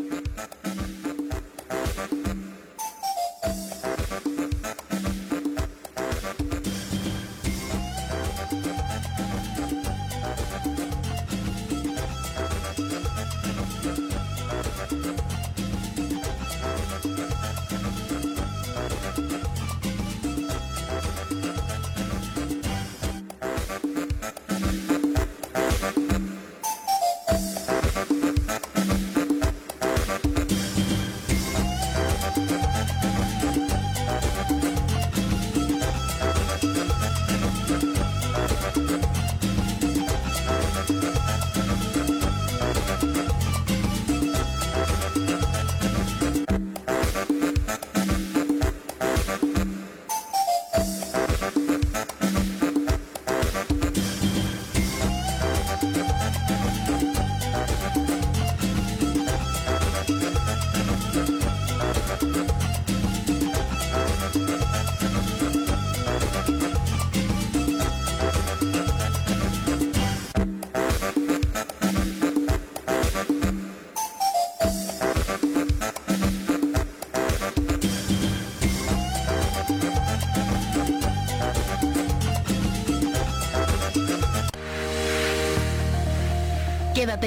うん。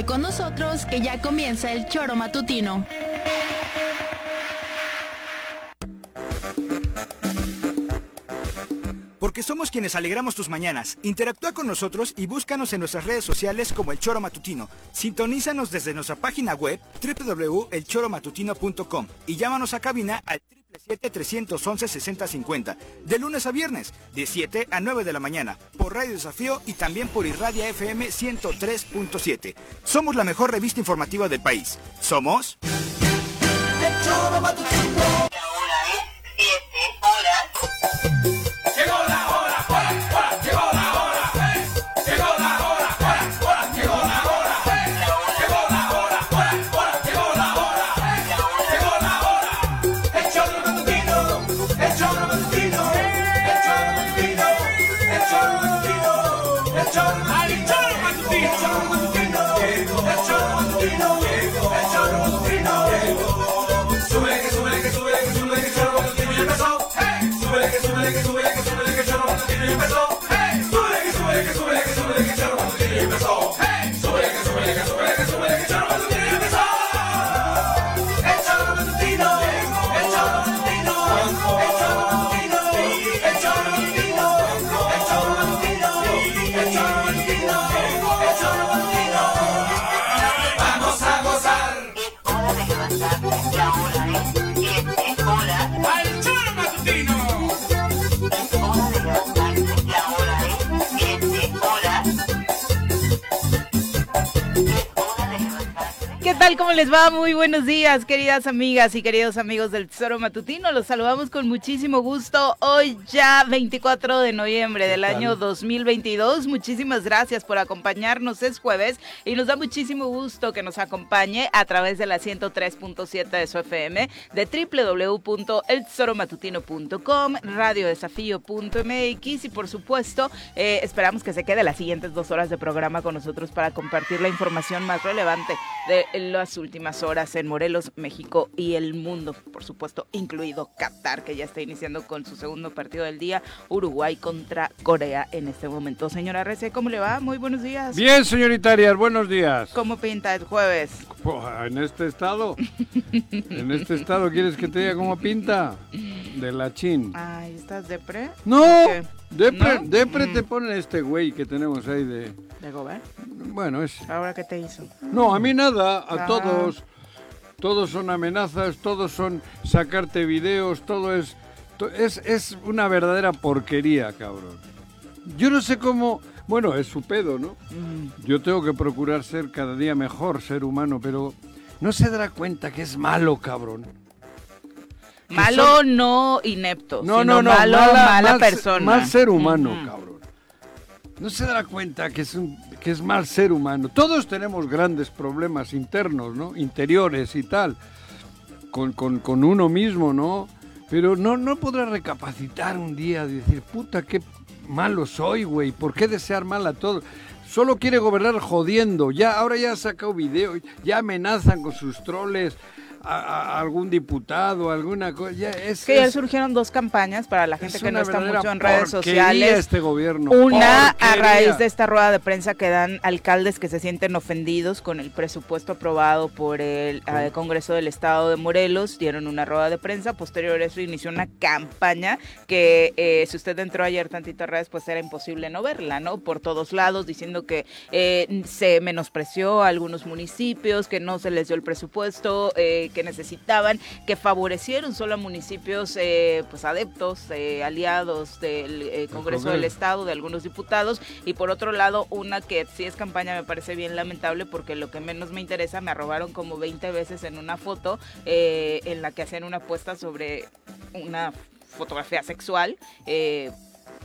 Con nosotros que ya comienza el choro matutino. Porque somos quienes alegramos tus mañanas. Interactúa con nosotros y búscanos en nuestras redes sociales como El Choro Matutino. Sintonízanos desde nuestra página web www.elchoromatutino.com y llámanos a cabina al 7-311-6050, de lunes a viernes, de 7 a 9 de la mañana, por Radio Desafío y también por Irradia FM 103.7. Somos la mejor revista informativa del país. Somos... ¿Cómo les va? Muy buenos días, queridas amigas y queridos amigos del Tesoro Matutino. Los saludamos con muchísimo gusto hoy ya 24 de noviembre del año 2022. Muchísimas gracias por acompañarnos. Es jueves y nos da muchísimo gusto que nos acompañe a través de la 103.7 de su FM, de www.eltesoromatutino.com, radiodesafío.mx y por supuesto eh, esperamos que se quede las siguientes dos horas de programa con nosotros para compartir la información más relevante de las últimas horas en Morelos, México y el mundo, por supuesto, incluido Qatar, que ya está iniciando con su segundo partido del día, Uruguay contra Corea en este momento. Señora Rece, ¿cómo le va? Muy buenos días. Bien, señorita Arias, buenos días. ¿Cómo pinta el jueves? Buah, En este estado, en este estado, ¿quieres que te diga cómo pinta? De la chin. Ay, ¿estás depre? No, ¿Qué? Depre, ¿No? depre Mm. te pone este güey que tenemos ahí de... ¿De Gobert? Bueno, es... ¿Ahora qué te hizo? No, a mí nada, a Ah. todos. Todos son amenazas, todos son sacarte videos, todo es... to- Es, es una verdadera porquería, cabrón. Yo no sé cómo... Bueno, es su pedo, ¿no? Mm. Yo tengo que procurar ser cada día mejor ser humano, pero no se dará cuenta que es malo, cabrón. Malo, son- no inepto. No, sino no, no, Malo, mala, mal, persona. Mal ser humano, cabrón. No se dará cuenta que es, un, que es mal ser humano. Todos tenemos grandes problemas internos, ¿no? Interiores y tal. Con, con- con uno mismo, ¿no? Pero no, no podrá recapacitar un día y decir, puta, qué malo soy, güey. ¿Por qué desear mal a todos? solo quiere gobernar jodiendo. Ya, ahora ya ha sacado video, ya amenazan con sus troles a, algún diputado, alguna cosa. Es, Que ya es- surgieron dos campañas para la gente que no está mucho en redes sociales. este gobierno. Una a raíz de esta rueda de prensa que dan alcaldes que se sienten ofendidos con el presupuesto aprobado por el eh, Congreso del Estado de Morelos. Dieron una rueda de prensa. Posterior a eso inició una campaña que eh, si usted entró ayer tantito a redes pues era imposible no verla, ¿no? Por todos lados diciendo que eh, se menospreció a algunos municipios, que no se les dio el presupuesto eh, que necesitaban, que favorecieron solo a municipios eh, pues adeptos, eh, aliados del eh, Congreso del. Estado, de algunos diputados, y por otro lado una que si es campaña me parece bien lamentable porque lo que menos me interesa, me arrobaron como 20 veces en una foto en la que hacían una apuesta sobre una fotografía sexual. eh,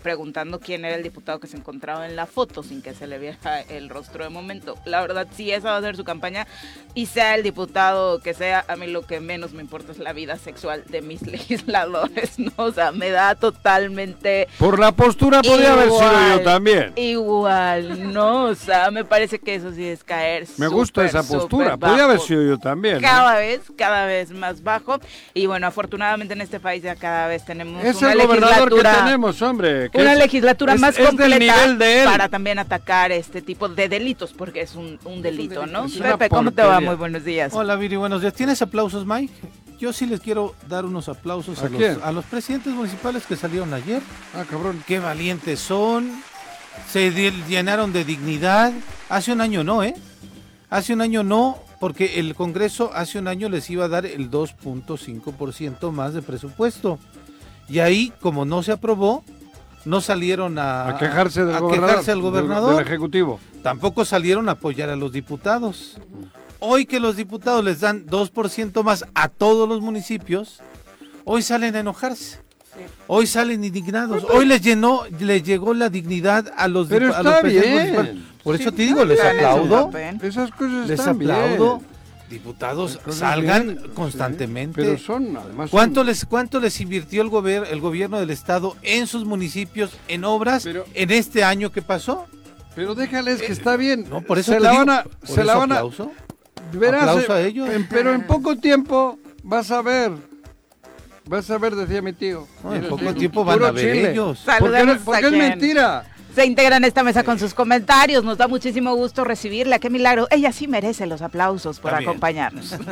preguntando quién era el diputado que se encontraba en la foto sin que se le viera el rostro de momento. La verdad, si esa va a ser su campaña y sea el diputado que sea, a mí lo que menos me importa es la vida sexual de mis legisladores, ¿no? O sea, me da totalmente Por la postura podría haber sido yo también. Igual, no, o sea, me parece que eso sí es caer. Me gusta súper, esa postura. Podría haber sido yo también. Cada vez, cada vez más bajo. Y bueno, afortunadamente en este país ya cada vez tenemos Es una el gobernador que tenemos, hombre. Una es- legislatura es- más es completa nivel de él. para también atacar este tipo de delitos, porque es un, un delito, ¿no? Pepe, ¿cómo te va? Muy buenos días. Hola Viri, buenos días. ¿Tienes aplausos, Mike? Yo sí les quiero dar unos aplausos ¿A a, los, a los presidentes municipales que salieron ayer. Ah, cabrón. Qué valientes son. Se llenaron de dignidad. Hace un año no, ¿eh? Hace un año no, porque el Congreso hace un año les iba a dar el 2.5% más de presupuesto. Y ahí, como no se aprobó, no salieron a, A quejarse del a gobernador. quejarse al del- gobernador. Del Ejecutivo. tampoco salieron a apoyar a los diputados. Hoy que los diputados les dan 2% más a todos los municipios, hoy salen a enojarse. Hoy salen indignados. Hoy les llenó, les llegó la dignidad a los, Pero a está los bien. Por eso Sí, te digo, les aplaudo. Esas cosas Les están bien. Diputados, salgan bien, sí, constantemente. Pero son, además. ¿Cuánto son- les, ¿Cuánto les invirtió el, gober- el gobierno del estado en sus municipios, en obras, Pero- en este año que pasó? Pero déjales que está bien. No, por eso se la digo, van a, por se la eso van a, aplauso. verás, aplauso eh, a ellos. en- pero en poco tiempo vas a ver. Vas a ver, decía mi tío. No, en poco tío, tiempo van a ver chile. ellos. Porque, porque a es mentira. Se integra en esta mesa con sus comentarios. Nos da muchísimo gusto recibirla. Qué milagro. Ella sí merece los aplausos por acompañarnos.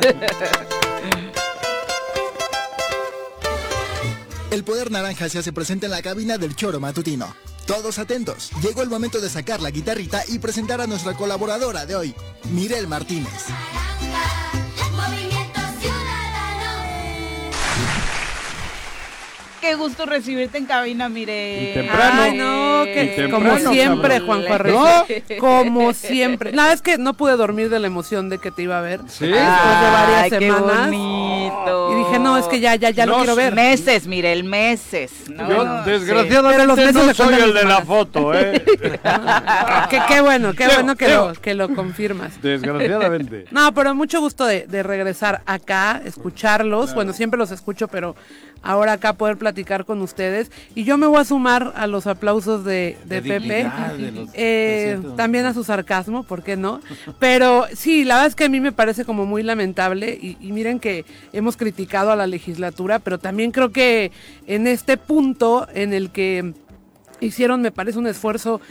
El poder naranja se hace presente en la cabina del choro matutino. Todos atentos, llegó el momento de sacar la guitarrita y presentar a nuestra colaboradora de hoy, Mirel Martínez. Movimiento Qué gusto recibirte en cabina, mire. Y temprano. Ay, no, Y que temprano, como siempre, cabrón. Juanjo Arrece. Como siempre. Nada, es que no pude dormir de la emoción de que te iba a ver. Sí. Después de varias Ay, qué semanas. bonito. Y dije, no, es que ya, ya, ya lo quiero ver. Meses, mire, el meses. ¿no? Yo, Sí. Pero los desgraciadamente, meses no soy el de la foto, ¿eh? Qué, qué bueno, qué bueno que lo, que lo confirmas. Desgraciadamente. No, pero mucho gusto de, de regresar acá, escucharlos. Bueno, siempre los escucho, pero ahora acá poder platicar con ustedes. Y yo me voy a sumar a los aplausos de, de De Pepe. dignidad de los Eh, también a su sarcasmo, ¿por qué no? Pero sí, la verdad es que a mí me parece como muy lamentable. Y, y miren que hemos criticado a la legislatura, pero también creo que en este punto en el que hicieron, me parece, un esfuerzo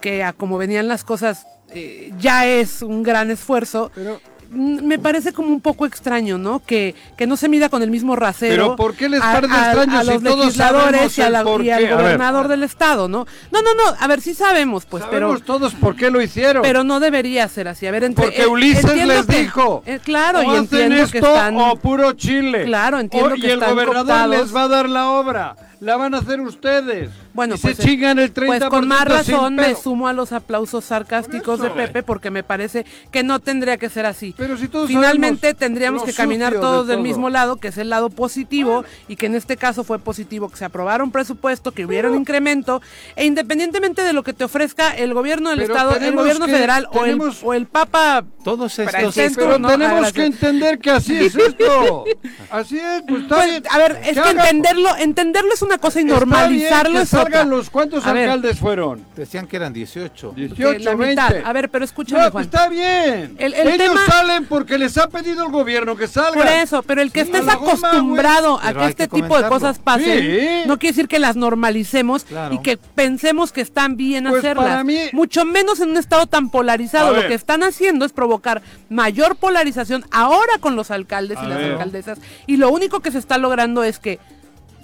que a como venían las cosas eh, ya es un gran esfuerzo. Pero- me parece como un poco extraño, ¿no? Que, que no se mida con el mismo rasero. Pero ¿por qué les a- parece a- extraño a si los todos legisladores y, a la- y al? A gobernador del estado, ¿no? No, no, no. A ver, sí sabemos, pues, Sabemos pero todos por qué lo hicieron. pero no debería ser así. A ver, entre, Porque eh, Ulises les que- dijo. eh, claro, y entiendo esto que están. o puro Chile. Claro, entiendo O- que Y el están gobernador les va a dar la obra. La van a hacer ustedes. Bueno, y pues, se eh, chingan el 30% Pues con más razón me sumo a los aplausos sarcásticos de Pepe porque me parece que no tendría que ser así. Pero si todos Finalmente tendríamos que caminar de todos del todo. mismo lado, que es el lado positivo, y que en este caso fue positivo que se aprobara un presupuesto, que hubiera un incremento, e independientemente de lo que te ofrezca el gobierno del Pero Estado, el gobierno que- federal o, el, o el Papa Todos estos. Francisco, Pero no, tenemos gracias. que entender que así es esto. Así es, pues Pues, a ver, es que entenderlo, entenderlo es una una cosa y normalizarlo es otra. los cuántos A ver, alcaldes fueron. Decían que eran 18. 18, la mitad. 20. A ver, pero escúchame, No, Juan. está bien. El- el Ellos tema- salen porque les ha pedido el gobierno que salgan. Por eso, pero el que Sí, estés a la goma, acostumbrado a que este que tipo de cosas pasen, Sí. no quiere decir que las normalicemos Claro. y que pensemos que están bien Pues hacerlas. para mí- Mucho menos en un estado tan A polarizado. Lo ver. que están haciendo es provocar mayor polarización ahora con los alcaldes y las alcaldesas. Y lo único que se está logrando es que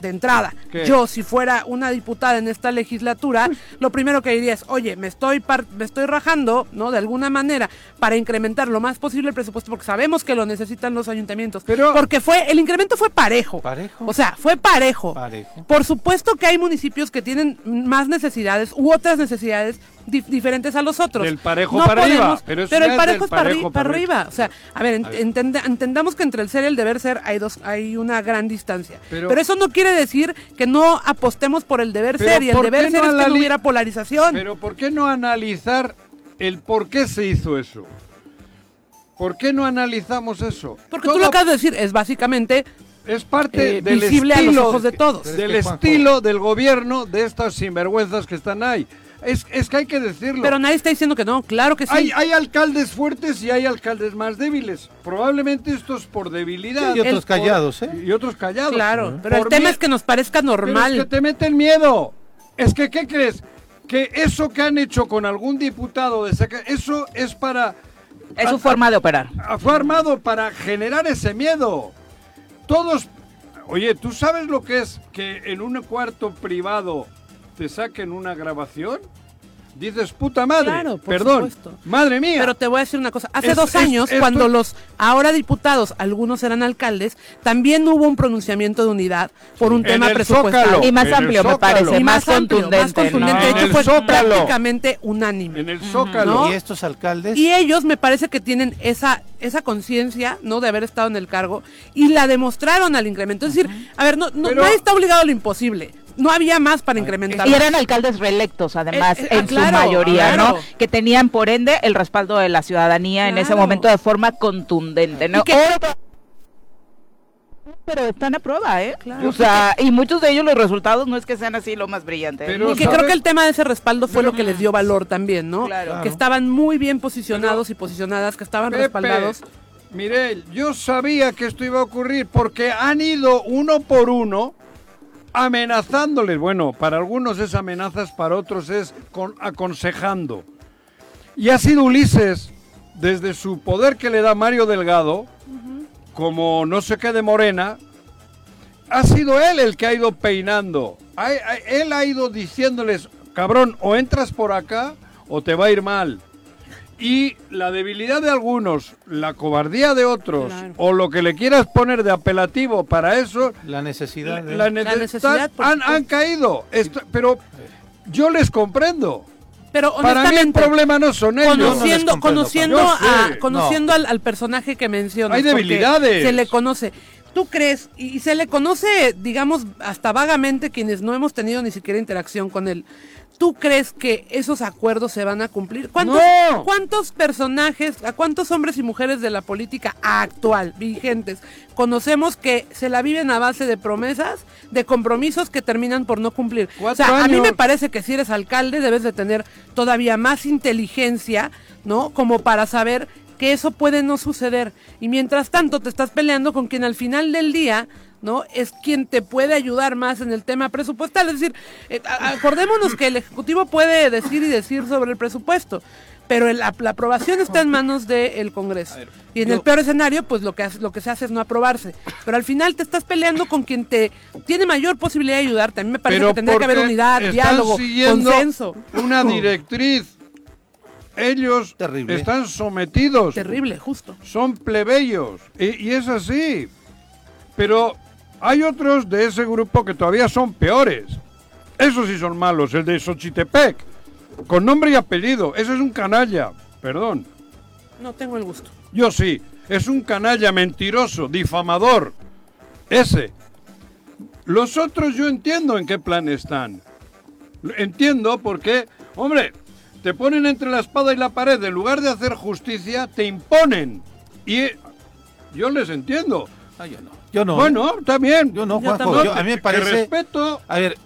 de entrada, ¿Qué? yo si fuera una diputada en esta legislatura, lo primero que diría es, oye, me estoy par- me estoy rajando, ¿no? De alguna manera para incrementar lo más posible el presupuesto porque sabemos que lo necesitan los ayuntamientos. Pero- porque fue el incremento fue parejo. Parejo. O sea, fue parejo. Parejo. Por supuesto que hay municipios que tienen más necesidades u otras necesidades dif- diferentes a los otros. Del parejo para arriba, pero el parejo es para, parejo arri- para para arriba. arriba. O sea, a ver, ent- A ver. entende- entendamos que entre el ser y el deber ser hay dos, hay una gran distancia. Pero- Pero, eso no quiere decir que no apostemos por el deber ser y el ¿por deber ser no es que no hubiera polarización. Pero ¿por qué no analizar el por qué se hizo eso? ¿Por qué no analizamos eso? Porque tú lo acabas de decir, es básicamente es parte eh, del visible a los estilo, ojos de todos. Es del Juanjo- estilo del gobierno de estas sinvergüenzas que están ahí. Es, es que hay que decirlo. Pero nadie está diciendo que no, claro que sí. hay, hay alcaldes fuertes y hay alcaldes más débiles. Probablemente estos por debilidad. Y otros por- callados, ¿eh? Y otros callados. Claro, pero el Por tema mie- es que nos parezca Pero normal. es que te meten miedo. Es que, ¿qué crees? Que eso que han hecho con algún diputado de saca- eso es para... Es su forma de operar. fue armado para generar ese miedo. Todos... Oye, ¿tú sabes lo que es que en un cuarto privado te saquen una grabación? Dices, puta madre. Claro, por Perdón. supuesto. Madre mía. Pero te voy a decir una cosa. Hace Es- dos es- años, esto- cuando los ahora diputados, algunos eran alcaldes, también hubo un pronunciamiento de unidad por un En tema presupuestario. Zócalo. Y más amplio, me parece, Y más, amplio, contundente. más contundente. ¿no? De En hecho, el fue Zócalo. prácticamente unánime. En el Zócalo. ¿No? Y estos alcaldes. Y ellos me parece que tienen esa, esa conciencia, ¿no? De haber estado en el cargo y la demostraron al incremento. Es decir, a ver, no, no- Pero- nadie está obligado a lo imposible. No había más para incrementar. Y eran alcaldes reelectos, además, Eh, eh, en claro, su mayoría, claro. ¿no? Que tenían, por ende, el respaldo de la ciudadanía en ese momento de forma contundente, ¿no? Y que- Ahora- Pero están a prueba, ¿eh? Claro. O sea, y muchos de ellos los resultados no es que sean así lo más brillantes. Pero- Y que ¿sabes? creo que el tema de ese respaldo fue lo que les dio valor también, ¿no? Claro. Que estaban muy bien posicionados y posicionadas, que estaban Pepe, respaldados. Mirel, yo sabía que esto iba a ocurrir porque han ido uno por uno amenazándoles. Bueno, para algunos es amenazas, para otros es con- aconsejando. Y ha sido Ulises, desde su poder que le da Mario Delgado, como no sé qué de Morena, ha sido él el que ha ido peinando. Él ha ido diciéndoles, cabrón, o entras por acá o te va a ir mal. Y la debilidad de algunos, la cobardía de otros, Claro. o lo que le quieras poner de apelativo para eso, La necesidad de... la nece- necesidad, han, han caído. Esto- pero yo les comprendo. Pero Para mí el problema no son ellos. conociendo, conociendo, a, conociendo al, al personaje que mencionas. Hay debilidades. Se le conoce. ¿Tú crees? Y se le conoce, digamos, hasta vagamente quienes no hemos tenido ni siquiera interacción con él. ¿Tú crees que esos acuerdos se van a cumplir? ¿Cuántos, No. ¿Cuántos personajes, a cuántos hombres y mujeres de la política actual, vigentes, conocemos que se la viven a base de promesas, de compromisos que terminan por no cumplir? O sea, a mí me parece que si eres alcalde debes de tener todavía más inteligencia, ¿no? Como para saber que eso puede no suceder. Y mientras tanto te estás peleando con quien al final del día, ¿no? Es quien te puede ayudar más en el tema presupuestal. Es decir, eh, acordémonos que el Ejecutivo puede decir y decir sobre el presupuesto. Pero el- la, la aprobación está en manos del Congreso. Y en el peor escenario, pues lo que, hace- lo que se hace es no aprobarse. Pero al final te estás peleando con quien te tiene mayor posibilidad de ayudarte. A mí me parece que tendría que haber unidad, diálogo, consenso. Una directriz. Ellos Terrible. están sometidos. Terrible, justo. son plebeyos. Y, y es así. Pero hay otros de ese grupo que todavía son peores. Esos sí son malos. El de Xochitepec. Con nombre y apellido. Ese es un canalla. Perdón. No tengo el gusto. Yo sí. Es un canalla mentiroso, difamador. Ese. Los otros yo entiendo en qué plan están. Entiendo porque, hombre, te ponen entre la espada y la pared. En lugar de hacer justicia, te imponen. Y yo les entiendo. Ah, yo no. Yo no. Bueno, está bien. yo no, Juanjo. Yo- a mí me parece. respeto. A ver,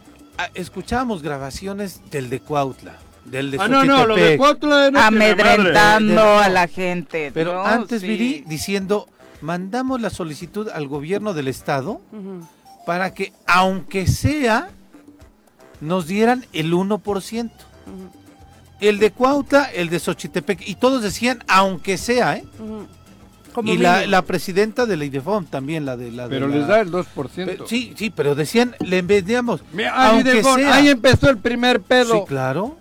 escuchábamos grabaciones del de Cuautla, del de Ah, no, no, lo de Cuautla no Amedrentando madre. a la gente. Pero No, antes, sí. Viri, diciendo, mandamos la solicitud al gobierno del estado para que, aunque sea, nos dieran el 1%. El de Cuautla, el de Xochitepec, y todos decían, aunque sea, ¿eh? Como Y la, la presidenta de la IDEFON también, la de la... de Pero la- les da el Pe- 2%. Sí, sí, pero decían, le enviamos. Mira, aunque dejó- sea. ahí empezó el primer pedo. Sí, claro.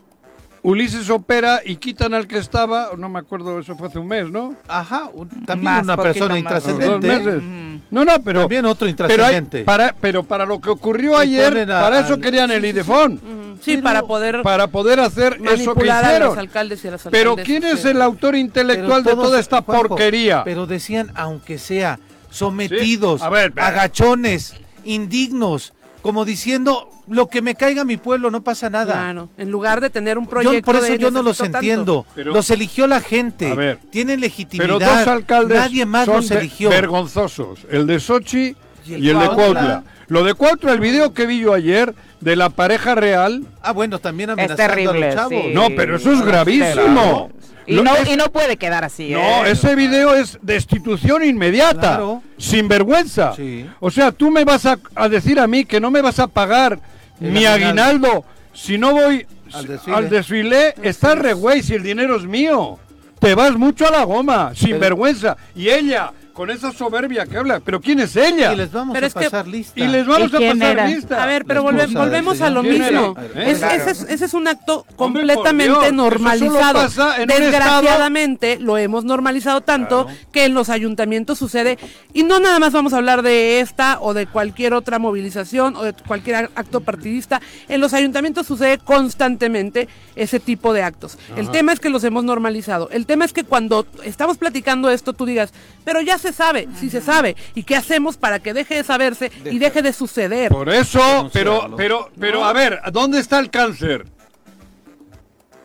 Ulises opera y quitan al que estaba, no me acuerdo, eso fue hace un mes, ¿no? Ajá, un- también Más, una persona intrascendente. Dos meses. Ujú. No, no, pero... También otro pero, hay- intrascendente. para, pero para lo que ocurrió Y ayer, a- para eso al- querían el sí, sí, sí. IDEFON. Sí, para poder Para poder hacer eso que manipular a los hicieron. alcaldes y a las Pero. ¿quién es el autor intelectual de toda esta Juanjo, porquería? Pero decían, aunque sea, sometidos, Sí, a ver, agachones, indignos, como diciendo, lo que me caiga a mi pueblo, no pasa nada. Claro, en lugar de tener un proyecto Yo, por eso de yo no los entiendo. Pero- los eligió la gente. A ver, Tienen Pero legitimidad. dos alcaldes Nadie más son los eligió. vergonzosos. El de Sochi Y y el de Cuautla. Lo de Cuautla, el video que vi yo ayer de la pareja real. Ah, bueno, también Es amenazando a los chavos. sí. No, pero eso es gravísimo. Y no, es- y no puede quedar así. No, ¿eh? ese video es destitución inmediata. Claro. Sin vergüenza. Sí. O sea, tú me vas a, a decir a mí que no me vas a pagar El mi aguinaldo. aguinaldo si no voy Al desfile. al desfile. Estás re güey si el dinero es mío. Te vas mucho a la goma, sin vergüenza. Y ella, con esa soberbia que habla. ¿Pero quién es ella? Y les vamos Pero a que- pasar lista. Y les vamos ¿Y a quién pasar era? lista. A ver, pero volve- volvemos a lo señor. ¿Quién mismo. era? Es- Claro. ese, es, ese es un acto completamente Dios, normalizado. pasa en un Desgraciadamente lo hemos normalizado tanto que en los ayuntamientos sucede. Y no nada más vamos a hablar de esta o de cualquier otra movilización o de cualquier acto partidista. En los ayuntamientos sucede constantemente ese tipo de actos. El tema es que los hemos normalizado. El tema es que cuando estamos platicando esto tú digas, pero ya se sabe, sí se sabe. ¿Y qué hacemos para que deje de saberse y deje de suceder? Por eso, pero, pero, pero, a ver, ¿dónde está el cáncer?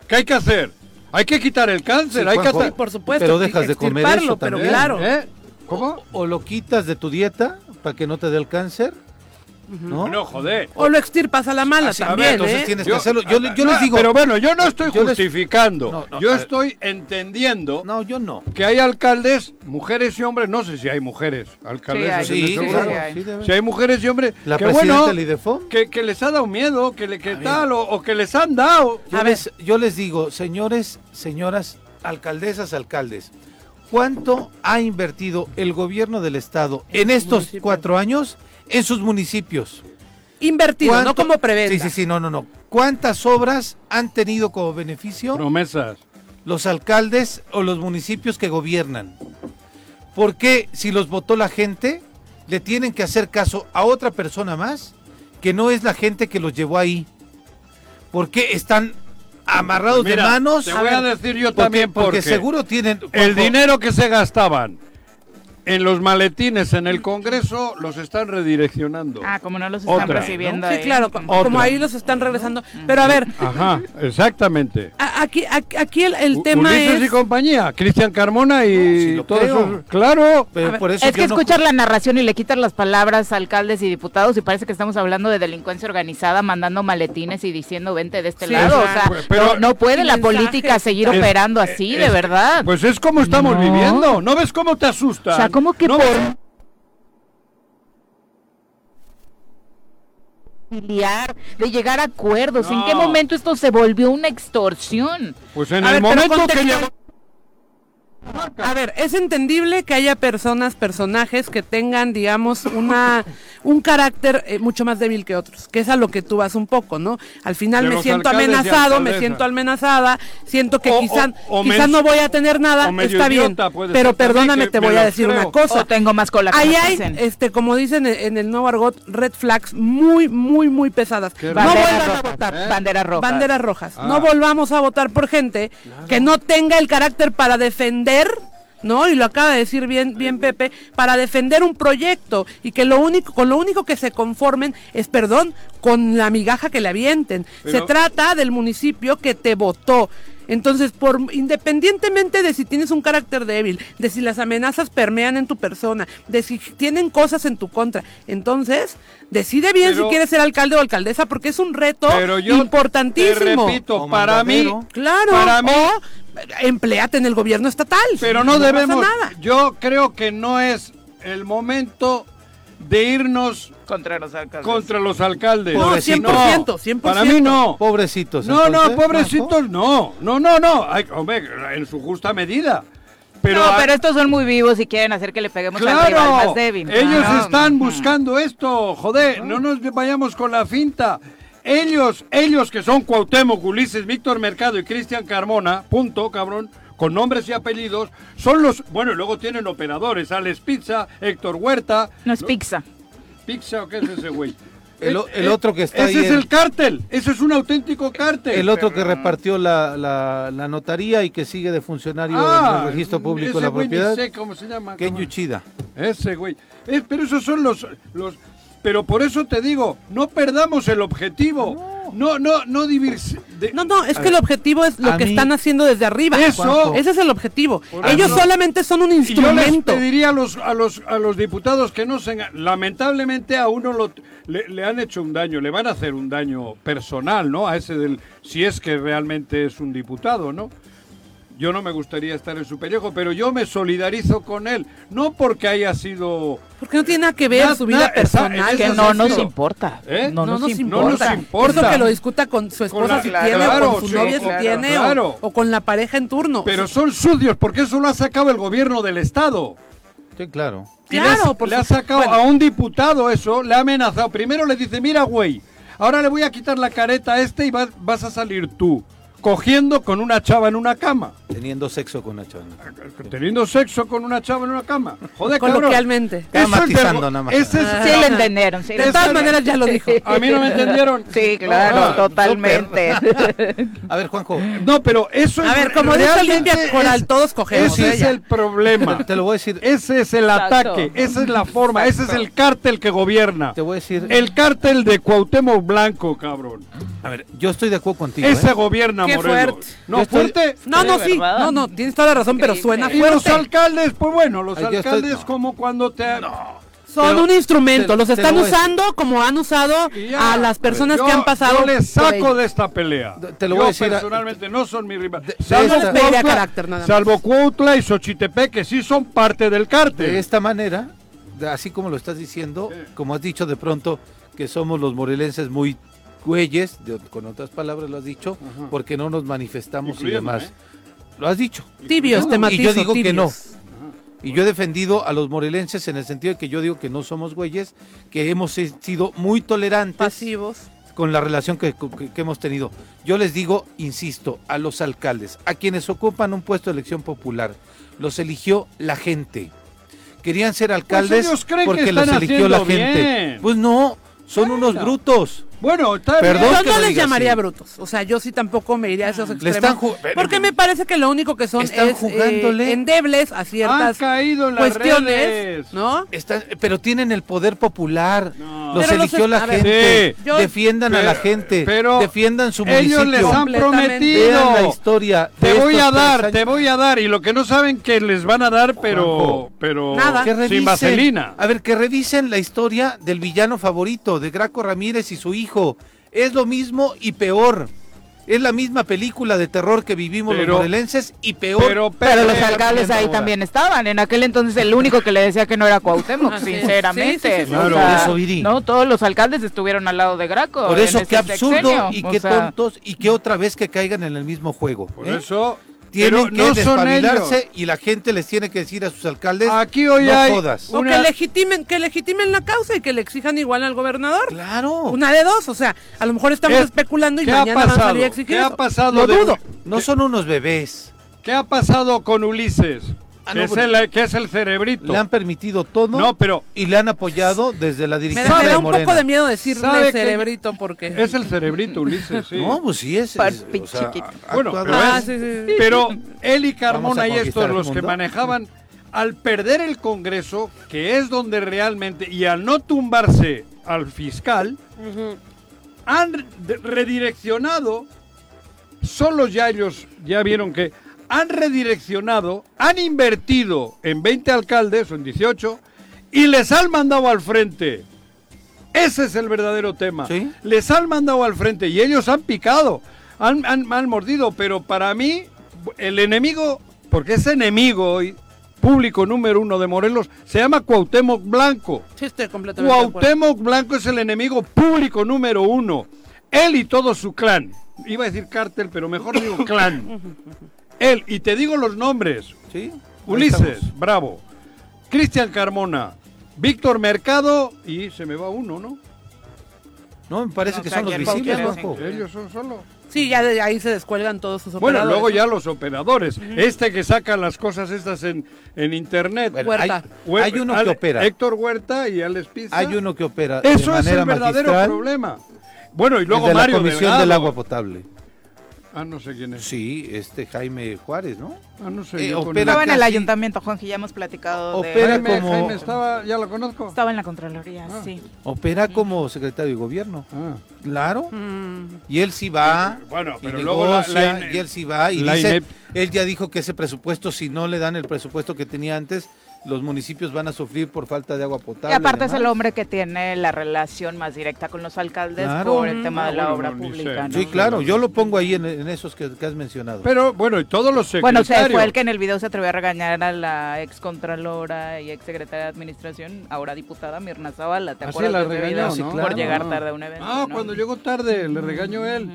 ¿Qué hay que hacer? Hay que quitar el cáncer, Sí, hay que Juanjo. ata- Por supuesto. Pero dejas de comer eso extirparlo, pero también. claro. ¿Eh? ¿Cómo? O lo quitas de tu dieta para que no te dé el cáncer, ¿no? No, joder. O lo extirpas a la mala Así, también, entonces ¿eh? tienes que hacerlo. Yo, le- yo les digo, Pero bueno, yo no estoy Yo les- justificando. No, no, yo a ver. estoy entendiendo no, yo no. que hay alcaldes, mujeres y hombres, no sé si hay mujeres, alcaldesas. Sí, hay. Sí, este sí. Si hay mujeres y hombres, La que presidenta bueno, que, que les ha dado miedo, que, le, que tal, o, o que les han dado. Yo les, yo les digo, señores, señoras, alcaldesas, alcaldes, ¿cuánto ha invertido el gobierno del estado en estos cuatro años en sus municipios? Invertido, no ¿Cuánto- como preventa. Sí, sí, sí, no, no, no. ¿Cuántas obras han tenido como beneficio Promesas. los alcaldes o los municipios que gobiernan? ¿Por qué si los votó la gente le tienen que hacer caso a otra persona más que no es la gente que los llevó ahí? ¿Por qué están amarrados Mira, de manos? Te voy a decir yo Porque- también porque, porque seguro tienen El dinero que se gastaban en los maletines en el Congreso los están redireccionando. Ah, como no los están Otra, recibiendo Sí, ahí. claro, como ahí los están regresando. Pero a ver, Ajá, exactamente. aquí, aquí, el, tema Ulises y es... compañía, Cristian Carmona y todos creo. esos- Claro. pero a ver, por eso Es que no ju- la narración y le quitas las palabras a alcaldes y diputados y parece que estamos hablando de delincuencia organizada mandando maletines y diciendo vente de este Sí, lado. O sea, pero- no, no puede Y la política seguir Es- operando así, de verdad. Pues es como estamos No. viviendo. ¿No ves cómo te asusta? o sea, ¿cómo que ¿No por conciliar, de llegar a acuerdos? ¿En qué No. momento esto se volvió una extorsión? Pues en A el ver, momento que llegó... A ver, es entendible que haya personas, personajes que tengan, digamos, una un carácter eh, mucho más débil que otros, que es a lo que tú vas un poco, ¿no? Al final De me siento amenazado, me siento amenazada, siento que O- quizás o- o quizá no voy a tener nada, está bien, pero perdóname, te voy a decir creo. una cosa. O tengo más cola que Ahí hay, dicen. este, como dicen en, en el nuevo argot, red flags muy, muy, muy pesadas. No vuelvan a votar. ¿eh? banderas rojas. Banderas rojas. Ah. No volvamos a votar por gente que no tenga el carácter para defender ¿no? Y lo acaba de decir bien, bien Pepe, para defender un proyecto y que lo único, con lo único que se conformen es, perdón, con la migaja que le avienten. Pero- se trata del municipio que te votó. Entonces, por independientemente de si tienes un carácter débil, de si las amenazas permean en tu persona, de si tienen cosas en tu contra, entonces decide bien Pero- si quieres ser alcalde o alcaldesa porque es un reto Pero yo importantísimo. te repito, para mí. Claro, Para mí- o empleate en el gobierno estatal. pero no, pasa debemos. nada. Yo creo que no es el momento de irnos Contra los alcaldes. contra los alcaldes. No, Pobrecitos. 100%, 100%. Para mí no. Pobrecitos. No, no, pobrecitos, no. No, no, no. Ay, hombre, en su justa medida. Pero, no, pero estos son muy vivos y quieren hacer que le peguemos al rival claro, más débil. ellos Claro. están buscando esto. Joder, no nos vayamos con la finta. Ellos, ellos que son Cuauhtémoc, Ulises, Víctor Mercado y Cristian Carmona, punto, cabrón, con nombres y apellidos, son los, bueno, y luego tienen operadores, Alex Pizza, Héctor Huerta. No es Lo- pizza. ¿Pizza o qué es ese güey? El Eh, otro que está Ese ahí es el cártel, ese es un auténtico cártel. El otro que repartió la, la, la notaría y que sigue de funcionario en el registro público de ese la güey ni propiedad. sé cómo se llama. Ken. Yuchida. Ese güey. Eh, pero esos son los, los... Pero por eso te digo, no perdamos el objetivo. No, no, no de- No, no, es que el objetivo es lo que mí- están haciendo desde arriba. Eso. Ese es el objetivo. Por Ellos eso. solamente son un Y yo les instrumento. pediría a los, a los, a los diputados que no se... Lamentablemente a uno lo- le, le han hecho un daño, le van a hacer un daño personal, ¿no? A ese del... Si es que realmente es un diputado, ¿no? Yo no me gustaría estar en su pellejo, pero yo me solidarizo con él. No porque haya sido... Porque no tiene nada que ver Na- su vida na- personal. esa Que no nos importa. ¿Eh? No, nos, importa. No nos importa. Eso que lo discuta con su Con esposa la- si claro, tiene, o con su sí, novia si tiene, o- claro. o, con la pareja en turno. Pero son sucios, porque eso lo ha sacado el gobierno del Estado. Sí, claro. Y le Claro, ha- por le ha sacado bueno. a un diputado eso, le ha amenazado. Primero le dice, mira, güey, ahora le voy a quitar la careta a este y vas, vas a salir tú, cogiendo con una chava en una cama. Teniendo sexo con una chava. Teniendo sexo con una chava en una cama. Joder, cabrón. Coloquialmente. Eso es vergo- nada más. ese es- Sí, lo entendieron. Sí, De todas maneras ya lo dijo. A mí no me entendieron. Sí, claro, Ah, totalmente. A ver, Juanjo, No, pero eso A es ver, como dice Olimpia Coral, todos cogemos. Ese es el problema. te lo voy a decir. Ese es el Exacto. ataque, esa es la forma, ese es el cártel que gobierna. Te voy a decir. El cártel de Cuauhtémoc Blanco, cabrón. A ver, yo estoy de acuerdo contigo. Ese ¿eh? gobierna Qué Morelos. fuerte. No, estoy- fuerte. No, no, sí. No, no, tienes toda la razón, pero suena Y los fuerte. alcaldes, pues bueno, los Ay, yo estoy- alcaldes no. como cuando te... Son Pero un instrumento, te- los están lo usando como han usado ya. a las personas Yo- que han pasado. Yo les saco de esta pelea. Te lo Yo voy a decir a- personalmente no son mi rival. de salvo, Cuautla, carácter, nada más. salvo Cuautla y Xochitepec, que sí son parte del cártel. De esta manera, así como lo estás diciendo, como has dicho de pronto que somos los morelenses muy güeyes, de- con otras palabras lo has dicho, porque no nos manifestamos y demás. ¿eh? Lo has dicho. Tibios, te y matizo, yo digo que no. Y yo he defendido a los morelenses en el sentido de que yo digo que no somos güeyes, que hemos sido muy tolerantes Pasivos. con la relación que, que- que hemos tenido. Yo les digo, insisto, a los alcaldes, a quienes ocupan un puesto de elección popular, los eligió la gente. Querían ser alcaldes creen que porque los eligió la gente. bien. Pues no, son unos brutos. Bueno, está Perdón. Yo no les llamaría así. brutos. O sea, yo sí tampoco me iría a esos extremos. están porque me parece que lo único que son Están es jugándole. eh, endebles a Han ciertas caído en las cuestiones, redes. ¿no? Están- pero tienen el poder popular. No. Los Pero eligió la ver, gente. Sí. yo- Defiendan a la gente. pero defiendan su Ellos les municipio. han prometido. Vean la historia. Te voy a dar, te voy a dar. Y lo que no saben que les van a dar, pero, pero Nada. Que revisen, sin vaselina. A ver, que revisen la historia del villano favorito de Graco Ramírez y su hijo. Es lo mismo y peor. Es la misma película de terror que vivimos Pero- los morelenses y peor. Pero, Pero los alcaldes ahí ahora. también estaban. En aquel entonces el único que le decía que no era Cuauhtémoc, sinceramente. Sí, sí, sí, sí. O Claro, sea, eso, Viri. No, todos los alcaldes estuvieron al lado de Graco. Por eso, qué absurdo sexenio. y O qué sea, tontos y qué otra vez que caigan en el mismo juego. Por ¿eh? eso. Tienen pero que no despabilarse y la gente les tiene que decir a sus alcaldes, Aquí hoy no hay jodas. O Una- que legitimen, que legitimen la causa y que le exijan igual al gobernador. Claro. Una de dos, o sea, a lo mejor estamos ¿Qué- especulando y qué ha mañana van a pasado? salir a exigir ¿Qué ha pasado Lo de- dudo. No son unos bebés. ¿Qué ha pasado con Ulises? Ah, que, no, es pero- el, que es el cerebrito. Le han permitido todo No, pero y le han apoyado desde la Me, da- me de da un poco de miedo decirle cerebrito porque... es el cerebrito, Ulises, sí. No, pues sí es. Es, o sea, Bueno, pero, Ah, es- sí, sí, pero él y Carmona y estos los que manejaban, al perder el Congreso, que es donde realmente, y al no tumbarse al fiscal, han redireccionado, solos ya ellos ya vieron que han redireccionado, han invertido en 20 alcaldes o en 18 y les han mandado al frente. Ese es el verdadero tema. Sí. Les han mandado al frente y ellos han picado, han, han- han mordido, pero para mí el enemigo, porque es enemigo hoy, público número uno de Morelos, se llama Cuauhtémoc Blanco. Sí, estoy completamente. Cuauhtémoc Blanco es el enemigo público número uno. Él y todo su clan. Iba a decir cártel, pero mejor digo clan. Él, y te digo los nombres. Sí. Ulises, bravo. Cristian Carmona, Víctor Mercado y se me va uno, ¿no? No, me parece No que son los visibles. Ellos son solo. Sí, ya de ahí se descuelgan todos sus Bueno, operadores. luego ya los operadores. Este que saca las cosas estas en, en internet. Bueno, Huerta. hay, hay uno que Ale- opera. Héctor Huerta y Alex Pizza. Hay uno que opera Eso de es el verdadero magistral. problema. Bueno, y el luego de la Mario Comisión Delgado. del Agua Potable. Ah, no sé quién es. Sí, este Jaime Juárez, ¿no? Ah, no sé. Eh, opera. Estaba en el casi- ayuntamiento, Juanji, ya hemos platicado de... Opera Jaime, como- Jaime estaba, ya lo conozco. Estaba en la Contraloría, Ah. sí. Opera como secretario de gobierno. Ah. Claro. Mm, Y él sí va. Bueno, y pero luego la- negocia, la ine- y él sí va y dice, él ya dijo que ese presupuesto si no le dan el presupuesto que tenía antes, los municipios van a sufrir por falta de agua potable. Y aparte es el hombre que tiene la relación más directa con los alcaldes Claro. por el tema Ah, de la bueno, obra no, pública. Sí, claro, yo lo pongo ahí en, en esos que, que has mencionado. Pero bueno, y todos los Bueno, secretarios. se fue el que en el video se atrevió a regañar a la ex contralora y ex secretaria de administración, ahora diputada Mirna Zavala, ¿te Ah, acuerdas la de. Por llegar tarde a un evento. Ah, ¿no? cuando llegó tarde, le regañó él.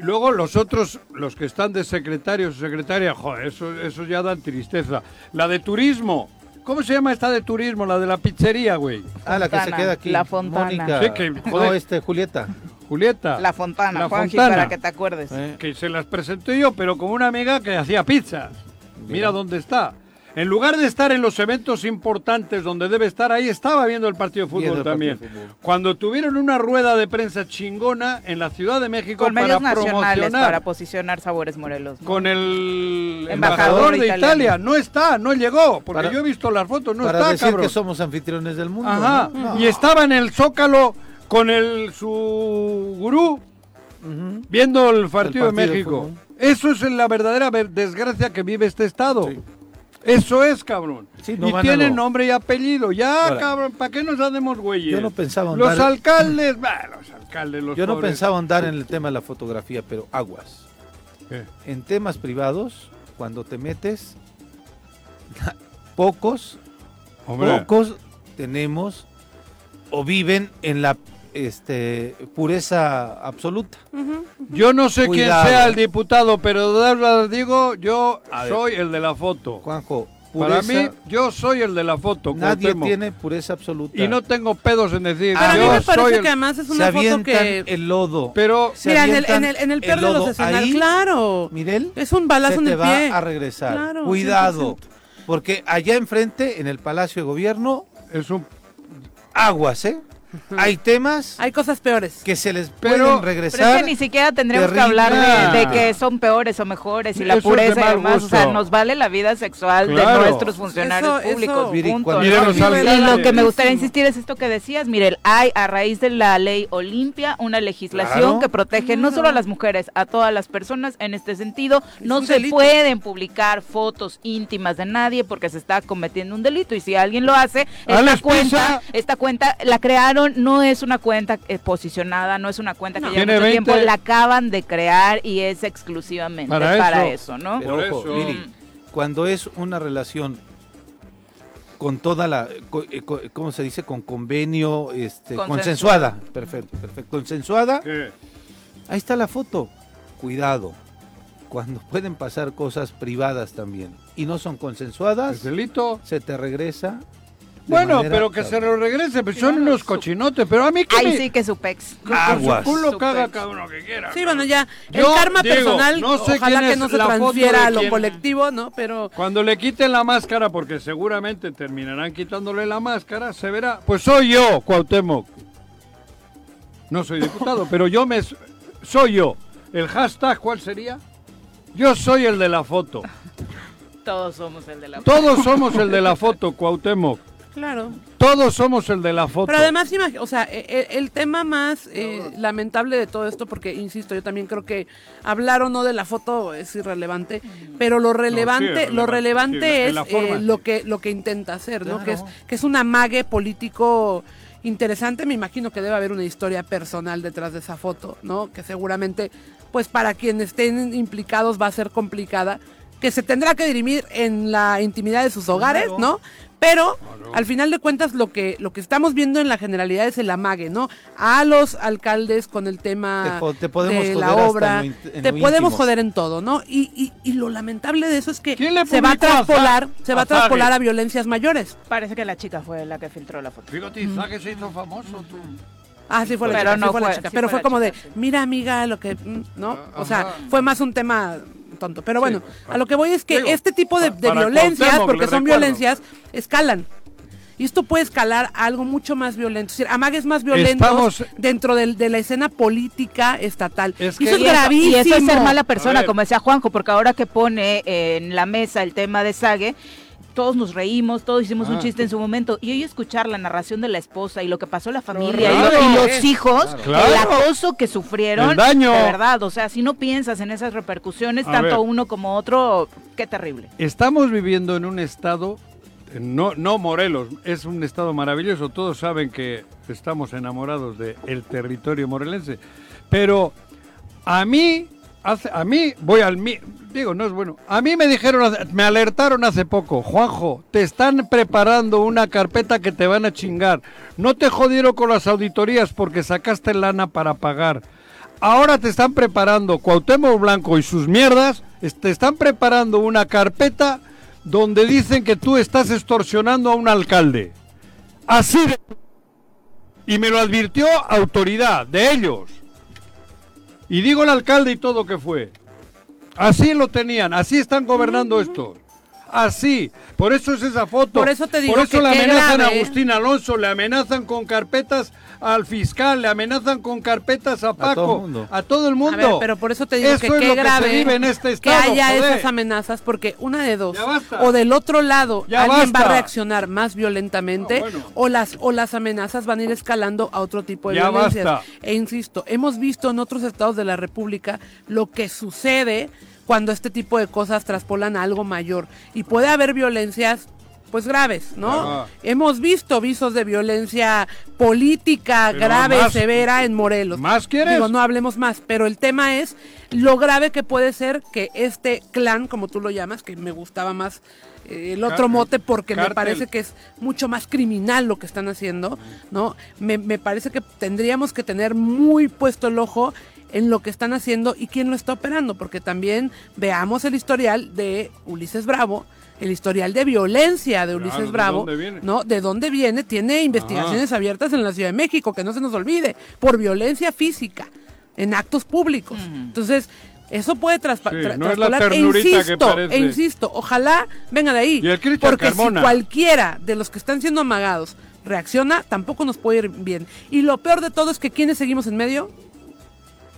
Luego los otros, los que están de secretarios o secretaria, joder, eso, eso ya da tristeza. La de turismo. ¿Cómo se llama esta de turismo? La de la pizzería, güey. ah, la que se queda aquí. La Fontana. Sí, que, no, este, Julieta. Julieta. La Fontana, La Juanji, Fontana. para que te acuerdes. Eh, que se las presenté yo, pero con una amiga que hacía pizzas. Mira dónde está. En lugar de estar en los eventos importantes donde debe estar, ahí estaba viendo el partido de fútbol también. de fútbol. Cuando tuvieron una rueda de prensa chingona en la Ciudad de México Con para medios promocionar para posicionar Sabores Morelos. ¿no? con el Embajador embajador de italiano. Italia. No está, no llegó, porque Para- yo he visto las fotos, no para está, decir cabrón. que somos anfitriones del mundo. Ajá. ¿no? No. Y estaba en el Zócalo con el su gurú viendo el partido, El partido de México. Eso es la verdadera ver- desgracia que vive este estado. Sí. Eso es, cabrón. Sí, no y tiene lo- nombre y apellido. Ya, Ahora, cabrón, ¿para qué nos hacemos güeyes? yo no pensaba Los andar- alcaldes, bah, los alcaldes, los Yo no pobres. pensaba andar en el tema de la fotografía, pero aguas. ¿Qué? En temas privados, cuando te metes, pocos, Hombre, pocos tenemos o viven en la este, pureza absoluta. yo no sé Cuidado. quién sea el diputado, pero de verdad digo, yo A ver. soy el de la foto. Juanjo, Para mí, yo soy el de la foto. nadie Cuauhtémoc. tiene pureza absoluta. Y no tengo pedos en decir, Pero a mí yo me soy parece el... que además es se una foto avientan que... el lodo. Pero, Se Mira, en el, en el, en el peor de los escenarios, ahí, claro. Mirel, Es un balazo se en te el va pie. a regresar. Claro, Cuidado, 100%. porque allá enfrente, en el Palacio de Gobierno, es un... aguas, ¿eh? Hay temas Hay cosas peores. que se les Pero- pueden Pero es regresar. que ni siquiera tendríamos que hablar de, de Ah. que son peores o mejores y la Eso pureza y mal demás. O sea, nos vale la vida sexual Claro. de nuestros funcionarios Eso- públicos. eso- y lo que me gustaría insistir es esto que decías, Mirel, hay a raíz de la ley Olimpia una legislación Claro. que protege no solo a las mujeres, a todas las personas en este sentido. No se delito. pueden publicar fotos íntimas de nadie porque se está cometiendo un delito y si alguien lo hace, esta Alex cuenta, Pisa. esta cuenta la crearon, no es una cuenta eh, posicionada, no es una cuenta que lleva Tiene mucho 20. tiempo, la acaban de crear y es exclusivamente Para para, eso. eso. ¿no? Pero Por ojo, eso. Viri, cuando es una relación con toda la, eh, ¿cómo se dice? Con convenio, este, Consensuada. consensuada. Perfecto, perfecto. Consensuada, ¿Qué? ahí está la foto. Cuidado, cuando pueden pasar cosas privadas también y no son consensuadas, ¿Es delito? se te regresa Bueno, manera pero que se lo regrese, pues son unos cochinotes, pero a mí que Ahí me- sí que su pex. con Aguas. su culo Su caga pex. cada uno que quiera. Sí, bueno, ya. Yo el karma digo, personal, no sé ojalá que no se foto transfiera a lo quién. colectivo, ¿no? Pero Cuando le quiten la máscara, porque seguramente terminarán quitándole la máscara, se verá. Pues soy yo, Cuauhtémoc. No soy diputado, pero yo me... Soy yo. ¿El hashtag cuál sería? Yo soy el de la foto. Todos somos el de la Todos somos el de la foto, Cuauhtémoc. Claro. Todos somos el de la foto. Pero además, o sea, e- e- el, tema más eh, lamentable de todo esto, porque insisto, yo también creo que hablar o no de la foto es irrelevante, pero lo relevante, es lo relevante. relevante Sí, en es la forma, eh, sí. lo que lo que intenta hacer, ¿no? Que es que es un amague político interesante. Me imagino que debe haber una historia personal detrás de esa foto, ¿no? Que seguramente, pues para quienes estén implicados va a ser complicada, que se tendrá que dirimir en la intimidad de sus hogares, ¿no? Pero al final de cuentas lo que lo que estamos viendo en la generalidad es el amague, ¿no? A los alcaldes con el tema Te po- te podemos de la obra, te podemos íntimo. joder en todo, ¿no? Y, y, y lo lamentable de eso es que ¿Quién le se va a a traspolar, Za- se va a a traspolar a violencias mayores. Parece que la chica fue la que filtró la foto. Fíjate, Zague se hizo famoso, tú. Ah, sí fue la Pero chica, no sí fue la fue- chica. sí pero fue como chica, de, sí. mira amiga, lo que, mm, ¿no? O sea, fue más un tema tonto. Pero bueno, a lo que voy es que Digo, este tipo de, violencias, porque son recuerdo. violencias, escalan. Y esto puede escalar a algo mucho más violento. Es decir, amagues más violentos Estamos- dentro de la escena política estatal. Es y eso es gravísimo. Y eso es ser mala persona, como decía Juanjo, porque ahora que pone en la mesa el tema de Sage, todos nos reímos, todos hicimos un Ah. chiste en su momento. Y hoy escuchar la narración de la esposa y lo que pasó a la familia y, Claro. lo- y los hijos, Claro. el acoso que sufrieron, El daño. de verdad, o sea, si no piensas en esas repercusiones, A tanto ver. uno como otro, qué terrible. Estamos viviendo en un estado, no, no Morelos, es un estado maravilloso. Todos saben que estamos enamorados del territorio morelense. Pero a mí, hace, a mí, voy al mí, digo, no es bueno. A mí me dijeron, me alertaron hace poco, Juanjo, te están preparando una carpeta que te van a chingar. No te jodieron con las auditorías porque sacaste lana para pagar. Ahora te están preparando Cuauhtémoc Blanco y sus mierdas, te están preparando una carpeta donde dicen que tú estás extorsionando a un alcalde. Así de... Y me lo advirtió autoridad de ellos. Y digo el alcalde y todo que fue. Así lo tenían, así están gobernando estos. Así, por eso es esa foto. Por eso te digo Por eso que le amenazan a grave. Agustín Alonso, le amenazan con carpetas al fiscal, le amenazan con carpetas a Paco, todo el mundo. a todo el mundo. A ver, pero por eso te digo Eso que es qué lo que se grave vive en este que estado, haya joder. esas amenazas, porque una de dos, o del otro lado Ya alguien va a reaccionar más violentamente, Ah, bueno. o las o las amenazas van a ir escalando a otro tipo de Ya violencias. basta. E insisto, hemos visto en otros estados de la República lo que sucede cuando este tipo de cosas traspolan a algo mayor y puede haber violencias pues graves, ¿no? Hemos visto visos de violencia política Pero grave, más- severa en Morelos. ¿Más quieres? Digo, no hablemos más, pero el tema es lo grave que puede ser que este clan, como tú lo llamas, que me gustaba más eh, el otro mote porque me parece que es mucho más criminal lo que están haciendo, ¿no? Me, me parece que tendríamos que tener muy puesto el ojo en lo que están haciendo y quién lo está operando, porque también veamos el historial de Ulises Bravo, el historial de violencia de Ulises ¿de Bravo, dónde viene? ¿no? ¿De dónde viene? Tiene investigaciones abiertas en la Ciudad de México, que no se nos olvide, por violencia física, en actos públicos. Entonces, eso puede traspa- Sí, tra- no es la traspolar. E que insisto, e insisto, ojalá venga de ahí. Y el Cristian porque Carmona. si cualquiera de los que están siendo amagados reacciona, tampoco nos puede ir bien. Y lo peor de todo es que quienes seguimos en medio,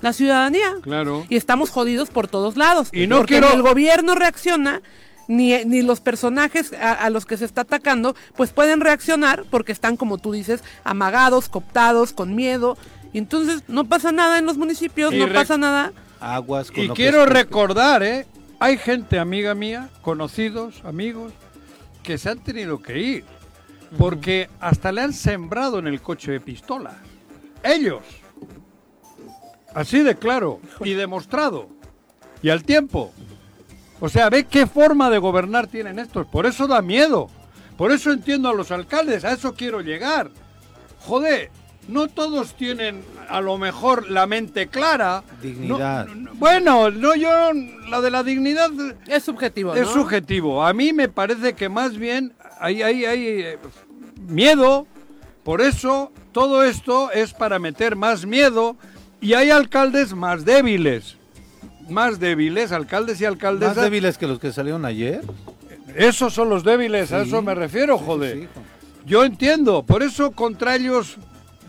la ciudadanía. Claro. Y estamos jodidos por todos lados. Y no porque quiero- ni el gobierno reacciona, ni, ni los personajes a, a los que se está atacando, pues pueden reaccionar porque están, como tú dices, amagados, cooptados, con miedo. Y entonces no pasa nada en los municipios, Y no pasa nada. Aguas con Y quiero recordar, ¿eh? Hay gente, amiga mía, conocidos, amigos, que se han tenido que ir. Porque hasta le han sembrado en el coche de pistola. Ellos. Así de claro. Y demostrado. Y al tiempo. O sea, ve qué forma de gobernar tienen estos. Por eso da miedo. Por eso entiendo a los alcaldes. A eso quiero llegar. Joder, no todos tienen a lo mejor la mente clara. Dignidad. No, no, no, bueno, no yo, la de la dignidad Es subjetivo, es ¿no? subjetivo. A mí me parece que más bien hay, hay, hay, eh, miedo. Por eso todo esto es para meter más miedo y hay alcaldes más débiles. Más débiles, alcaldes y Más alcaldesas. débiles que los que salieron ayer. Esos son los débiles, a eso me refiero, joder. sí. Yo entiendo, por eso contra ellos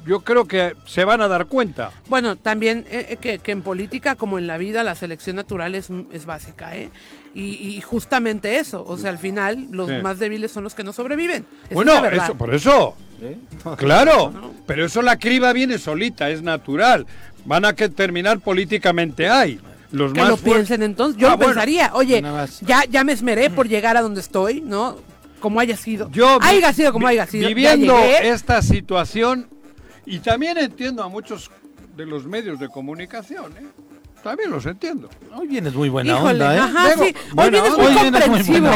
yo creo que se van a dar cuenta. Bueno, también eh, eh, que, que en política como en la vida la selección natural es, es básica, ¿eh? Y, y justamente eso, o sea, al final los Sí. más débiles son los que no sobreviven. Bueno, es eso, por eso, ¿Eh? claro, pero eso la criba viene solita, es natural. Van a que terminar políticamente ahí. Los que más lo piensen entonces. Yo Ah, lo bueno. pensaría, oye, ya, ya me esmeré por llegar a donde estoy, ¿no? Como haya sido. Yo haya sido como haya sido. Viviendo esta situación, y también entiendo a muchos de los medios de comunicación, ¿eh? También los entiendo. Hoy vienes muy buena Híjole, onda, ¿eh? ajá, Luego, sí. Hoy vienes hoy muy vienes muy comprensivo.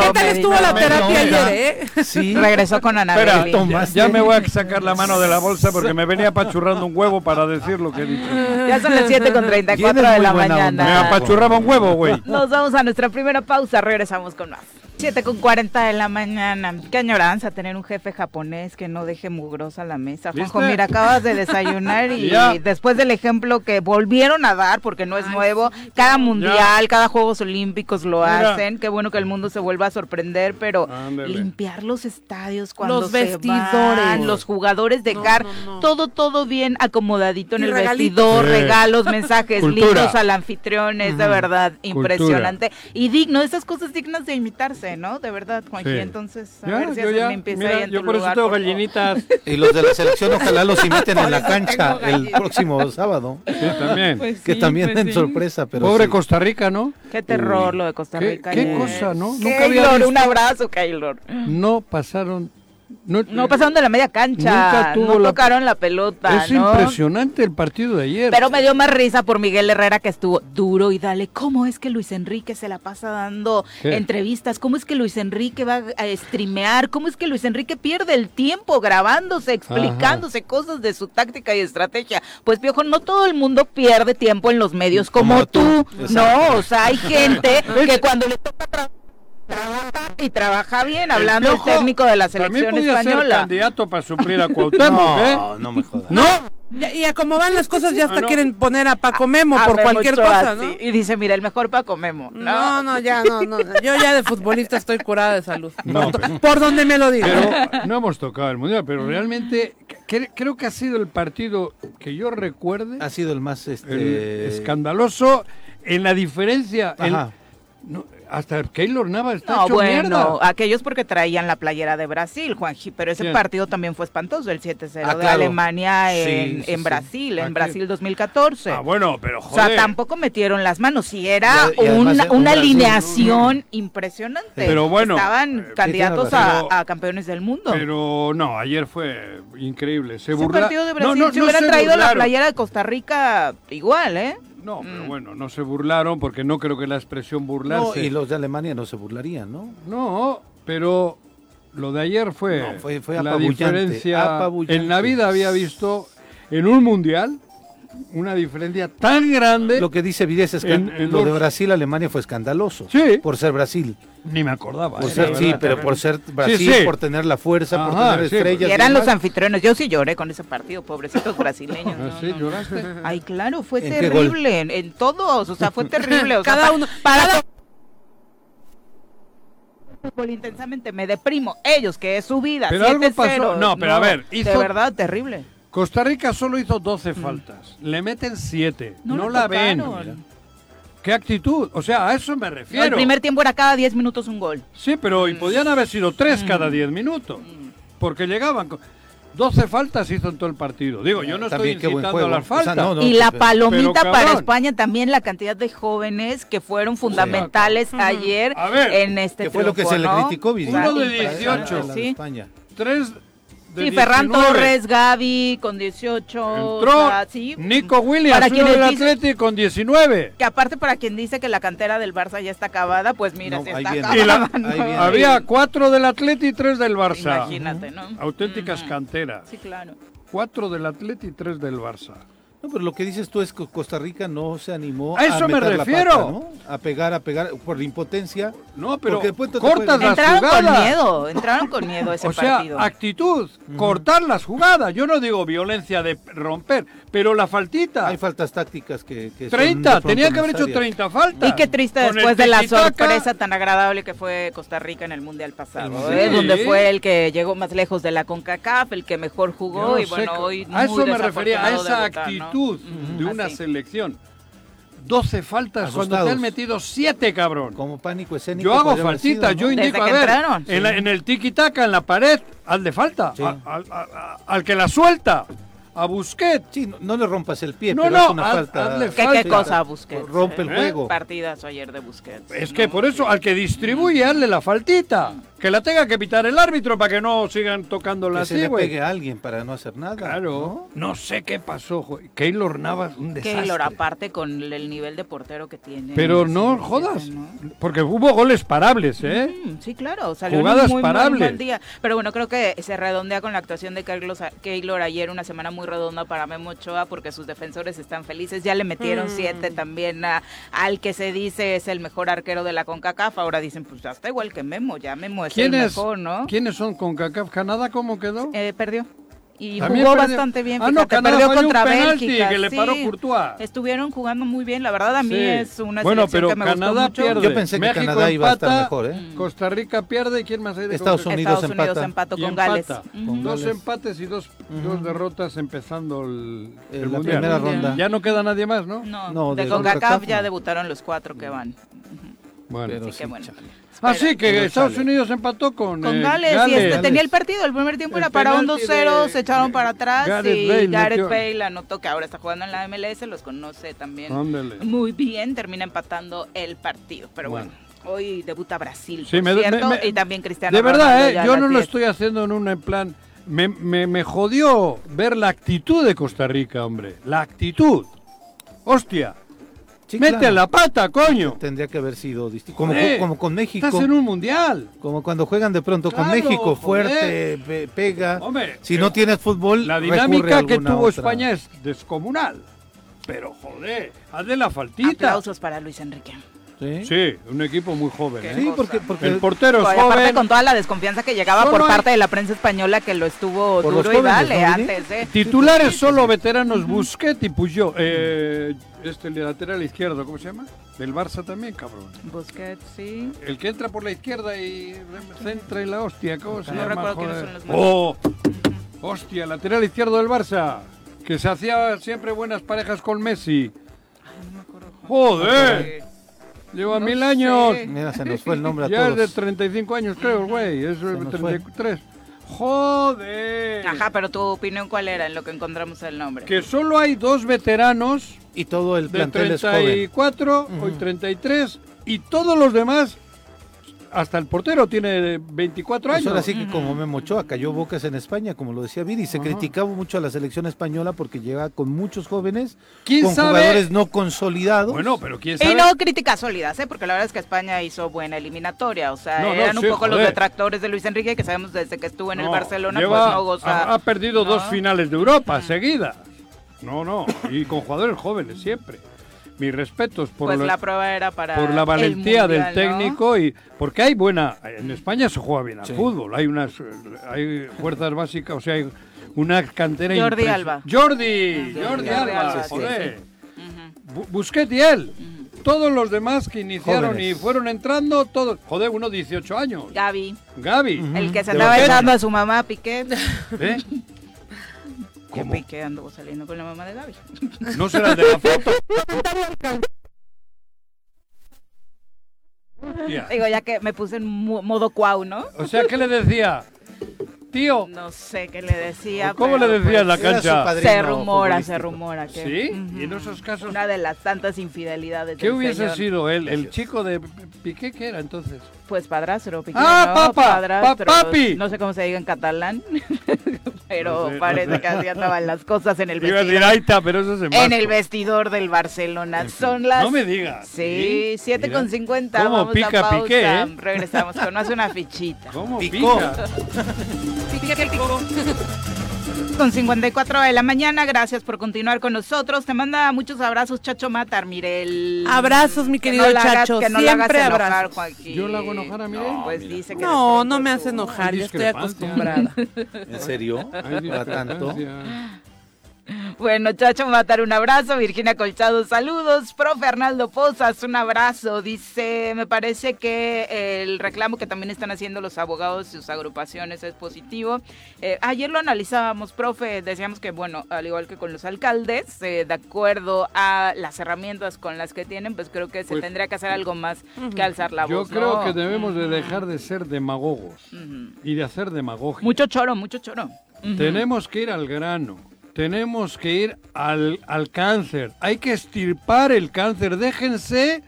¿Qué tal estuvo la terapia ayer, eh? Sí. Regresó con Ana Espera. Ya me voy a sacar la mano de la bolsa porque me venía apachurrando un huevo para decir lo que he dicho. Ya son las 7 con 34 Tienes de la buena onda. Me mañana. apachurraba un huevo, güey. Nos vamos a nuestra primera pausa, regresamos con más. 7 con 40 de la mañana. Qué añoranza tener un jefe japonés que no deje mugrosa la mesa. Juanjo, ¿Viste? mira, acabas de desayunar y después del ejemplo que volvieron a dar, porque no es nuevo, cada mundial, cada Juegos Olímpicos lo Mira. hacen. Qué bueno que el mundo se vuelva a sorprender, pero Ándele. limpiar los estadios cuando Los se vestidores. van, los jugadores dejar No, no, no. todo, todo bien acomodadito en Y el vestidor, Sí. regalos, mensajes lindos al anfitrión, es de verdad Cultura. impresionante y digno, esas cosas dignas de imitarse, ¿no? De verdad, Juanji. Sí. Entonces, a Ya, ver si yo ya, limpieza mira, ahí en yo tu por eso lugar, tengo por favor. gallinitas. Y los de la selección ojalá los imiten en la eso cancha tengo el próximo sábado. Sí, también. Pues que sí, también pues en sorpresa, pero Pobre sí. Costa Rica, ¿no? Qué terror lo de Costa ¿Qué- Rica. qué ayer. cosa, no? Nunca había visto. un abrazo, Keylor. No pasaron. No, No pasaron de la media cancha, no la- tocaron la pelota, Es ¿no? impresionante el partido de ayer. Pero me dio más risa por Miguel Herrera que estuvo duro y dale. ¿Cómo es que Luis Enrique se la pasa dando ¿Qué? entrevistas? ¿Cómo es que Luis Enrique va a streamear? ¿Cómo es que Luis Enrique pierde el tiempo grabándose, explicándose cosas de su táctica y estrategia? Pues Piojo, no todo el mundo pierde tiempo en los medios como, Como tú. tú. No, o sea, hay gente que cuando le toca tra- trabaja y trabaja bien, hablando Piojo técnico de la selección podía ser española. candidato para suplir a Cuauhtémoc, ¿eh? No, no me jodas. ¿No? Y a como van las cosas ya hasta Ah, no. quieren poner a Paco Memo A por Memo cualquier cosa, ¿no? Y dice, mira, el mejor Paco Memo. No, no, ya, no, no. Yo ya de futbolista estoy curada de salud. No, por, por donde me lo diga. Pero no hemos tocado el mundial, pero realmente cre- creo que ha sido el partido que yo recuerde Ha sido el más el este escandaloso en la diferencia. en- Ajá. no, hasta Keylor Navas está No, hecho bueno, mierda. aquellos porque traían la playera de Brasil, Juanji, pero ese ¿Quién? partido también fue espantoso, el 7-0 Ah, de claro. Alemania en, sí, en sí. Brasil, ¿A en? Brasil 2014. Ah, bueno, pero o joder. sea, tampoco metieron las manos, sí era Y- y además una, una Brasil- alineación impresionante. Pero bueno, Estaban eh, candidatos a, campeones del mundo. Pero no, ayer fue increíble. Se Ese burla... partido de Brasil, no, si no hubieran traído la burlaron. playera de Costa Rica, igual, ¿eh? No, pero Mm. bueno, no se burlaron porque no creo que la expresión No, burlarse. y los de Alemania no se burlarían, ¿no? No, pero lo de ayer fue, No, fue- fue la diferencia. apabullante. En la vida había visto en un mundial una diferencia tan grande. Lo que dice Vides es que lo de los- Brasil-Alemania fue escandaloso. Sí. Por ser Brasil. Ni me acordaba. Por eh, ser, sí, pero por ser Brasil, sí. por tener la fuerza, por tener sí, estrellas. Y eran los anfitriones. Yo sí lloré con ese partido, pobrecitos brasileños. Ah, no, sí, no, no. lloraste. Ay, claro, fue terrible en, en todos, o sea, fue terrible. O sea, Cada uno- para cada- fútbol intensamente me deprimo. Ellos, que es su vida, Pero algo 7-0, pasó- no, pero a ver, De verdad, terrible. Costa Rica solo hizo 12 faltas. Le meten 7. No No, la ven. tocaron. ¿Qué actitud? O sea, a eso me El refiero. primer tiempo era cada 10 minutos un gol. Sí, pero y podían haber sido 3 cada 10 minutos. Porque llegaban. con- 12 faltas hizo en todo el partido. Digo, yo no estoy También buen incitando a las O sea, faltas. no, no. y la palomita pero, para. España también la cantidad de jóvenes que fueron fundamentales ayer A ver, en este Que fue lo que se le ¿no? criticó. Uno de Para- 18. para la de Sí. España. 3 de Sí, Ferran 19. Torres, Gaby con 18. Entró o sea, sí. Nico Williams, Para uno quienes del Atleti con 19. Que aparte para quien dice que la cantera del Barça ya está acabada, pues mira, No, si está viene. acabada. Y la- ¿no? ahí viene. Había 4 del Atleti y 3 del Barça. Imagínate, ¿no? Auténticas canteras. Sí, claro. 4 del Atleti y 3 del Barça. No, pero lo que dices tú es que Costa Rica no se animó A eso me meter la refiero. pata, ¿no? A pegar, a pegar por la impotencia. No, pero Porque después te cortas las Entraron con jugadas. miedo, entraron con miedo ese O sea, partido. actitud, cortar las jugadas. Yo no digo violencia de romper, pero la faltita. Hay faltas tácticas que, que son 30, de pronto tenía que haber hecho necesarias. 30 faltas. Y qué triste Con después de la sorpresa tan agradable que fue Costa Rica en el Mundial pasado, Sí. ¿eh? donde fue el que llegó más lejos de la CONCACAF, el que mejor jugó no y bueno, hoy a eso me refería, a esa debutar, ¿no? actitud de una así. selección. 12 faltas cuando te han metido 7, cabrón. Como pánico escénico. Yo hago faltita, sido, yo indico, a ver, entraron, en, la- en el tiki-taka, en la pared, al de falta, Sí. al que la suelta, a Busquets. Sí, no, no le rompas el pie, No, pero no, es una haz- falta. hazle ¿Qué, falta. qué cosa Busquets? Rompe el ¿Eh? juego. Partidazo ayer de Busquets. Es ¿no? que por eso, al que distribuye, hazle la faltita. Que la tenga que pitar el árbitro para que no sigan tocándola Que se así, le güey. pegue a alguien para no hacer nada. Claro. No sé qué pasó, güey. Keylor Navas, un desastre. Keylor, aparte con el nivel de portero que tiene. Pero no jodas, ¿no? porque hubo goles parables, ¿eh? Mm, Sí, claro, salió Jugadas muy, muy parables. buen día. Pero bueno, creo que se redondea con la actuación de Carlos Keylor ayer, una semana muy redonda para Memo Ochoa, porque sus defensores están felices. Ya le metieron Mm. siete también a- al que se dice es el mejor arquero de la CONCACAF. Ahora dicen, pues ya está igual que Memo, ya Memo es ¿Quiénes, mejor, ¿no? ¿Quiénes son con CACAF? ¿Canadá cómo quedó? Eh, perdió. Y También jugó perdió. bastante bien. Ah, no, fíjate, Canadá perdió contra penalti Bélgica. que le sí. paró Courtois. Estuvieron jugando muy bien. La verdad, a mí Sí. es una Bueno, pero que me gustó Canadá mucho. pierde. Yo pensé que México Canadá iba a estar empata, mejor, ¿eh? Costa Rica pierde y quién más hay de Estados? Unidos Estados Unidos empata. empató con Gales. empata. Dos empates y dos, dos derrotas empezando el, el la mundial. primera ronda. Ya no queda nadie más, ¿no? No, No, de de CONCACAF ya no. debutaron los cuatro que van. Bueno. Así que. Así que Estados sale. Unidos empató con, Con eh, Gales, y este, tenía el partido, el primer tiempo El era para un penalti 2-0, de- se echaron para atrás Gareth y Bale Gareth metió. Bale anotó que ahora está jugando en la MLS, los conoce también muy bien, termina empatando el partido, pero bueno. Bueno. Hoy debuta Brasil, Sí, por me- me- cierto, me- y también Cristiano De verdad, eh, yo no lo 10. estoy haciendo en un plan. Me, me, me jodió ver la actitud de Costa Rica, hombre. La actitud. Hostia. Sí, Mete claro. la pata, coño. Tendría que haber sido distinto. Como, con México. Estás en un mundial. Como cuando juegan de pronto con México, fuerte, pe- pega. Hombre, si no tienes fútbol, La dinámica que tuvo otra. España es descomunal. Pero joder, hazle la faltita. Aplausos para Luis Enrique. ¿Sí? Sí, un equipo muy joven. Qué ¿eh? Sí, porque, porque El portero es Oye, aparte joven. con toda la desconfianza que llegaba por parte de la prensa española que lo estuvo Por duro y dale ¿no, antes, ¿eh? Titulares solo veteranos Busquets y Puyol. Eh, este el lateral izquierdo, ¿cómo se llama? Del Barça también, cabrón. Busquets, sí. El que entra por la izquierda y centra y la hostia, ¿cómo se No llama? recuerdo quiénes Joder. son los. ¡Oh! Hostia, lateral izquierdo del Barça. Que se hacía siempre buenas parejas con Messi. ¡Joder! Lleva No mil sé. años. Mira, se nos fue el nombre a Ya es de todos. 35 años, creo, güey. Es de nos fue. 33. ¡Joder! Ajá, pero tu opinión cuál era en lo que encontramos el nombre. Que solo hay dos veteranos Y todo el de plantel es joven. 34, hoy Ujú. 33, y todos los demás, hasta el portero tiene 24 Pues años. ahora sí que como Memo Ochoa cayó bocas en España, como lo decía Viri, se Ajá. criticaba mucho a la selección española porque llega con muchos jóvenes, ¿Quién con sabe? jugadores no consolidados. Bueno, pero quién sabe. Y no críticas sólidas, ¿eh? porque la verdad es que España hizo buena eliminatoria. O sea, No, no, eran un poco los detractores de Luis Enrique, que sabemos desde que estuvo en el Barcelona, lleva- pues no goza. ha, ha perdido ¿no? dos finales de Europa seguidas. No, no, y con jugadores jóvenes siempre. Mis respetos por, Pues lo- la prueba era para. por la el valentía Mundial, del ¿no? técnico y porque hay buena en España se juega bien al Sí. fútbol hay unas hay fuerzas básicas o sea hay una cantera Jordi Alba. Jordi Jordi, Jordi Alba, Alba, sí, joder. Bu- Busquets y él todos los demás que iniciaron Jóvenes. y fueron entrando todos joder uno 18 años Gaby, Gaby el que se andaba echando a su mamá, Piqué. ¿eh? Que ¿Cómo? Piqué anduvo saliendo con la mamá de Gaby. no será el de la foto. Digo, ya que me puse en mo- modo cuau, ¿no? o sea qué le decía tío No sé qué le decía. ¿Cómo le decía en la pues, Era su cancha? padrino Se rumora, se rumora que. ¿Sí? Y en esos casos Una de las tantas infidelidades. ¿Qué del hubiese señor. sido él? ¿El chico de Piqué qué era entonces? Pues padrastro, Piqué, ¡Ah, ¿no? papa! Padrastros. ¡Pa- papi! No sé cómo se diga en catalán, pero No sé, no parece sé. que así andaban las cosas en el Iba a decir vestidor. Aita, pero eso se En el vestidor del Barcelona. Son las. No me digas. Sí, 7 Mira. con 50. ¿Cómo Vamos pica a pausa. Piqué, eh? Regresamos con más una fichita. ¿Cómo pica? Picó. Con 54 de la mañana. Gracias por continuar con nosotros. Te manda muchos abrazos, Chacho Matar, Mirel. Abrazos, mi Que querido no hagas- Chacho. que no la hagas Siempre enojar, abrazos. Joaquín. Yo la hago enojar a Mirel. Pues dice que No, no me hace enojar, yo estoy acostumbrada. ¿En serio? ¿Para tanto? Bueno, Chacho Matar, un abrazo. Virginia Colchado, saludos. Profe Arnaldo Pozas, un abrazo. Dice, me parece que el reclamo que también están haciendo los abogados y sus agrupaciones es positivo. Eh, ayer lo analizábamos, profe. Decíamos que, bueno, al igual que con los alcaldes, eh, de acuerdo a las herramientas con las que tienen, pues creo que se Pues- tendría que hacer algo más que alzar la Yo voz. creo ¿no? que debemos de dejar de ser demagogos y de hacer demagogia. Mucho choro, mucho choro. Tenemos que ir al grano. Tenemos que ir al, al cáncer. Hay que estirpar el cáncer. Déjense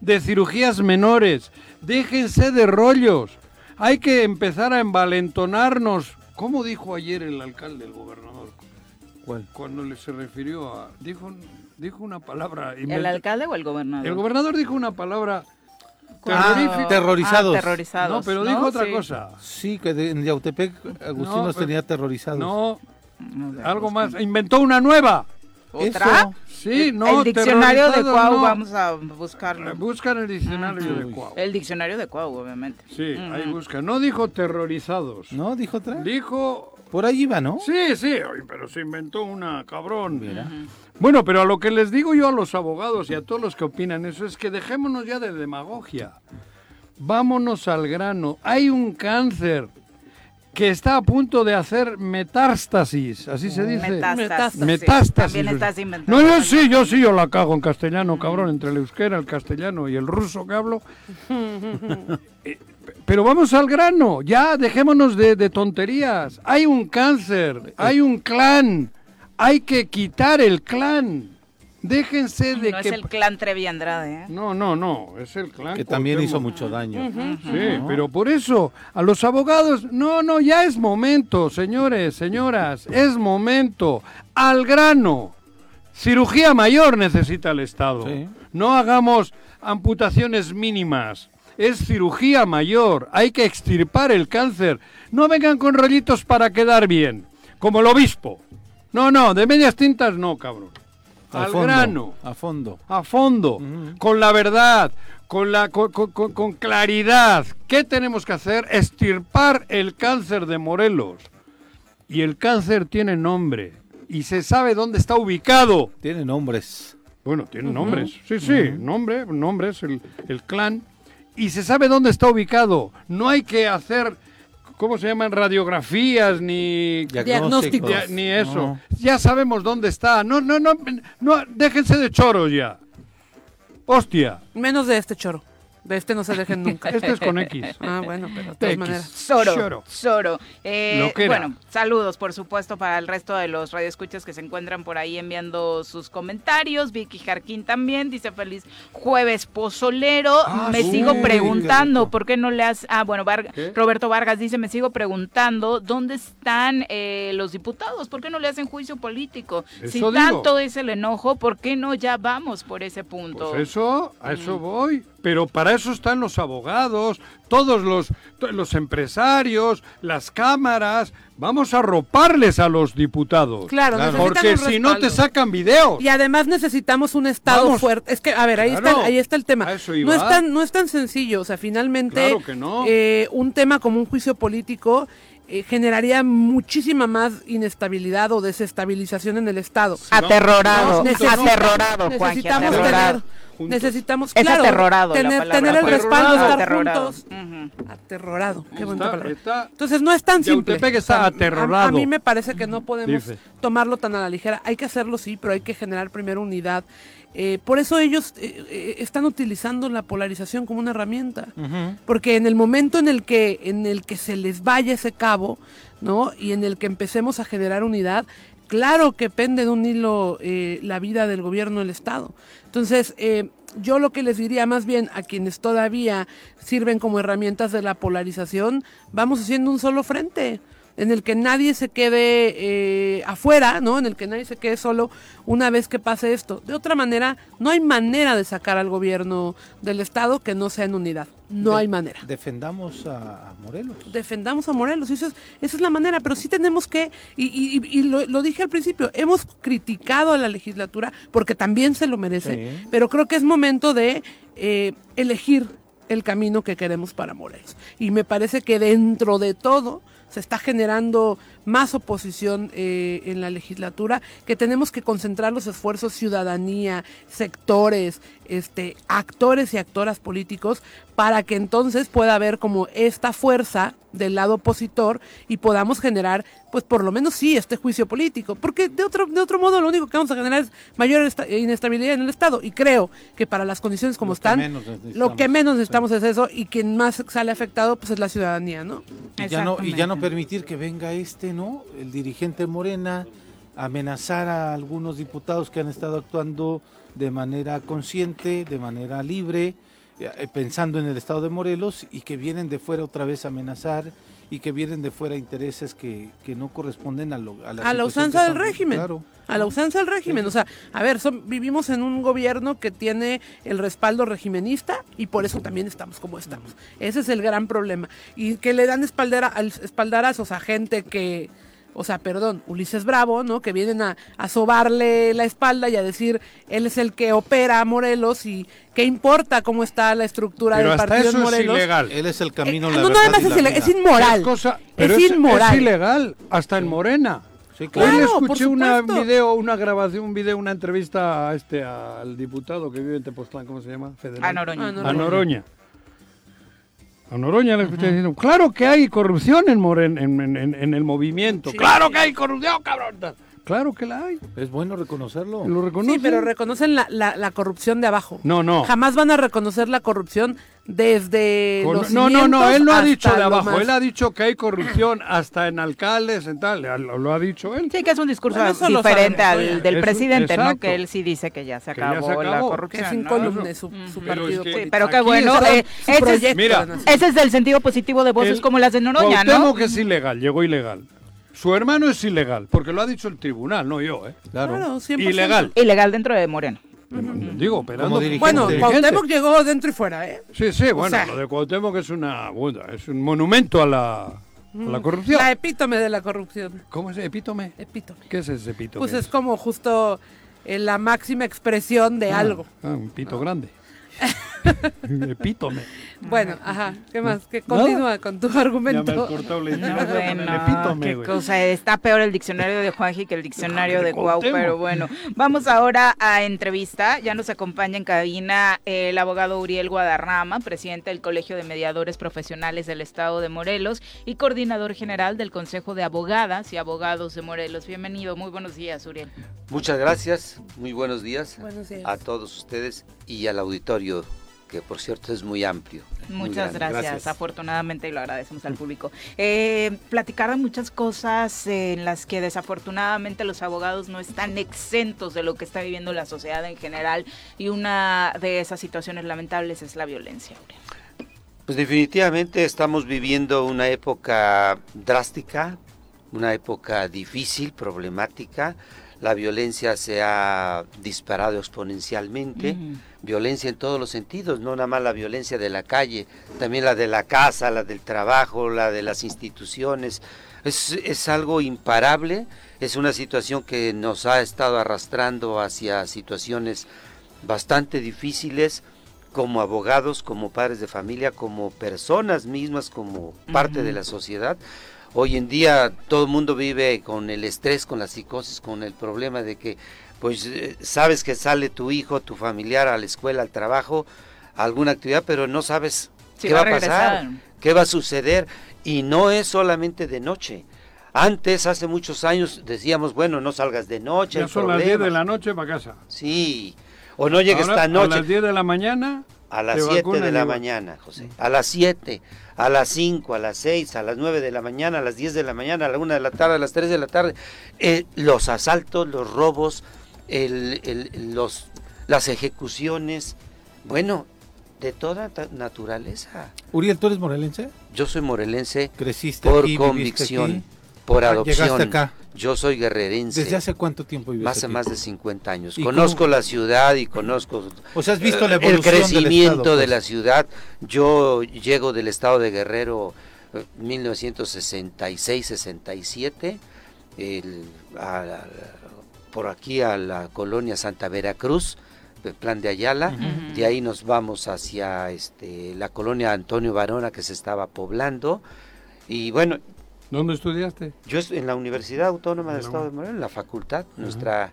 de cirugías menores. Déjense de rollos. Hay que empezar a envalentonarnos. ¿Cómo dijo ayer el alcalde, el gobernador? ¿Cuál? Cuando le se refirió a... Dijo, dijo una palabra... ¿El alcalde o el gobernador? el gobernador dijo una palabra Ah, terrorizados. Ah, terrorizados. no, pero dijo otra Sí. cosa. Sí, que de- en Yautepec Agustín No, nos pero- tenía aterrorizados. No, algo más. Inventó una nueva. ¿Otra? Eso. Sí, no, el diccionario de Cuau, no. vamos a buscarlo. Buscan el diccionario de Cuau. El diccionario de Cuau, obviamente. Sí, ahí busca. No dijo terrorizados. ¿No? ¿Dijo otra? Dijo... Por ahí iba, ¿no? Sí, sí, pero se inventó una, cabrón. Mira. Bueno, pero a lo que les digo yo a los abogados y a todos los que opinan eso es que dejémonos ya de demagogia. Vámonos al grano. Hay un cáncer que está a punto de hacer metástasis, así se dice. Metástasis. Metástasis. También estás inventando. No, yo sí, yo sí, yo la cago en castellano, cabrón, entre el euskera, el castellano y el ruso que hablo. Eh, Pero vamos al grano, ya dejémonos de, de tonterías. Hay un cáncer, hay un clan, hay que quitar el clan. Déjense de No que... es el clan Trevi Andrade, ¿eh? No, no, no, es el clan. Que también hizo mucho daño. Sí, pero por eso, a los abogados, no, no, ya es momento, señores, señoras, es momento. Al grano. Cirugía mayor necesita el Estado. Sí. No hagamos amputaciones mínimas. Es cirugía mayor. Hay que extirpar el cáncer. No vengan con rollitos para quedar bien. Como el obispo. No, no, de medias tintas no, cabrón. Al fondo, grano A fondo. a fondo, con la verdad, con, la, con, con- con- con claridad. ¿Qué tenemos que hacer? Estirpar el cáncer de Morelos. Y el cáncer tiene nombre. Y se sabe dónde está ubicado. Tiene nombres. Bueno, tiene nombres. Sí, sí, nombre, nombres, el, el clan. Y se sabe dónde está ubicado. No hay que hacer, ¿cómo se llaman? Radiografías ni... Diagnósticos. Ya, ni eso. No. Ya sabemos dónde está. No, no, no, no, déjense de choros ya. Hostia, Menos de este choro. De este no se dejen nunca. este es con X. Ah, bueno, pero de todas X. maneras. Zoro. Choro. Zoro. Eh, Lo que era. bueno, saludos por supuesto para el resto de los radioescuchas que se encuentran por ahí enviando sus comentarios. Vicky Jarquín también dice feliz jueves pozolero. Ah, me sí, sigo preguntando rico. por qué no le has... Ah, bueno, Varga- ¿Qué? Roberto Vargas dice, me sigo preguntando dónde están eh, los diputados, por qué no le hacen juicio político. si digo. tanto es el enojo, ¿por qué no ya vamos por ese punto? Pues eso, a eso voy. Pero para eso están los abogados, todos los, los empresarios, las cámaras. Vamos a roparles a los diputados. Claro, Claro. Porque si no te sacan videos. Y además necesitamos un Estado Vamos. fuerte. Es que, a ver, ahí, Claro. está, ahí está el tema. A eso No es, tan, no es tan sencillo. O sea, finalmente, Claro que no. eh, un tema como un juicio político eh, generaría muchísima más inestabilidad o desestabilización en el Estado. Aterrorado, Necesita- aterrorado, Juanji, necesitamos aterrorado. tener, necesitamos, Es claro, aterrorado tener, el respaldo, estar Aterrorado. juntos. Ujú. Aterrorado, qué bonita palabra. está- Entonces no es tan simple. Está a- mí me parece que no podemos Dice. tomarlo tan a la ligera. Hay que hacerlo sí, pero hay que generar primero unidad. Eh, por eso ellos eh, eh, están utilizando la polarización como una herramienta, porque en el momento en el que en el que se les vaya ese cabo, ¿no? Y en el que empecemos a generar unidad, claro que pende de un hilo eh, la vida del gobierno del estado. Entonces, eh, yo lo que les diría más bien a quienes todavía sirven como herramientas de la polarización, vamos haciendo un solo frente. En el que nadie se quede eh, afuera, ¿no? En el que nadie se quede solo una vez que pase esto. De otra manera, no hay manera de sacar al gobierno del Estado que no sea en unidad. No De- hay manera. Defendamos a, Morelos. Defendamos a Morelos, eso es, esa es la manera, pero sí tenemos que, y, y- y lo, lo dije al principio, hemos criticado a la legislatura porque también se lo merece, Sí. pero creo que es momento de eh, elegir el camino que queremos para Morelos. Y me parece que dentro de todo se está generando más oposición eh, en la legislatura, que tenemos que concentrar los esfuerzos ciudadanía, sectores, este, actores y actoras políticos, para que entonces pueda haber como esta fuerza del lado opositor y podamos generar, pues por lo menos sí, este juicio político. Porque de otro, de otro modo lo único que vamos a generar es mayor esta- inestabilidad en el Estado. Y creo que para las condiciones como Lo están, lo que menos sí. necesitamos es eso y quien más sale afectado pues es la ciudadanía, ¿no? Y ya, no, y ya no permitir que venga este, ¿no? El dirigente Morena amenazar a algunos diputados que han estado actuando de manera consciente, de manera libre, eh, pensando en el estado de Morelos y que vienen de fuera otra vez a amenazar y que vienen de fuera intereses que, que no corresponden a, lo, a la a la usanza del régimen. Claro. A la usanza del régimen. O sea, a ver, son- vivimos en un gobierno que tiene el respaldo regimenista y por eso también estamos como estamos. Ese es el gran problema. Y que le dan espaldera, al- espaldarazos a gente que, o sea, perdón, Ulises Bravo, ¿no? Que vienen a, a sobarle la espalda y a decir, él es el que opera a Morelos y qué importa cómo está la estructura Pero del hasta partido eso en es Morelos. ilegal. Él es el camino, Eh, la no, verdad nada más y la es, ilegal, vida. es inmoral. Es cosa- pero es es, inmoral. es ilegal, hasta en Morena. Sí, Hoy claro. por escuché una video, una grabación, un video, una entrevista a este al diputado que vive en Tepoztlán, ¿cómo se llama? Federal. A Noroña. No. A Noroña. A Noroña le escuché diciendo, claro que hay corrupción en, Moren, en, en- en- en el movimiento. Sí. Claro que hay corrupción, cabrón. Claro que la hay. Es bueno reconocerlo. Lo reconoce. Sí, pero reconocen la, la, la corrupción de abajo. No, no. Jamás van a reconocer la corrupción desde Con- los no, no, no, él no ha dicho de lo abajo, más- él ha dicho que hay corrupción hasta en alcaldes, en tal, lo, lo ha dicho él. Sí, que es un discurso Bueno, diferente al del presidente, ¿no? Que él sí dice que ya se Que ya se acabó, la que corrupción. es ¿no? incólume su, su Pero partido es que- Sí, pero qué bueno. Eh, su ese, es, proyecto Mira, ese es el sentido positivo de voces El- como las de Noroña, ¿no? Cuauhtémoc es ilegal, llegó ilegal. Su hermano es ilegal, porque lo ha dicho el tribunal, no yo, ¿eh? Claro. Claro, 100%. Ilegal. Ilegal dentro de Moreno. Digo, dirigente. Bueno. Cuauhtémoc llegó dentro y fuera, ¿eh? Sí, sí, bueno, sea- lo de Cuauhtémoc es una, bueno, es un monumento a la, a la corrupción. La epítome de la corrupción. ¿Cómo es epítome? Epítome. ¿Qué es ese pito? Pues es como justo eh, la máxima expresión de Ah, algo. ah, un pito grande. epítome. Bueno, ajá. ¿Qué más? Que continúa con tu Ya me argumento. has cortado la No, inspiración con el bueno, epítome, qué cosa. Está peor el diccionario de Juanji que el diccionario De de Cuau, pero bueno. Vamos ahora a entrevista. Ya nos acompaña en cabina el abogado Uriel Guadarrama, presidente del Colegio de Mediadores Profesionales del Estado de Morelos y coordinador general del Consejo de Abogadas y Abogados de Morelos. Bienvenido, muy buenos días, Uriel. Muchas gracias, muy buenos días Buenos días. a todos ustedes y al auditorio, que por cierto es muy amplio. Muchas gracias. afortunadamente y lo agradecemos al público. Eh, platicar de muchas cosas en las que desafortunadamente los abogados no están exentos de lo que está viviendo la sociedad en general y una de esas situaciones lamentables es la violencia. Pues definitivamente estamos viviendo una época drástica, una época difícil, problemática. La violencia se ha disparado exponencialmente. Violencia en todos los sentidos, no nada más la violencia de la calle, también la de la casa, la del trabajo, la de las instituciones. Es, es algo imparable, es una situación que nos ha estado arrastrando hacia situaciones bastante difíciles como abogados, como padres de familia, como personas mismas, como parte de la sociedad. Hoy en día todo el mundo vive con el estrés, con la psicosis, con el problema de que pues eh, sabes que sale tu hijo, tu familiar a la escuela, al trabajo, a alguna actividad, pero no sabes Sí, qué va a pasar, regresar. qué va a suceder y no es solamente de noche. Antes, hace muchos años, decíamos, bueno, no salgas de noche. Ya son las 10 de la noche para casa. Sí, o no llegues Ahora, esta noche. A las 10 de la mañana. A las te 7 vacunan de la mañana, José. A las 7, a las 5, a las 6, a las 9 de la mañana, a las 10 de la mañana, a la 1 de la tarde, a las 3 de la tarde. Eh, los asaltos, los robos, el- el- los, las ejecuciones, bueno, de toda naturaleza. Uriel, ¿tú eres morelense? Yo soy morelense ¿Creciste por aquí, viviste convicción. aquí? Por adopción. llegaste acá. Yo soy guerrerense. ¿Desde hace cuánto tiempo vives Hace aquí? más de 50 años. ¿Y Conozco cómo- la ciudad y conozco O sea, has visto la eh, el evolución del crecimiento estado, de pues. la ciudad. Yo llego del estado de Guerrero eh, 1966-67, el- a la- por aquí a la colonia Santa Veracruz, el plan de Ayala. De ahí nos vamos hacia este, la colonia Antonio Varona que se estaba poblando. Y bueno, ¿Dónde estudiaste? yo en la Universidad Autónoma del No. Estado de Morelos, en la facultad, nuestra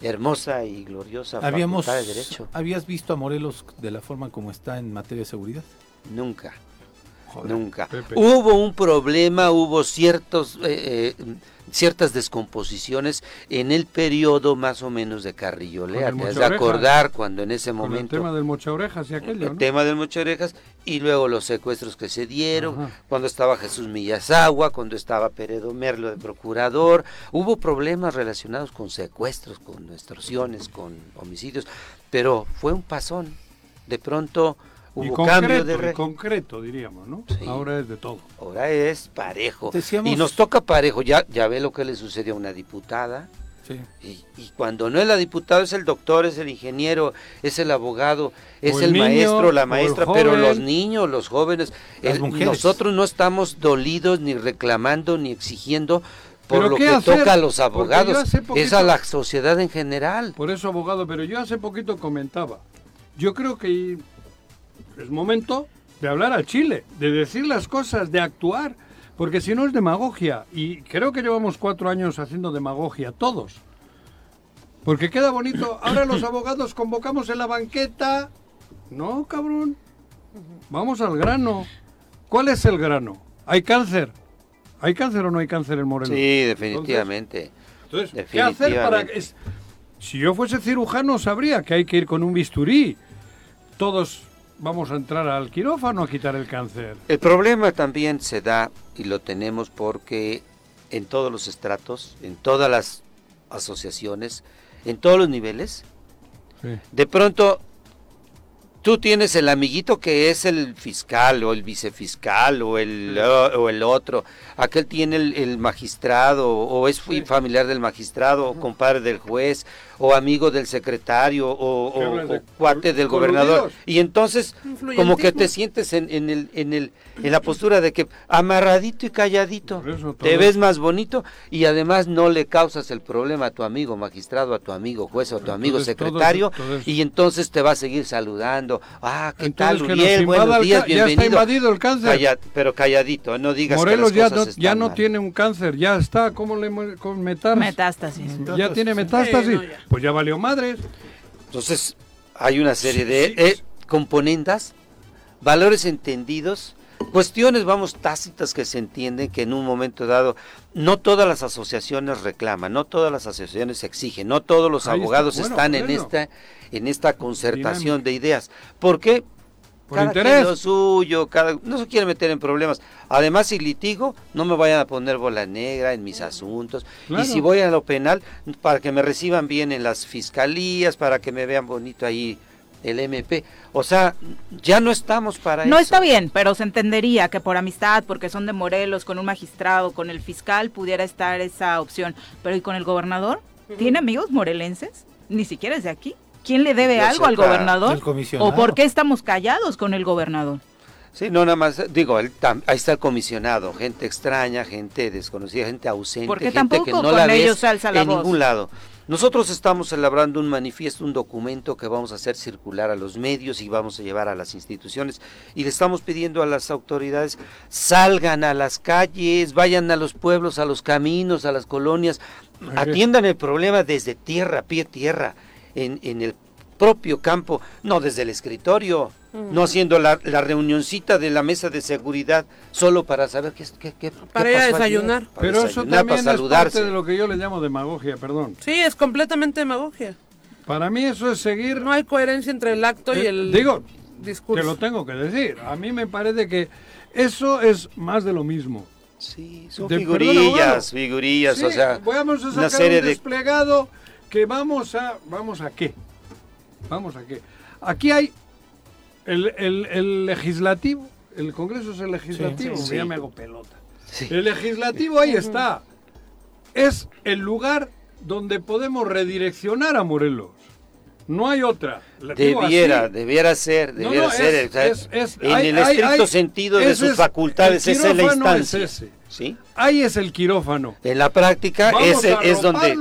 hermosa y gloriosa Habíamos, Facultad de Derecho. ¿Habías visto a Morelos de la forma como está en materia de seguridad? Nunca, Joder, nunca. Pepe. Hubo un problema, hubo ciertos, eh, eh, ciertas descomposiciones en el periodo más o menos de Carrillo Lea. Con el Te has de acordar cuando en ese Con el momento... tema del mocha orejas y aquello, el ¿no? tema del Mocha Orejas y luego los secuestros que se dieron, Ajá. cuando estaba Jesús Millasagua, cuando estaba Peredo Merlo de procurador, hubo problemas relacionados con secuestros, con extorsiones, con homicidios, pero fue un pasón. De pronto y hubo concreto, cambio de y re- concreto, diríamos, ¿no? Sí. Ahora es de todo. Ahora es parejo. Decíamos- Y nos toca parejo. Ya, ya ve lo que le sucedió a una diputada. Sí. Y, y cuando no es la diputada, es el doctor, es el ingeniero, es el abogado, es el el, niño, maestro, la maestra, pero los niños, los jóvenes, el- nosotros no estamos dolidos, ni reclamando, ni exigiendo por ¿Pero lo que hacer? toca a los abogados, es a la sociedad en general. Por eso, abogado, pero yo hace poquito comentaba, yo creo que es momento de hablar al Chile, de decir las cosas, de actuar, porque si no es demagogia, y creo que llevamos cuatro años haciendo demagogia todos. Porque queda bonito, ahora los abogados convocamos en la banqueta. No, cabrón. Vamos al grano. ¿Cuál es el grano? ¿Hay cáncer? ¿Hay cáncer o no hay cáncer en Morelos? Sí, definitivamente. Entonces, ¿qué hacer para es- Si yo fuese cirujano sabría que hay que ir con un bisturí. Todos vamos a entrar al quirófano a quitar el cáncer. El problema también se da y lo tenemos porque en todos los estratos, en todas las asociaciones, en todos los niveles, de pronto tú tienes el amiguito que es el fiscal o el vicefiscal o el, o el otro, aquel tiene el, el magistrado o es familiar del magistrado o compadre del juez o amigo del secretario o, ¿Qué o- hablas de o cuate del gobernador. Y entonces como que te sientes en, en el, en, el, en la postura de que amarradito y calladito, te ves más bonito y además no le causas el problema a tu amigo magistrado, a tu amigo juez o a tu amigo Entonces, secretario todo y entonces te va a seguir saludando. Ah, ¿qué Entonces, tal, Uriel? Buenos días, ya está bienvenido. invadido el cáncer. Calla- pero calladito, no digas Morelos que ya las no, cosas ya están no mal. tiene un cáncer, ya está, ¿cómo le con? Metástasis. Ya tiene metástasis. Sí, no, ya. Pues ya valió madres. Entonces, hay una serie Sí, de sí, eh, sí. componendas, valores entendidos, cuestiones, vamos, tácitas que se entienden que en un momento dado no todas las asociaciones reclaman, no todas las asociaciones exigen, no todos los Ahí está, abogados bueno, están en esta en esta concertación Dinámica. de ideas. ¿Por qué? Por cada quien interés. lo suyo, cada, no se quiere meter en problemas. Además, si litigo, no me vayan a poner bola negra en mis asuntos. Claro. Y si voy a lo penal, para que me reciban bien en las fiscalías, para que me vean bonito ahí el MP. O sea, ya no estamos para No eso. está bien, pero se entendería que por amistad, porque son de Morelos, con un magistrado, con el fiscal, pudiera estar esa opción. Pero ¿y con el gobernador? ¿Tiene amigos morelenses? Ni siquiera es de aquí. ¿Quién le debe algo al gobernador? el. ¿O por qué estamos callados con el gobernador? Sí, no nada más, digo, él tam- ahí está el comisionado, gente extraña, gente desconocida, gente ausente, ¿Por qué gente tampoco que no con la ves ellos alza la en voz? ningún lado. Nosotros estamos elaborando un manifiesto, un documento que vamos a hacer circular a los medios y vamos a llevar a las instituciones y le estamos pidiendo a las autoridades salgan a las calles, vayan a los pueblos, a los caminos, a las colonias, atiendan el problema desde tierra, pie tierra, en, en el propio campo, no desde el escritorio, no haciendo la, la reunioncita de la mesa de seguridad solo para saber qué, qué, qué- qué Para ir a pasó ayer, desayunar. para Pero eso desayunar, también para es parte de lo que yo le llamo demagogia, perdón. Sí, es completamente demagogia. Para mí eso es seguir... No hay coherencia entre el acto y Eh, el Digo, discurso. te lo tengo que decir. A mí me parece que eso es más de lo mismo. Sí, son De- figurillas, perdón, figurillas, Sí, o sea, vamos a una serie un de desplegado que vamos a... ¿Vamos a qué? ¿Vamos a qué? Aquí hay el, el- el legislativo, el Congreso es el legislativo, Sí, sí. ya me hago pelota. El legislativo ahí está. es el lugar donde podemos redireccionar a Morelos. No hay otra. La Debiera, debiera ser, debiera no, ser. es- o sea, es- es- en hay- el estricto hay- sentido de sus es- facultades, esa es la es instancia. ese. ¿sí? Ahí es el quirófano. En la práctica, Vamos ese a es donde.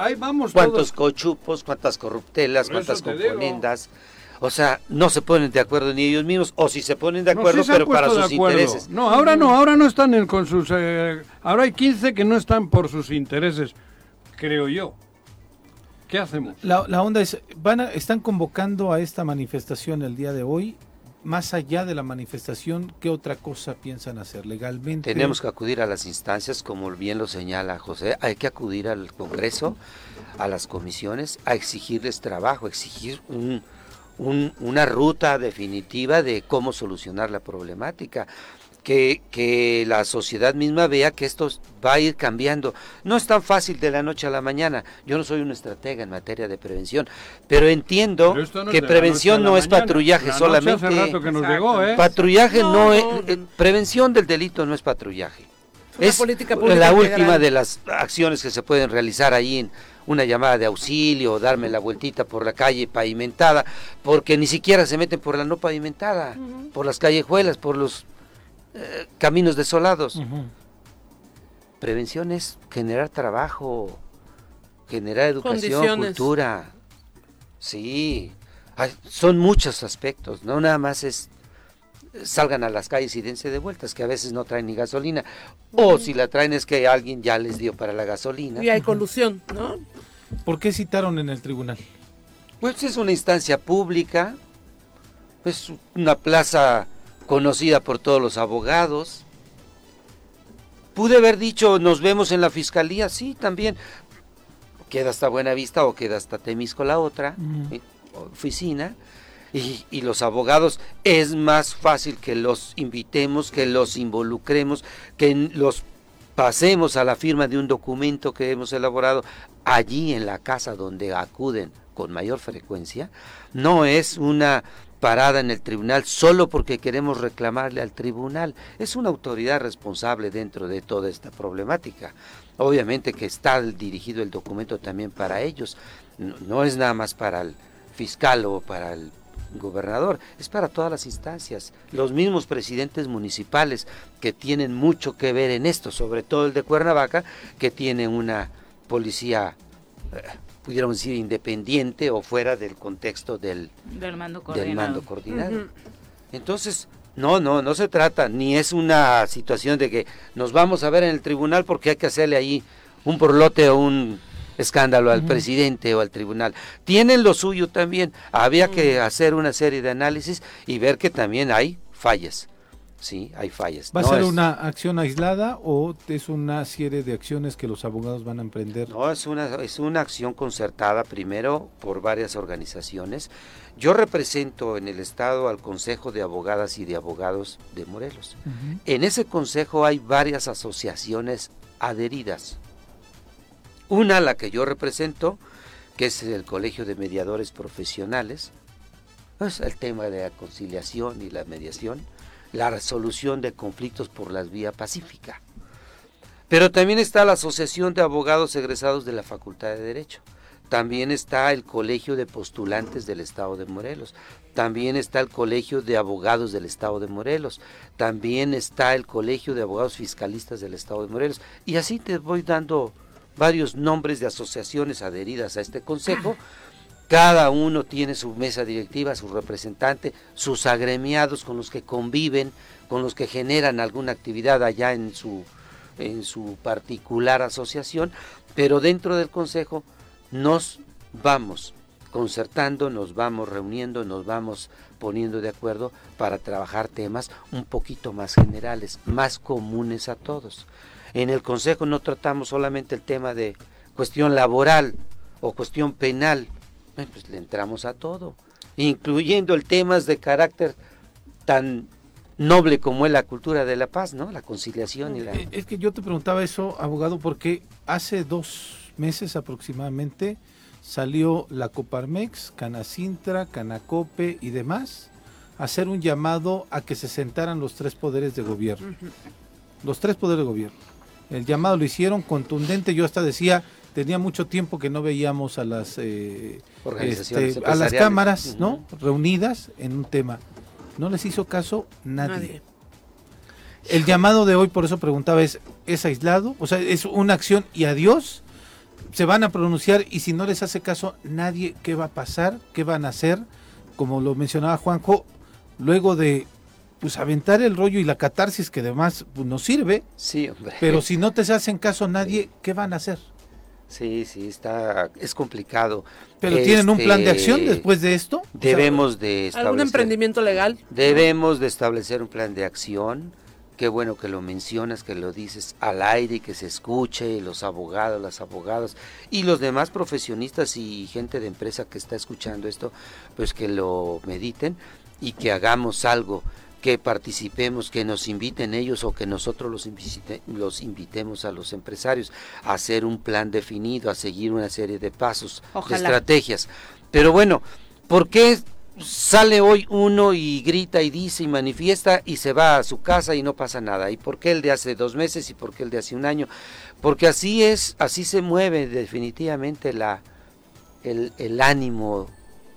Arroparlos, Ahí vamos cuántos todos. cochupos, cuántas corruptelas, Por cuántas componendas. O sea, no se ponen de acuerdo ni ellos mismos, o si se ponen de No, acuerdo, sí pero para sus intereses. No, ahora no, ahora no están en- con sus... eh, ahora hay 15 que no están por sus intereses, creo yo. ¿Qué hacemos? La, la onda es, van a- están convocando a esta manifestación el día de hoy. Más allá de la manifestación, ¿qué otra cosa piensan hacer legalmente? Tenemos que acudir a las instancias, como bien lo señala José, hay que acudir al Congreso, a las comisiones, a exigirles trabajo, exigir un- un- una ruta definitiva de cómo solucionar la problemática. Que, que la sociedad misma vea que esto va a ir cambiando. No es tan fácil de la noche a la mañana. Yo no soy un estratega en materia de prevención, pero entiendo Pero no que prevención no es mañana. patrullaje La solamente. hace rato que nos llegó, ¿eh? Patrullaje no, No, es, no. eh, prevención del delito no es patrullaje. Una Es política pública la última de las acciones que se pueden realizar ahí en una llamada de auxilio, darme la vueltita por la calle pavimentada, porque ni siquiera se meten por la no pavimentada, por las callejuelas, por los eh, caminos desolados. Prevención es generar trabajo, generar educación, cultura. Sí, hay- son muchos aspectos, no nada más es salgan a las calles y dense de vueltas, que a veces no traen ni gasolina, o si la traen es que alguien ya les dio para la gasolina. Y hay colusión, ¿no? ¿Por qué citaron en el tribunal? Pues es una instancia pública, es una plaza conocida por todos los abogados. Pude haber dicho, nos vemos en la fiscalía, sí, también. Queda hasta Buenavista o queda hasta Temisco la otra eh, oficina. Y, y los abogados es más fácil que los invitemos, que los involucremos, que los pasemos a la firma de un documento que hemos elaborado allí en la casa donde acuden con mayor frecuencia. No es una parada en el tribunal solo porque queremos reclamarle al tribunal. Es una autoridad responsable dentro de toda esta problemática. Obviamente que está dirigido el documento también para ellos. No, es nada más para el fiscal o para el gobernador, es para todas las instancias. Los mismos presidentes municipales que tienen mucho que ver en esto, sobre todo el de Cuernavaca, que tiene una policía, eh, pudiéramos decir, independiente o fuera del contexto del, Del mando del coordinado. mando coordinado. Entonces, no, no, no se trata, ni es una situación de que nos vamos a ver en el tribunal porque hay que hacerle ahí un porlote o un escándalo al presidente o al tribunal. Tienen lo suyo también. Había que hacer una serie de análisis y ver que también hay fallas. Sí, hay fallas. ¿Va a ser es- una acción aislada o es una serie de acciones que los abogados van a emprender? No, es una, es una acción concertada primero por varias organizaciones. Yo represento en el Estado al Consejo de Abogadas y de Abogados de Morelos. En ese consejo hay varias asociaciones adheridas. Una, la que yo represento, que es el Colegio de Mediadores Profesionales, es el tema de la conciliación y la mediación, la resolución de conflictos por la vía pacífica. Pero también está la Asociación de Abogados Egresados de la Facultad de Derecho. También está el Colegio de Postulantes del Estado de Morelos. También está el Colegio de Abogados del Estado de Morelos. También está el Colegio de Abogados Fiscalistas del Estado de Morelos. Y así te voy dando varios nombres de asociaciones adheridas a este consejo. Cada uno tiene su mesa directiva, su representante, sus agremiados con los que conviven, con los que generan alguna actividad allá en su, en su particular asociación, pero dentro del consejo nos vamos concertando, nos vamos reuniendo, nos vamos poniendo de acuerdo para trabajar temas un poquito más generales, más comunes a todos. En el consejo no tratamos solamente el tema de cuestión laboral o cuestión penal, pues le entramos a todo, incluyendo el temas de carácter tan noble como es la cultura de la paz, ¿no? La conciliación y la... Eh, Es que yo te preguntaba eso, abogado, porque hace dos meses aproximadamente salió la Coparmex, Canacintra, Canacope y demás a hacer un llamado a que se sentaran los tres poderes de gobierno. Los tres poderes de gobierno. El llamado lo hicieron contundente. Yo hasta decía, tenía mucho tiempo que no veíamos a las eh, Organizaciones este, a las cámaras, ¿no? Reunidas en un tema. No les hizo caso nadie. Nadie. El llamado de hoy, por eso preguntaba, es, ¿es aislado? O sea, ¿es una acción y adiós? Se van a pronunciar y si no les hace caso nadie, ¿qué va a pasar? ¿Qué van a hacer? Como lo mencionaba Juanjo, luego de pues aventar el rollo y la catarsis que además pues, nos sirve, Sí, hombre. pero si no te hacen caso nadie, ¿qué van a hacer? Sí, sí, está, es complicado. ¿Pero tienen un plan de acción Este, después de esto? Debemos de ¿Algún establecer, emprendimiento legal? debemos de establecer un plan de acción. Qué bueno que lo mencionas, que lo dices al aire y que se escuche, los abogados, las abogadas y los demás profesionistas y gente de empresa que está escuchando esto, pues que lo mediten y que hagamos algo, que participemos, que nos inviten ellos o que nosotros los, invite- los invitemos a los empresarios a hacer un plan definido, a seguir una serie de pasos, de estrategias. Pero bueno, ¿por qué sale hoy uno y grita y dice y manifiesta y se va a su casa y no pasa nada? ¿Y por qué el de hace dos meses y por qué el de hace un año? Porque así es, así se mueve definitivamente la, el, el ánimo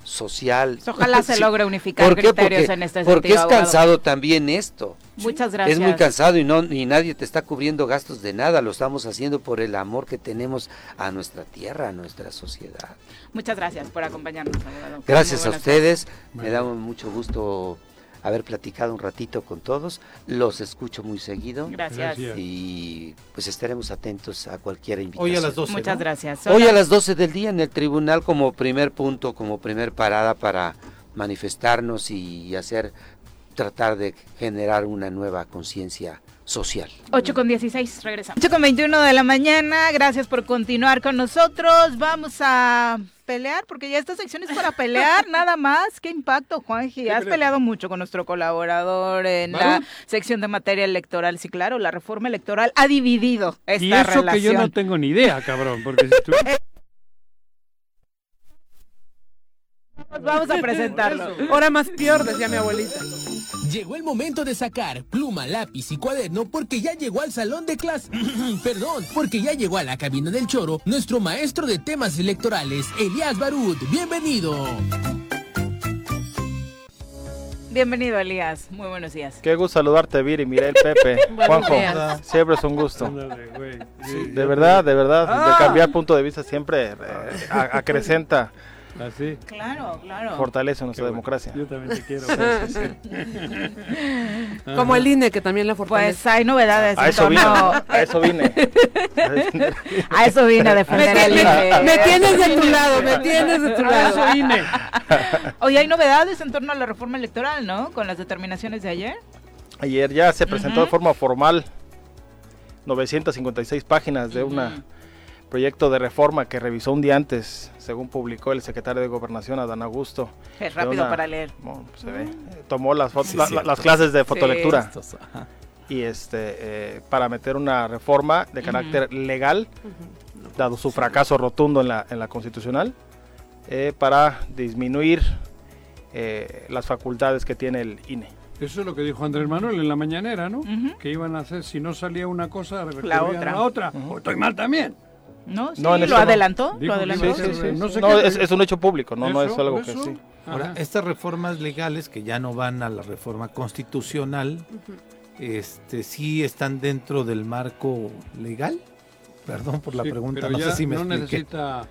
social. Pues ojalá se logre unificar criterios Porque, en este porque sentido, es abogado. cansado también esto. Muchas gracias. Es muy cansado y no y nadie te está cubriendo gastos de nada, lo estamos haciendo por el amor que tenemos a nuestra tierra, a nuestra sociedad. Muchas gracias por acompañarnos, abogado. Gracias a ustedes, me da mucho gusto haber platicado un ratito con todos, los escucho muy seguido Gracias. Y pues estaremos atentos a cualquier invitación. Hoy a las 12. Muchas ¿no? gracias. Hoy a las 12 del día en el tribunal como primer punto, como primer parada para manifestarnos y hacer, tratar de generar una nueva conciencia social. 8 con 16, regresamos. 8 con 21 de la mañana, gracias por continuar con nosotros. Vamos a pelear, porque ya esta sección es para pelear, nada más. Qué impacto, Juanji. Has peleado mucho con nuestro colaborador en la sección de materia electoral. Sí, claro, la reforma electoral ha dividido esta Y eso relación. que yo no tengo ni idea, cabrón, porque si tú... Vamos a presentarlo. Hora más peor, decía mi abuelita. Llegó el momento de sacar pluma, lápiz y cuaderno porque ya llegó al salón de clase. Perdón, porque ya llegó a la cabina del choro nuestro maestro de temas electorales, Elías Barut. Bienvenido. Bienvenido, Elías. Muy buenos días. Qué gusto saludarte, Viri, Mirel, Pepe, Juanjo. Siempre es un gusto. De verdad, de verdad, Ah. de cambiar punto de vista siempre eh, a- acrecenta, Así. Claro, claro. fortalece nuestra bueno. democracia. Yo también te quiero. Como el INE, que también la fortalece. Pues hay novedades A en eso vine, torno... a eso vine. A eso vine a defender me- INE. me tienes de tu lado, me tienes de tu lado. Eso INE. Hoy hay novedades en torno a la reforma electoral, ¿no? Con las determinaciones de ayer. Ayer ya se presentó Ujú. de forma formal 956 páginas de un Ujú. Proyecto de reforma que revisó un día antes, según publicó el secretario de Gobernación, Adán Augusto. Es rápido una- para leer. Bueno, se ve. Tomó las, Sí, la- la- cierto. las clases de fotolectura. Y este eh, para meter una reforma de carácter legal, dado su fracaso rotundo en la, en la constitucional, eh, para disminuir eh, las facultades que tiene el INE. Eso es lo que dijo Andrés Manuel en la mañanera, ¿no? Que iban a hacer, si no salía una cosa, La otra. a la otra. Estoy mal también. ¿No? Sí, No, en lo adelantó. Lo adelantó. no sé No, qué- es, es un hecho público, no, no es Eso, algo que sí. Ahora, Ajá. estas reformas legales que ya no van a la reforma constitucional, este, sí están dentro del marco legal. Perdón por la Sí, pregunta, pero no ya sé si me no expliqué. necesita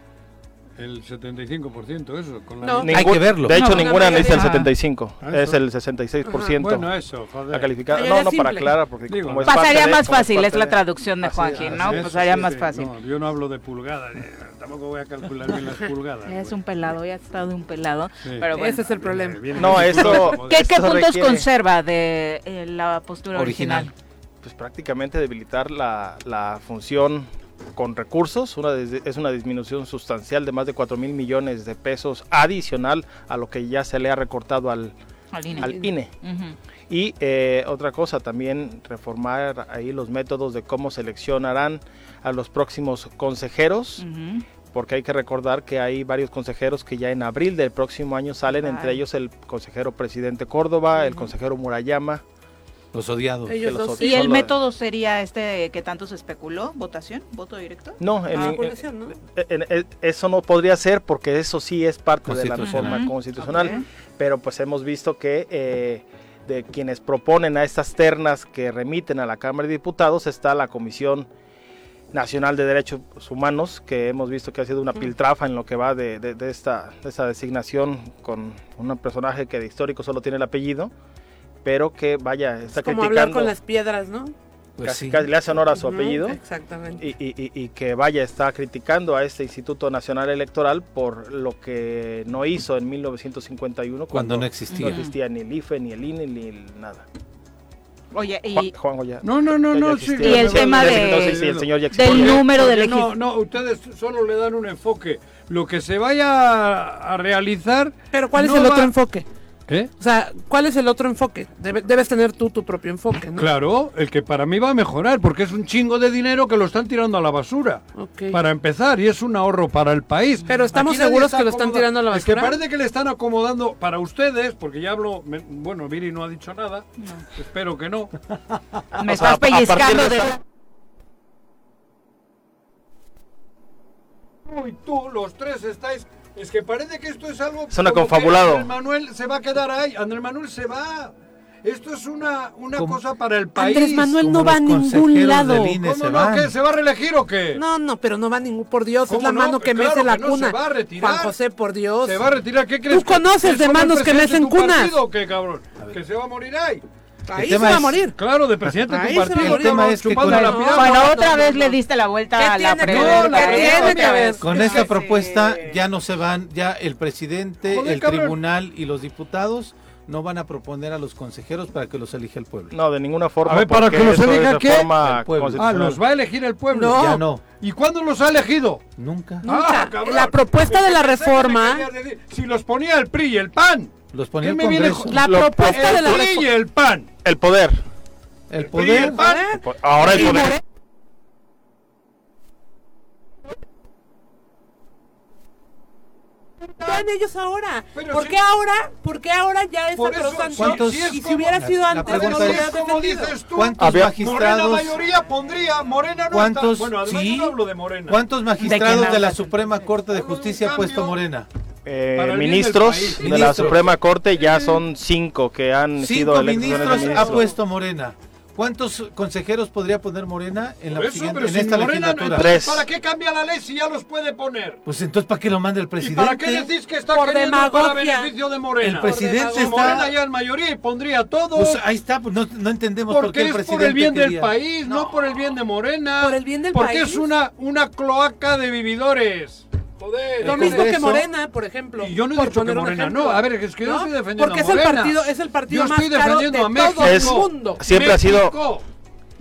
el 75% eso. Con la No. Hay que verlo. De hecho, No, ninguna no, necesita el ah. 75, Ah, es eso. el 66% Bueno, eso, joder. la calificada. No, no, para aclarar, porque Digo, como es Pasaría parte de- más es fácil, es parte la de- traducción de es, ¿no? Eso, Pasaría sí, más sí. fácil. No, yo no hablo de pulgadas, tampoco voy a calcular bien las pulgadas. Es güey. un pelado, ya ha estado un pelado. Sí. Pero bueno. Ese es el problema. No, bien calculado, ¿Qué, qué puntos requiere- conserva de eh, la postura original? Original. pues prácticamente debilitar la, la función con recursos, una es una disminución sustancial de más de 4 mil millones de pesos adicional a lo que ya se le ha recortado al, Al INE. al INE. Y eh, otra cosa, también reformar ahí los métodos de cómo seleccionarán a los próximos consejeros, porque hay que recordar que hay varios consejeros que ya en abril del próximo año salen, entre ellos el consejero presidente Córdoba, el consejero Murayama, Los odiados. Ellos los ¿Y el método sería este que tanto se especuló? ¿Votación? ¿Voto directo? No, en- Ah, en- población, ¿no? en- en- eso no podría ser porque eso sí es parte de la reforma constitucional. Pero pues hemos visto que eh, de quienes proponen a estas ternas que remiten a la Cámara de Diputados está la Comisión Nacional de Derechos Humanos, que hemos visto que ha sido una piltrafa en lo que va de, de- de esta, de esta designación con un personaje que de histórico solo tiene el apellido, pero que vaya, está Es como hablar criticando, con las piedras, ¿no? Pues casi- sí. casi le hace honor a su apellido Exactamente. y, y- y- y que vaya, está criticando a este Instituto Nacional Electoral por lo que no hizo en 1951 Cuando no no existía. existía ni el IFE, ni el INE, ni el nada. Oye, Juan, y Juanjo ya. No, no, no, no, sí, Y el Sí, tema de- no si el señor ya del número de Porque no, no, ustedes solo le dan un enfoque. Lo que se vaya a realizar. Pero ¿cuál no es el otro enfoque? ¿Eh? O sea, ¿cuál es el otro enfoque? Debe- debes tener tú tu propio enfoque, ¿no? Claro, el que para mí va a mejorar, porque es un chingo de dinero que lo están tirando a la basura. Para empezar, y es un ahorro para el país. Pero estamos Aquí seguros está que lo están tirando a la Es que basura. parece que le están acomodando para ustedes, porque ya hablo. me- bueno, Viri no ha dicho nada. Espero que no. me estás pellizcando de Uy, tú, los tres estáis. Es que parece que esto es algo. Que confabulado. Andrés Manuel se va a quedar ahí. Andrés Manuel se va. Esto es una, una Como- cosa para el país. Andrés Manuel como no va a ningún lado. ¿Cómo se no? van. ¿Qué? ¿Se va a reelegir o qué? No, no, pero no va a ningún, por Dios, es ¿Cómo la no? mano que Claro mece la que no, cuna. se va a retirar. Juan José, por Dios. ¿Se va a retirar? ¿Qué crees? ¿Tú conoces de manos que mecen cunas? partido o qué, cabrón? ¿Que se va a morir ahí? Ahí El se tema va a es- morir. Claro, de presidente de Ahí se va a partido. morir. El tema es que con- la No, piedra. Bueno, No, otra no, vez no, le diste la vuelta ¿Qué a la pregunta. Con Es esta propuesta ya no se van, ya el presidente, Joder, el cabrón. tribunal y los diputados no van a proponer a los consejeros para que los elija el pueblo. No, de ninguna forma. A ver, ¿para que los elija qué? forma El pueblo. Ah, los va a elegir el pueblo. No. Ya no, ¿Y cuándo los ha elegido? nunca. Nunca. Ah, cabrón. la propuesta de la reforma, Si los ponía el PRI y el PAN. Los ponía ¿Qué el viene la Lo- propuesta de El la PRI y el PAN. El poder. El poder, PAN. Ahora el poder. Están ellos ahora. Pero ¿Por si- qué ahora? ¿por qué ahora ya es sacrosanto? ¿cuántos- y si como- hubiera sido la antes, no lo es, hubieras como defendido. dices tú, ¿Cuántos Había- Morena magistrados, mayoría pondría, Morena no ¿Cuántos? está. Bueno, además Sí. yo no hablo de Morena. ¿cuántos magistrados de, la hablas? Suprema Corte de de Justicia ha puesto cambio. Morena? Eh, ministros país. de la Ministros. Suprema Corte ya son cinco que han sido Cinco elecciones de ministros ha ministros. puesto Morena. ¿Cuántos consejeros podría poner Morena en, la eso, siguiente- pero en si esta Morena, legislatura? Tres. entonces, ¿Para qué cambia la ley si ya los puede poner? Pues entonces, ¿para qué lo manda el ¿Y presidente? para qué decís que está Por queriendo para beneficio de Morena? El presidente Si está- Morena ya en mayoría y pondría todo. Pues ahí está, pues no, no entendemos por porque qué el es presidente por el bien quería. del país, no. por el bien de Morena. Por el bien del porque país. es una, una cloaca de vividores. Joder. Lo mismo que Morena, por ejemplo. Y yo no he dicho que Morena no. A ver, es que yo ¿No? estoy defendiendo Porque a es el Morena. partido, es el partido Yo más estoy caro defendiendo de a México. todo el Es- mundo. Siempre ha sido, México.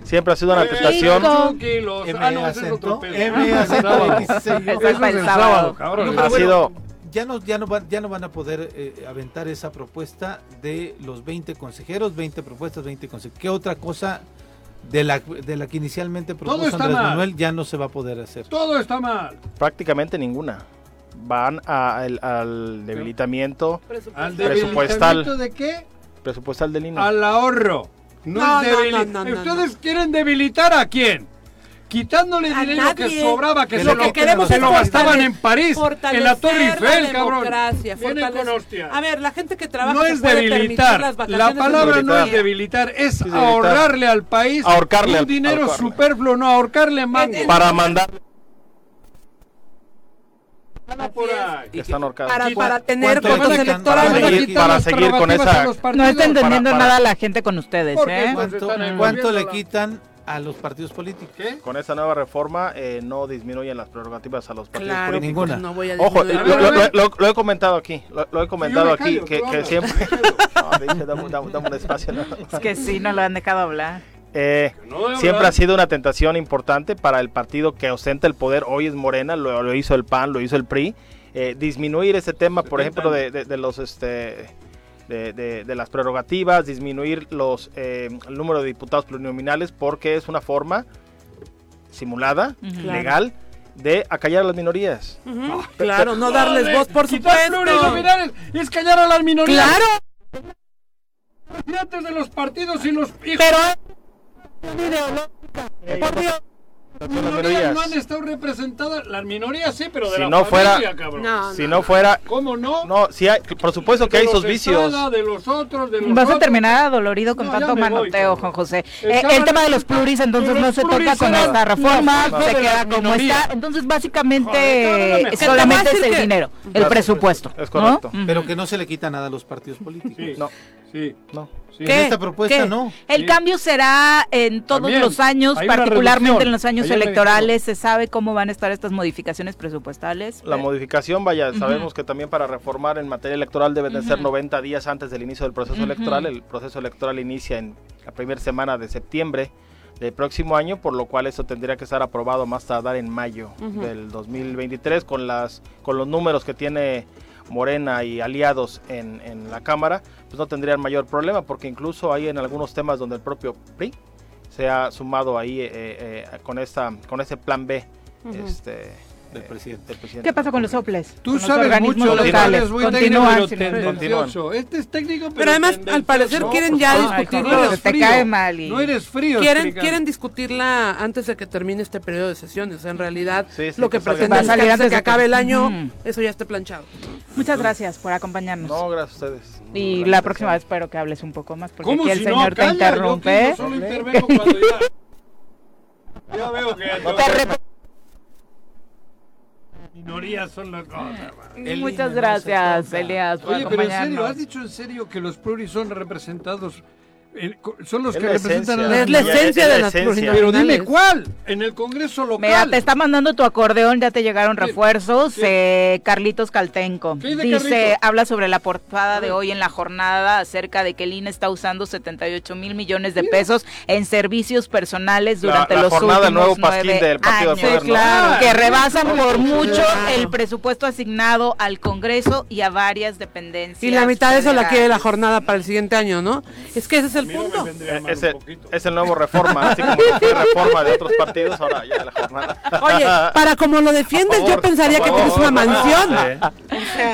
siempre ha sido una tentación. Ah, no, ese es acento, otro pedo. M Ah, acento sábado. 26. Esa Eso es el sábado. cabrón. Ha sido ya no, ya no, van, ya no van a poder eh, aventar esa propuesta de los 20 consejeros, 20 propuestas, 20 consejeros. ¿Qué otra cosa de la, de la que inicialmente propuso Andrés mal. Manuel ya no se va a poder hacer? Todo está mal. prácticamente ninguna. Van a- al, al debilitamiento ¿Al Presupuestal. debilitamiento de qué? presupuestal del INE. Al ahorro. No, no, no, no, ¿Ustedes quieren debilitar a quién? Quitándole A dinero que sobraba, que Que se lo que queremos se lo gastaban en París, en la Torre Eiffel, la cabrón. A ver, la gente que trabaja No es debilitar. las La palabra no es debilitar, es debilitar. ahorrarle al país Ahorcarle un al- dinero ahorcarle. superfluo, no ahorcarle mango. En- para mandar que están ahorcados. Para, ¿Y para tener votos electorales. Para seguir- para seguir con esa- No está entendiendo para- nada la gente con ustedes, ¿eh? no- ¿Cuánto, le quitan a los partidos políticos? ¿Qué? Con esta nueva reforma eh, no disminuyen las prerrogativas a los partidos Claro, políticos. Ninguna. pues no voy a Ojo, lo, A ver, a lo- lo- lo he comentado aquí, lo, lo he comentado me aquí, callo, que, siempre... me callo. No, dije, dame, dame- dame un espacio. ¿no? Es que sí, no lo han dejado hablar. Eh, No siempre ha sido una tentación importante para el partido que ostenta el poder. Hoy es Morena, lo, lo hizo el PAN, lo hizo el PRI. eh, disminuir ese tema, por 70 ejemplo, de, de- de los este de, de- de las prerrogativas, disminuir los eh, el número de diputados plurinominales, porque es una forma simulada, legal, de acallar a las minorías. Ujú, Claro, no darles voz, por supuesto. plurinominales es callar a las minorías. Claro. presidentes de los partidos y los hijos. Pero Por Dios. Son Las minorías minorías. no han estado representadas. Las minorías sí, pero de Si la no fuera- familia, cabrón. No, Si no fuera. ¿Cómo no? No, sí hay, por supuesto que De hay los sus vicios. Estrada, de los otros, de los Vas a otros. terminar adolorido con No, tanto voy, manoteo, cabrón. Juan José. El Eh, el tema de los pluris entonces Pero no los se toca con esta reforma, se queda como está. Entonces básicamente cabrón, solamente Te es voy a el dinero, el presupuesto. es correcto. ¿no? Pero que no se le quita nada a los partidos políticos. No, sí, no. sí. En ¿Qué? esta propuesta ¿Qué? no. El Sí. cambio será en todos También, los años, particularmente en los años Ayer electorales. ¿Se sabe cómo van a estar estas modificaciones presupuestales? La Eh, modificación, vaya, sabemos que también para reformar en materia electoral deben de ser 90 días antes del inicio del proceso electoral. El proceso electoral inicia en la primera semana de septiembre del próximo año, por lo cual eso tendría que estar aprobado más tardar en mayo del 2023 con las con los números que tiene Morena y aliados en, en la Cámara, pues no tendrían mayor problema, porque incluso hay en algunos temas donde el propio PRI se ha sumado ahí eh, eh, con esta con ese plan B este, Del presidente. del presidente. ¿Qué pasa con los soples? Tú sabes organismos mucho de locales. Continúan. Este es técnico, pero, Pero además, al parecer, quieren ya discutirlo. no eres Te frío. cae mal y- No eres frío. Quieren, quieren discutirla antes de que termine este periodo de sesiones. En realidad, Sí, sí, lo que pretenden es que salir antes de que acabe el año, Ujú. eso ya esté planchado. Muchas gracias por acompañarnos. No, gracias a ustedes. y la próxima vez espero que hables un poco más, porque ¿Cómo aquí el si señor no? te Calla, interrumpe. Yo solo intervengo cuando ya... Ya veo que... Minorías son las cosas. El Muchas gracias. Elias, Oye, pero en serio. ¿has dicho en serio que los pluris son representados? Son los Es que la representan esencia. la Es la esencia de las esencia. plurinominales. Pero dime cuál, en el Congreso local. Mira, te está mandando tu acordeón, ya te llegaron refuerzos. Eh, Carlitos Caltenco. ¿Qué dice Carlitos? habla sobre la portada de hoy en la jornada acerca de que el INE está usando 78 mil millones de pesos en servicios personales La- durante la los jornada últimos nuevo nueve del Partido años. Claro, Ah, que rebasan por mucho Claro. el presupuesto asignado al Congreso y a varias dependencias. Y la mitad de eso la quiere la jornada para el siguiente año, ¿no? Es que ese es el Punto. mal Es el, es nuevo reforma, así como fue reforma de otros partidos, ahora ya de la jornada. Oye, para como lo defiendes, yo favor, pensaría que tienes una mansión.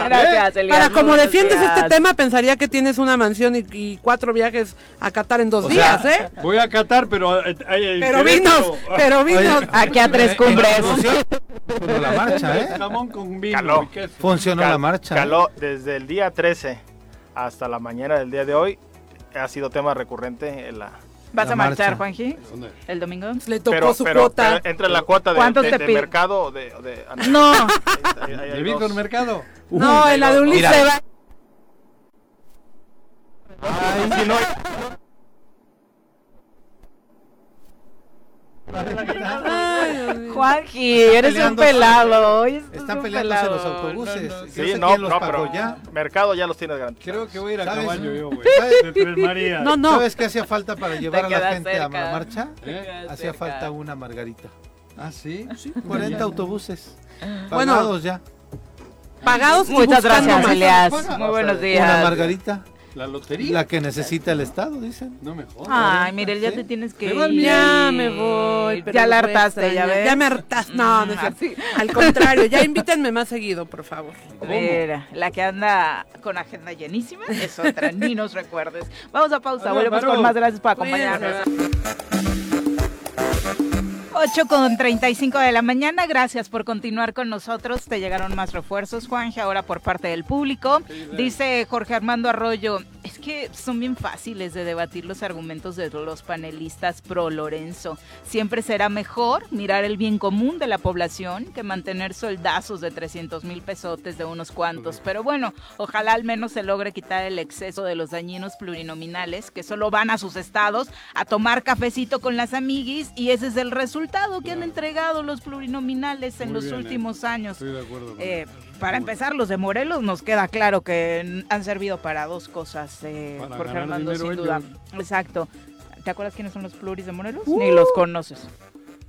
Gracias, Elias, Para como defiendes este tema, pensaría que tienes una mansión y, y cuatro viajes a Qatar en dos O días, sea, ¿eh? Voy a Qatar, pero... eh, eh, Pero vinos, pero vinos. Aquí a tres cumbres. Funcionó la marcha, ¿eh? Jamón con vino Caló. Funcionó Cal- la marcha. ¿eh? Caló desde el día 13 hasta la mañana del día de hoy. Ha sido tema recurrente en la... ¿Vas La a marchar, marcha. Juanji? ¿Dónde? ¿El domingo? Le tocó Pero, su pero, cuota. pero entra en la cuota de, ¿Cuántos de- mercado o de... No, ahí- ahí- ahí hay ¿De Víctor dos. Mercado? no, en la de Ulises. Ay, si no Ay. Juanji, eres un pelado. Están peleándose pelado. los autobuses. No, no. Yo Sí, no, los pero ya. mercado ya los tienes garantizados. Creo que voy a ir a ¿Sabes? caballo. No, no. ¿Sabes qué hacía falta para llevar a la gente a la marcha? ¿Eh? Hacía falta una margarita. ¿Ah, sí? Sí, 40 autobuses. Bueno, Pagados ya. Pagados Muchas gracias. Elias. Muy buenos Una días. margarita. ¿La lotería? La que necesita el Estado, dicen. No me jodas. Ay, Mirel, ya Sí. te tienes que ir. Ya me voy. pero Ya la hartaste, ya extrañar. ves. Ya me hartaste. No, no es. Al contrario, ya invítenme más seguido, por favor. Mira, la que anda con agenda llenísima es otra, ni nos recuerdes. Vamos a pausa, volvemos con más. Gracias por acompañarnos. 8 con 35 de la mañana, gracias por continuar con nosotros. Te llegaron más refuerzos, Juanje, ahora por parte del público. Dice Jorge Armando Arroyo, es que son bien fáciles de debatir los argumentos de los panelistas pro Lorenzo. Siempre será mejor mirar el bien común de la población que mantener soldazos de 300 mil pesotes de unos cuantos. Pero bueno, ojalá al menos se logre quitar el exceso de los dañinos plurinominales que solo van a sus estados a tomar cafecito con las amiguis y ese es el resultado que han entregado los plurinominales en Muy los bien, ¿eh? últimos años. Estoy de acuerdo. con Eh, para empezar, los de Morelos nos queda claro que han servido para dos cosas, eh, Para Jorge ganar Armando, dinero sin duda. ellos. Exacto. ¿Te acuerdas quiénes son los pluris de Morelos? Ni los conoces.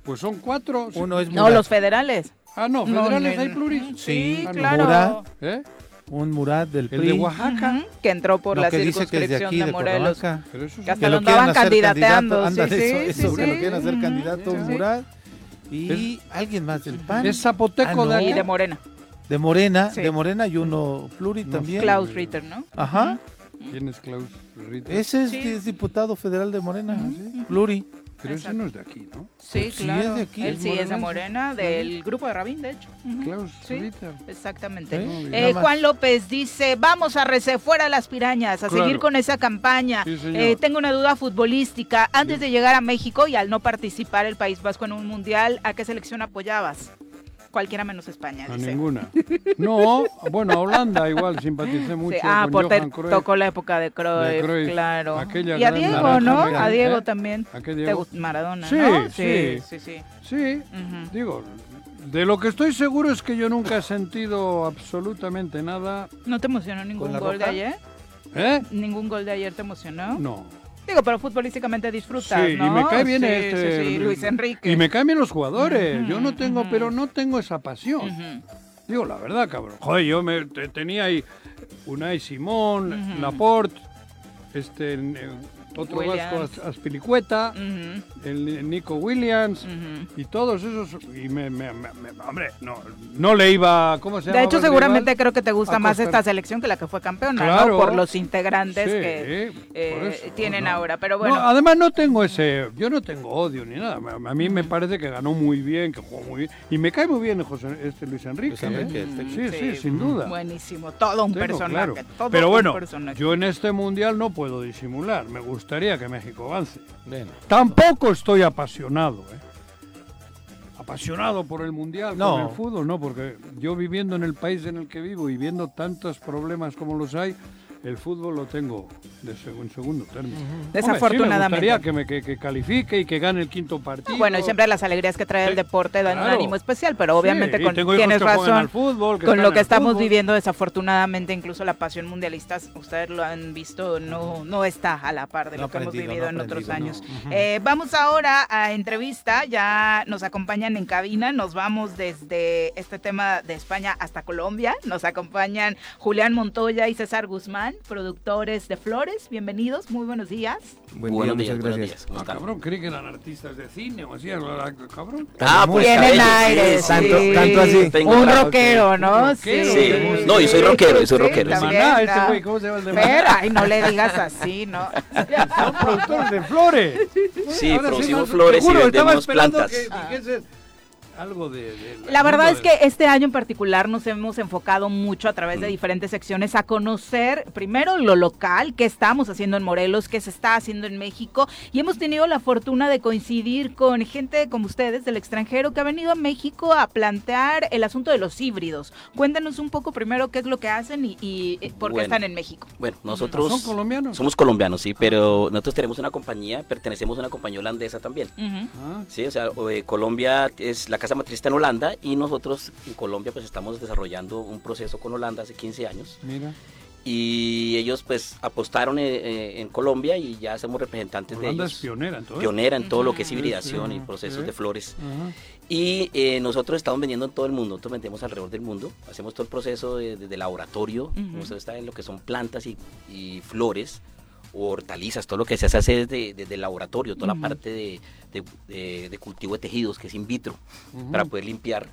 Pues son cuatro. Uno es No, Murat. los federales. Ah, no, No, federales no, hay no. pluris. Sí, Ah, no. claro. Murat, ¿Eh? Un Murat del El PRI. de Oaxaca. Que entró por No, la que dice que es de circunscripción de, de Morelos. Pero eso Que hasta lo andaban candidateando. candidato. Sí, Anda, sí, eso, sí, eso, que sí. lo quieren hacer Ujú, candidato sí, un. Murat. Y alguien más del PAN. Es zapoteco Ah, de no. Y acá. de Morena. De Morena, Sí. de Morena y uno pluri también. Klaus Ritter, ¿no? Ajá. ¿Quién es Klaus Ritter? Ese es, Sí. es diputado federal de Morena, Pluri. Pero ese no es de aquí, ¿no? Sí, Sí, claro. es de aquí, Él es sí es de. Morena, del grupo de Rabín, de hecho. Ujú. Klaus Sí. Exactamente. ¿Eh? Eh. Juan López dice, vamos a rece fuera las pirañas, a Claro. seguir con esa campaña. Sí. Eh, tengo una duda futbolística. Antes de llegar a México y al no participar el País Vasco en un mundial, ¿a qué selección apoyabas? Cualquiera menos España, A dice. ninguna. No, bueno, a Holanda igual simpaticé mucho. Sí, ah, con te- Johan Cruyff. tocó la época de Cruyff, De Cruyff, claro. aquella y a Diego, ¿no? A Diego ¿eh? también. ¿A qué Maradona, Sí, ¿no? sí. sí, sí. Sí, Ujú. digo, de lo que estoy seguro es que yo nunca he sentido absolutamente nada. ¿No te emocionó ningún gol de ayer? ¿Eh? ¿Ningún gol de ayer te emocionó? No. Digo, pero futbolísticamente disfrutas, Sí, ¿no? y me cae bien Sí, este. sí, Luis Enrique. Y me caen bien los jugadores. Yo no tengo, pero no tengo esa pasión. Digo, la verdad, cabrón. Joder, yo me, te- tenía ahí Unai Simón. Laporte, este, otro Williams. vasco, As- Aspilicueta, Ujú, el Nico Williams. Y todos esos, y me, me- me- me- hombre, no, no le iba, ¿cómo se llama? De hecho, seguramente creo que te gusta más esta selección que la que fue campeona, Claro. ¿no? Por los integrantes Sí, que eh, eso, tienen no. ahora. Pero bueno, No, además no tengo ese, yo no tengo odio ni nada. A mí me parece que ganó muy bien, que jugó muy bien. Y me cae muy bien José, este Luis Enrique. Luis Enrique, ¿eh? este- Sí, sí, sin duda. buenísimo. Todo un Tengo personaje. claro. todo Pero un bueno, personaje. yo en este mundial no puedo disimular. Me gustaría que México avance. Tampoco estoy apasionado, ¿eh? Apasionado por el mundial, No. por el fútbol, no, porque yo viviendo en el país en el que vivo y viendo tantos problemas como los hay, el fútbol lo tengo de seg- en segundo término. Hombre, Desafortunadamente. sí me gustaría que, me, que, que califique y que gane el quinto partido. Bueno, y siempre las alegrías que trae el deporte dan un ánimo especial, pero obviamente Sí, con, tienes razón. al fútbol, con lo que estamos fútbol. viviendo, desafortunadamente, incluso la pasión mundialista, ustedes lo han visto, no, no está a la par de No lo que hemos vivido no en otros años. no. Eh, vamos ahora a entrevista, ya nos acompañan en cabina, nos vamos desde este tema de España hasta Colombia, nos acompañan Julián Montoya y César Guzmán, productores de Flores, bienvenidos, muy buenos días. Buen Buenos día, días, muchas buenos gracias. días. ¿Cómo Ah, cabrón, creí que eran artistas de cine o así, cabrón. Ah, pues Tienen aire, sí, sí. Tanto- tanto así. Tengo Un rockero, ¿no? Rockero. Sí. No, yo soy rockero, yo soy Sí, rockero, sí. Maná, este ¿no? güey, ¿cómo se llama el de Maná? ay, no le digas así, ¿no? Son productores de flores. Sí, producimos flores y vendemos esperando plantas. que dijese algo de, de La verdad es que este año en particular nos hemos enfocado mucho a través de diferentes secciones a conocer primero lo local, qué estamos haciendo en Morelos, qué se está haciendo en México y hemos tenido la fortuna de coincidir con gente como ustedes del extranjero que ha venido a México a plantear el asunto de los híbridos. Cuéntanos un poco primero qué es lo que hacen y, y, eh, por qué Bueno. están en México. Bueno, ¿No nosotros ¿Son colombianos? somos colombianos, sí, pero nosotros tenemos una compañía, pertenecemos a una compañía holandesa también. Ah, Sí, o sea, eh, Colombia es la casa matriz está en Holanda y nosotros en Colombia pues estamos desarrollando un proceso con Holanda hace 15 años mira. y ellos pues apostaron eh, eh, en Colombia y ya somos representantes Holanda de es ellos. pionera en todo. Pionera en todo lo que es Sí, hibridación sí, y procesos sí. de flores. Ajá. Y eh, nosotros estamos vendiendo en todo el mundo, nosotros vendemos alrededor del mundo, hacemos todo el proceso de, de- de laboratorio, Ujú. nosotros está en lo que son plantas y, y flores o hortalizas, todo lo que se hace desde, desde el laboratorio, toda la parte de, de- de- de cultivo de tejidos que es in vitro, para poder limpiar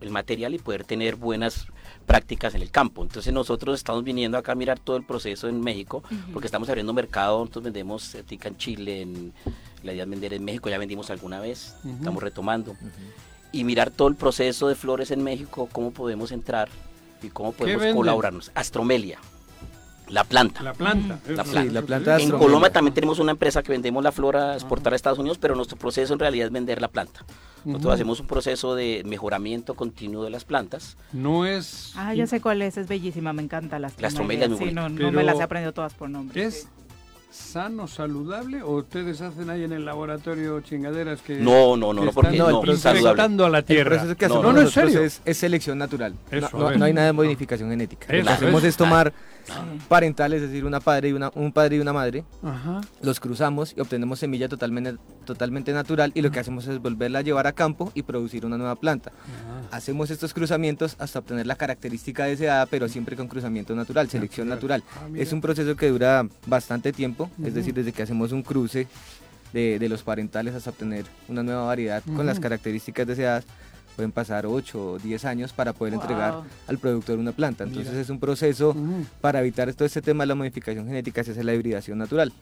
el material y poder tener buenas prácticas en el campo. Entonces nosotros estamos viniendo acá a mirar todo el proceso en México, porque estamos abriendo mercado, nosotros vendemos tica en Chile, en, la idea es vender en México, ya vendimos alguna vez, estamos retomando. Y mirar todo el proceso de flores en México, cómo podemos entrar y cómo podemos colaborarnos. Astromelia, la planta. La planta. La planta. Sí, la planta En. Colombia también tenemos una empresa que vendemos la flora a exportar a Estados Unidos, pero nuestro proceso en realidad es vender la planta. Nosotros hacemos un proceso de mejoramiento continuo de las plantas. No es. Ah, ya sé cuál es, es bellísima, me encanta la La astromelia es muy Sí, no, no me las he aprendido todas por nombre. ¿Es sí. sano, saludable o ustedes hacen ahí en el laboratorio chingaderas que. No, no, no, que no, porque no, el proceso- infectando a la El tierra? proceso que No, no, no, nosotros serio. Es, es selección natural. Eso, no, no- no hay nada de modificación genética. Eso, Lo que hacemos es tomar parentales, es decir, una padre y una, un padre y una madre, Ajá. los cruzamos y obtenemos semilla totalmente, totalmente natural y lo que hacemos es volverla a llevar a campo y producir una nueva planta. Hacemos estos cruzamientos hasta obtener la característica deseada, pero siempre con cruzamiento natural, selección natural. Ah. Es un proceso que dura bastante tiempo, es decir, desde que hacemos un cruce de, de los parentales hasta obtener una nueva variedad con las características deseadas. Pueden pasar 8 o 10 años para poder Wow. entregar al productor una planta. Entonces Mira. es un proceso Ujú. para evitar todo este tema de la modificación genética, se hace la hibridación natural.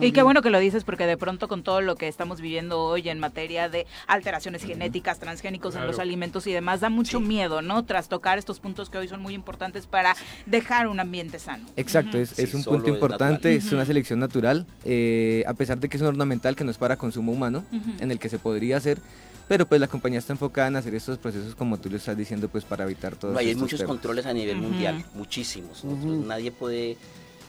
Y qué bueno que lo dices porque de pronto con todo lo que estamos viviendo hoy en materia de alteraciones genéticas, transgénicos en los Claro. alimentos y demás, da mucho miedo, ¿no? Tras tocar estos puntos que hoy son muy importantes para dejar un ambiente sano. Exacto, es, Sí, es un solo punto es importante, natural. es una selección natural, eh, a pesar de que es un ornamental que no es para consumo humano, Ujú. en el que se podría hacer, pero pues la compañía está enfocada en hacer estos procesos como tú lo estás diciendo, pues para evitar todos No, hay estos muchos temas. controles a nivel mundial, muchísimos. Nosotros- Nadie puede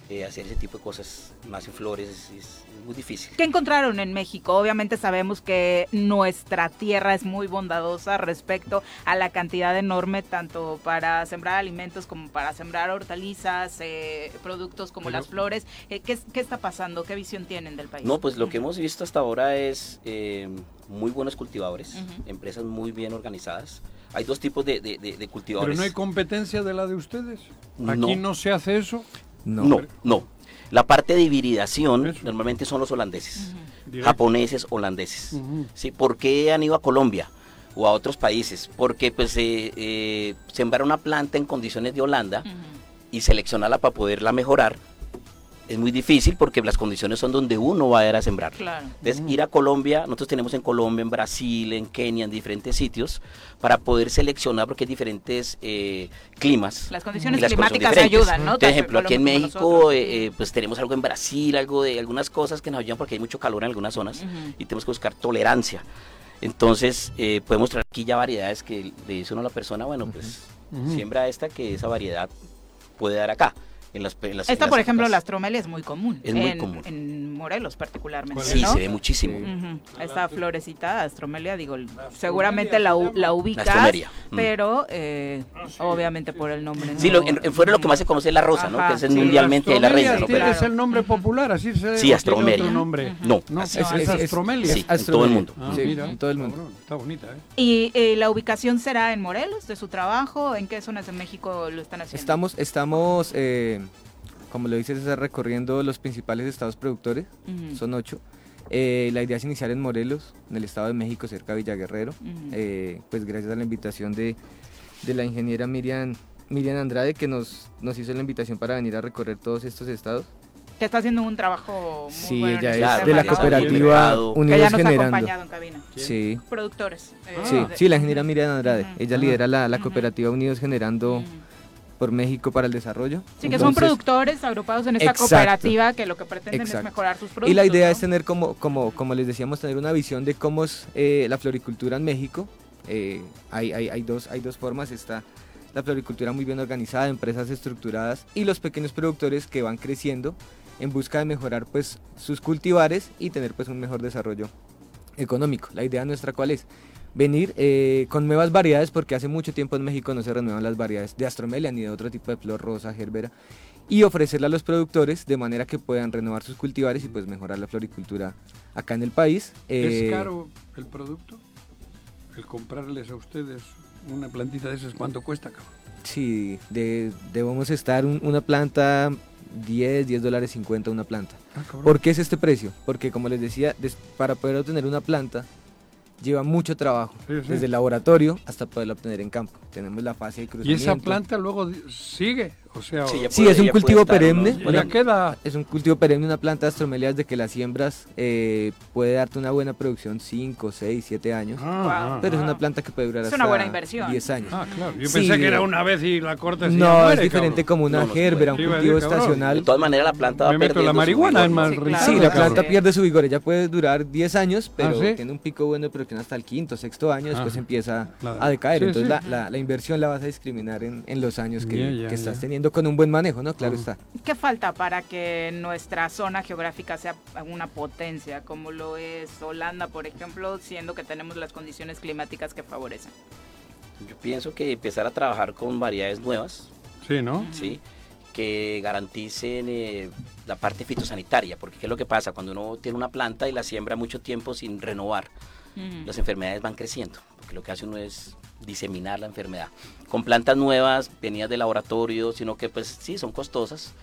eh, hacer ese tipo de cosas más en flores, es, es muy difícil. ¿Qué encontraron en México? Obviamente sabemos que nuestra tierra es muy bondadosa respecto a la cantidad enorme, tanto para sembrar alimentos como para sembrar hortalizas, eh, productos como Pero- las flores. Eh, ¿qué, ¿Qué está pasando? ¿Qué visión tienen del país? No, pues lo que hemos visto hasta ahora es eh, muy buenos cultivadores, empresas muy bien organizadas. Hay dos tipos de, de- de- de Pero cultivadores. no hay competencia de la de ustedes. Aquí No. no, se hace eso. No, No, no. La parte de hibridación Eso. normalmente son los holandeses, japoneses, holandeses. ¿sí? ¿Por qué han ido a Colombia o a otros países? Porque pues eh, eh, sembrar una planta en condiciones de Holanda y seleccionarla para poderla mejorar es muy difícil porque las condiciones son donde uno va a ir a sembrar. Claro. Entonces, ir a Colombia, nosotros tenemos en Colombia, en Brasil, en Kenia, en diferentes sitios, para poder seleccionar, porque hay diferentes eh, climas. Las condiciones las climáticas ayudan, ¿no? Por ejemplo, aquí en México, eh, eh, pues tenemos algo en Brasil, algo de algunas cosas que nos ayudan porque hay mucho calor en algunas zonas y tenemos que buscar tolerancia. Entonces, eh, podemos traer aquí ya variedades que le dice uno a la persona, bueno, pues siembra esta que esa variedad puede dar acá. En las, en las- Esta, en por las ejemplo, épocas. la astromelia es muy común. Es muy en, común. En Morelos particularmente, Sí, ¿no? se ve muchísimo. Esta florecita, astromelia, digo, seguramente la, u- la ubicas, astromelia, mm. pero eh, obviamente por el nombre. Sí, no- lo, en, en fuera lo que más se conoce es la rosa, ¿no? Que es sí. mundialmente la reina, ¿no? Pero- es el nombre popular, así se Sí, astromelia. otro nombre. No, No, es, es. es astromelia. Sí, en todo el mundo. Ah, Sí, mira, en todo el mundo. cabrón, está bonita, ¿eh? ¿Y eh, la ubicación será en Morelos de su trabajo? ¿En qué zonas de México lo están haciendo? Estamos, estamos eh, como lo dices, César, recorriendo los principales estados productores, Ujú. son ocho. Eh, la idea es iniciar en Morelos, en el estado de México, cerca de Villaguerrero. Ujú. Eh, pues gracias a la invitación de, de la ingeniera Miriam, Miriam Andrade, que nos, nos hizo la invitación para venir a recorrer todos estos estados. Que está haciendo un trabajo muy Sí, bueno en ella es de la cooperativa Que Unidos ya nos ha Generando. acompañado en cabina. Sí. Productores. eh, Sí, de- sí, la ingeniera Miriam Andrade. Ujú. Ella lidera la, la cooperativa Unidos Generando por México para el Desarrollo. Sí, que son Entonces, productores agrupados en esta Exacto. cooperativa que lo que pretenden es Exacto. mejorar sus productos. Y la idea ¿no? es tener como, como, como les decíamos, tener una visión de cómo es eh, la floricultura en México. Eh, hay, hay, hay, dos, hay dos formas, está la floricultura muy bien organizada, empresas estructuradas y los pequeños productores que van creciendo en busca de mejorar pues sus cultivares y tener pues un mejor desarrollo económico. La idea nuestra cuál es? Venir eh, con nuevas variedades porque hace mucho tiempo en México no se renuevan las variedades de astromelia ni de otro tipo de flor rosa, gerbera y ofrecerla a los productores de manera que puedan renovar sus cultivares y pues mejorar la floricultura acá en el país. Eh, ¿Es caro el producto? El comprarles a ustedes una plantita de esas, ¿cuánto cuesta, cabrón? Sí, de- debemos estar un- una planta 10, 10 dólares 50 una planta. Ah. ¿Por qué es este precio? Porque como les decía, des- para poder obtener una planta lleva mucho trabajo, Sí, sí. desde el laboratorio hasta poderla obtener en campo. Tenemos la fase de Y cruzamiento. esa planta luego sigue, o sea, Sí, es un cultivo perenne. unos- Bueno, ya queda Es un cultivo perenne, una planta de astromelia desde que la siembras eh, puede darte una buena producción 5, 6, 7 años. Ah, pero es ah, una planta que puede durar Es hasta una buena inversión. 10 años. Ah, claro. Yo Sí. pensé que era una vez y la cortas y ya No, muere, es diferente cabrón. como una No, gerbera, un. Sí, cultivo estacional. De todas maneras, la planta va Me meto perdiendo la su marihuana, vigor. es más Sí, claro. Sí, la planta pierde su vigor, ella puede durar 10 años, pero ¿Ah, sí? tiene un pico bueno de producción hasta el quinto, sexto año, después empieza a decaer. Entonces. La, inversión la vas a discriminar en, los años que, estás ya. Teniendo con un buen manejo, ¿no? Claro está. ¿Qué falta para que nuestra zona geográfica sea una potencia, como lo es Holanda, por ejemplo, siendo que tenemos las condiciones climáticas que favorecen? Yo pienso que empezar a trabajar con variedades nuevas, Sí, ¿no? ¿sí? que garanticen eh, la parte fitosanitaria, porque ¿qué es lo que pasa? Cuando uno tiene una planta y la siembra mucho tiempo sin renovar, Ujú. las enfermedades van creciendo, porque lo que hace uno es diseminar la enfermedad. Con plantas nuevas, venidas de laboratorio, sino que pues sí, son costosas,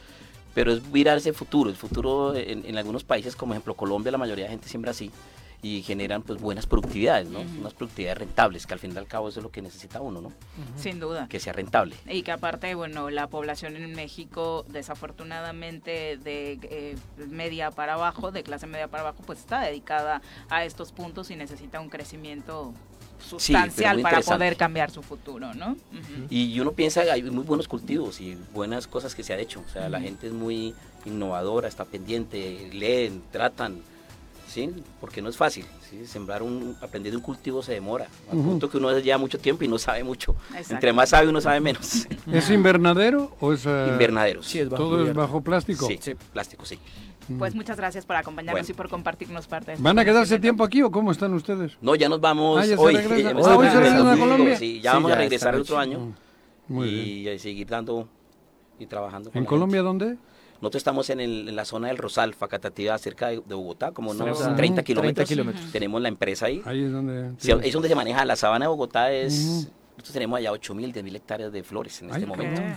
pero es mirar ese futuro. El futuro en, en algunos países, como ejemplo Colombia, la mayoría de gente siembra así, y generan pues buenas productividades, ¿no? Unas productividades rentables, que al fin y al cabo eso es lo que necesita uno, ¿no? Sin duda. Que sea rentable. Y que aparte, bueno, la población en México, desafortunadamente de eh, media para abajo, de clase media para abajo, pues está dedicada a estos puntos y necesita un crecimiento sustancial muy para poder cambiar su futuro, ¿no? Ujú. Y uno piensa hay muy buenos cultivos y buenas cosas que se han hecho. O sea, la Ujú. gente es muy innovadora, está pendiente, leen, tratan, ¿sí? Porque no es fácil, ¿sí? Sembrar un, aprender un cultivo se demora. Al Ujú. punto que uno lleva mucho tiempo y no sabe mucho. Exacto. Entre más sabe, uno sabe menos. ¿Es invernadero o es... eh, Invernaderos. ¿Todo es bajo plástico? Sí, plástico, sí. Pues muchas gracias por acompañarnos Bueno. y por compartirnos parte de este ¿Van a quedarse tiempo aquí o cómo están ustedes? No, ya nos vamos Ah, ya se hoy. Ya Ah, hoy se regresan a regresando. Colombia. Sí, ya Sí, vamos ya a regresar el otro año. Muy y, y seguir dando y trabajando. ¿En Colombia gente. dónde? Nosotros estamos en, el- en la zona del Rosal, Facatativa, cerca de, de Bogotá, como unos Estamos a 30 30 kilómetros. kilómetros. Tenemos la empresa ahí. Ahí es donde... Sí, es donde se maneja la sabana de Bogotá. Es, Ujú. Nosotros tenemos allá 8 mil, 10 mil hectáreas de flores en este Ay, momento. qué-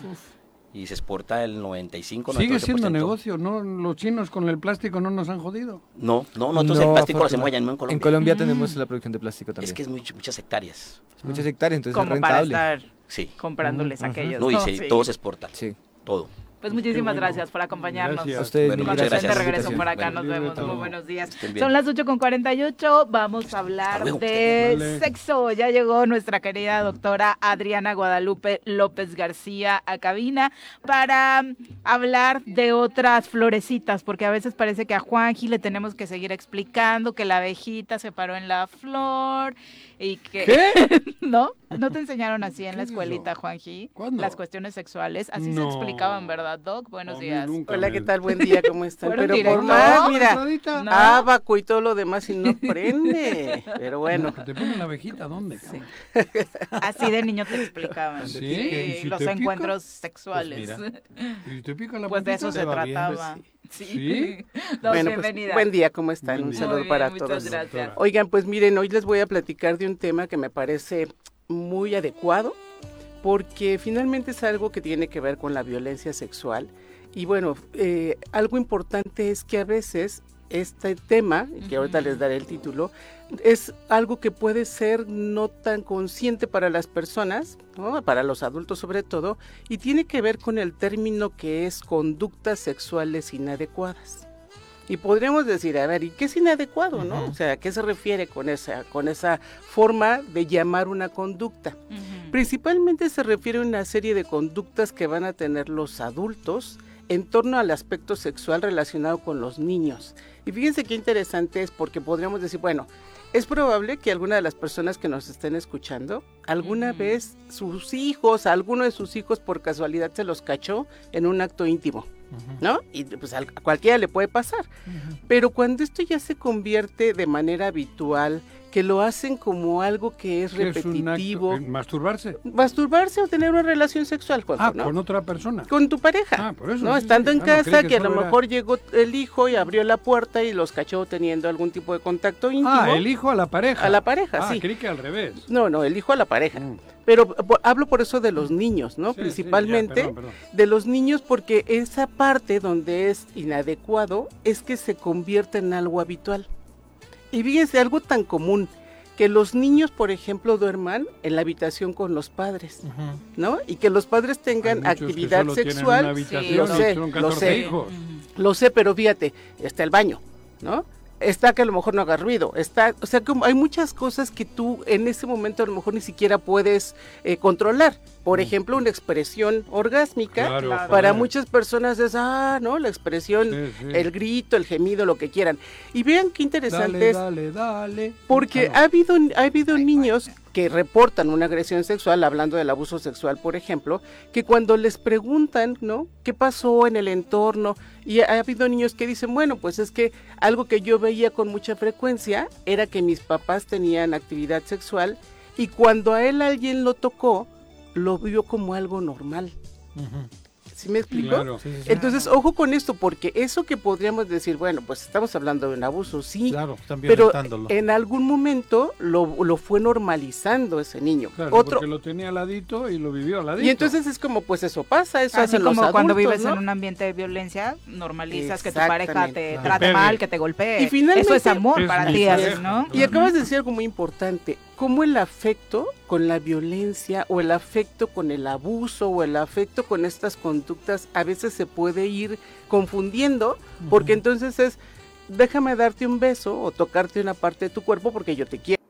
Y se exporta el 95, Sigue 98%. siendo negocio, ¿no? Los chinos con el plástico no nos han jodido. No, no, nosotros No, el plástico lo hacemos allá mismo en Colombia. En Colombia tenemos la producción de plástico también. Es que es much- muchas hectáreas. Muchas hectáreas, entonces Como es para rentable. estar Sí. comprándoles a aquellos. No, y ¿no? se- Sí. todo se exporta. Sí. Todo. Pues muchísimas gracias por acompañarnos. Gracias. A ustedes, Bueno, muchas Cuando estén gracias. de regreso por acá, Bueno, nos vemos. Muy buenos días. Son las 8.48. Vamos a hablar de Vale. sexo. Ya llegó nuestra querida doctora Adriana Guadalupe López García a cabina para hablar de otras florecitas, porque a veces parece que a Juanji le tenemos que seguir explicando que la abejita se paró en la flor y que... ¿No? ¿No te enseñaron así en ¿Qué la es escuelita, eso? Juanji? ¿Cuándo? Las cuestiones sexuales. Así se No. explicaban, ¿verdad, Doc? Buenos días. nunca Hola, ¿qué tal? Buen día, ¿cómo están? Pero por más, ¿No? mira. No. abaco y todo lo demás y no prende. Pero bueno, Que te ponen la abejita, ¿dónde? Así de niño te explicaban. ¿Sí? Sí, ¿Y si los te pica? encuentros sexuales. Pues ¿Y te pica la Pues de eso se va bien, trataba. ¿Sí? Sí. No, bueno pues, bienvenida. buen día, ¿cómo están? Buen Un día. saludo para todos. gracias. Oigan, pues miren, hoy les voy a platicar de un tema que me parece muy adecuado porque finalmente es algo que tiene que ver con la violencia sexual. Y bueno, eh, algo importante es que a veces este tema, que ahorita les daré el título, es algo que puede ser no tan consciente para las personas, ¿no? para los adultos sobre todo, y tiene que ver con el término que es conductas sexuales inadecuadas. Y podríamos decir, a ver, ¿y qué es inadecuado, no? O sea, ¿a qué se refiere con esa, con esa forma de llamar una conducta? Principalmente se refiere a una serie de conductas que van a tener los adultos en torno al aspecto sexual relacionado con los niños. Y fíjense qué interesante es porque podríamos decir, bueno, es probable que alguna de las personas que nos estén escuchando, alguna vez sus hijos, alguno de sus hijos por casualidad se los cachó en un acto íntimo, ¿no? Y pues a cualquiera le puede pasar. Pero cuando esto ya se convierte de manera habitual, que lo hacen como algo que es repetitivo, ¿Eh, ¿Masturbarse? masturbarse o tener una relación sexual, Juanjo, Ah, ¿no? con otra persona. Con tu pareja. Ah, por eso, ¿no? sí, Estando sí. en Ah, casa, que que, a lo era- mejor llegó el hijo y abrió la puerta y los cachó teniendo algún tipo de contacto íntimo. Ah, el hijo a la pareja. A la pareja, ah, sí. creí que al revés. No, no, el hijo a la pareja. Mm. Pero hablo por eso de los niños, ¿no? Sí, sí, Principalmente ya, perdón, perdón. de los niños porque esa parte donde es inadecuado es que se convierte en algo habitual. Y fíjense, algo tan común, que los niños, por ejemplo, duerman en la habitación con los padres, ¿no? Y que los padres tengan actividad sexual. una habitación Sí, lo sé, lo 14 sé. hijos. Lo sé, pero fíjate, está el baño, ¿no? Está que a lo mejor no haga ruido, está, o sea, como hay muchas cosas que tú en ese momento a lo mejor ni siquiera puedes eh, controlar. Por ejemplo, una expresión orgásmica, Claro, para muchas personas es, ah, ¿no? La expresión, Sí, sí. el grito, el gemido, lo que quieran. Y vean qué interesante Dale, es, dale, dale. porque Ah, no. ha habido, ha habido niños que reportan una agresión sexual, hablando del abuso sexual, por ejemplo, que cuando les preguntan, ¿no? ¿Qué pasó en el entorno? Y ha habido niños que dicen, bueno, pues es que algo que yo veía con mucha frecuencia era que mis papás tenían actividad sexual y cuando a él alguien lo tocó, lo vio como algo normal. ¿Sí me explico? Claro. Sí, sí, sí. Entonces, ojo con esto, porque eso que podríamos decir, bueno, pues estamos hablando de un abuso, sí, Claro, pero en algún momento lo, lo fue normalizando ese niño. Claro, Otro, porque lo tenía al ladito y lo vivió al ladito. y entonces es como, pues eso pasa, eso Así hacen los como cuando vives ¿no? en un ambiente de violencia, normalizas que tu pareja te Claro. trate mal, que te golpee. Y finalmente, Eso es amor para ti, ¿no? Y acabas de decir algo muy importante, cómo el afecto con la violencia o el afecto con el abuso o el afecto con estas conductas a veces se puede ir confundiendo, porque entonces es, déjame darte un beso o tocarte una parte de tu cuerpo porque yo te quiero,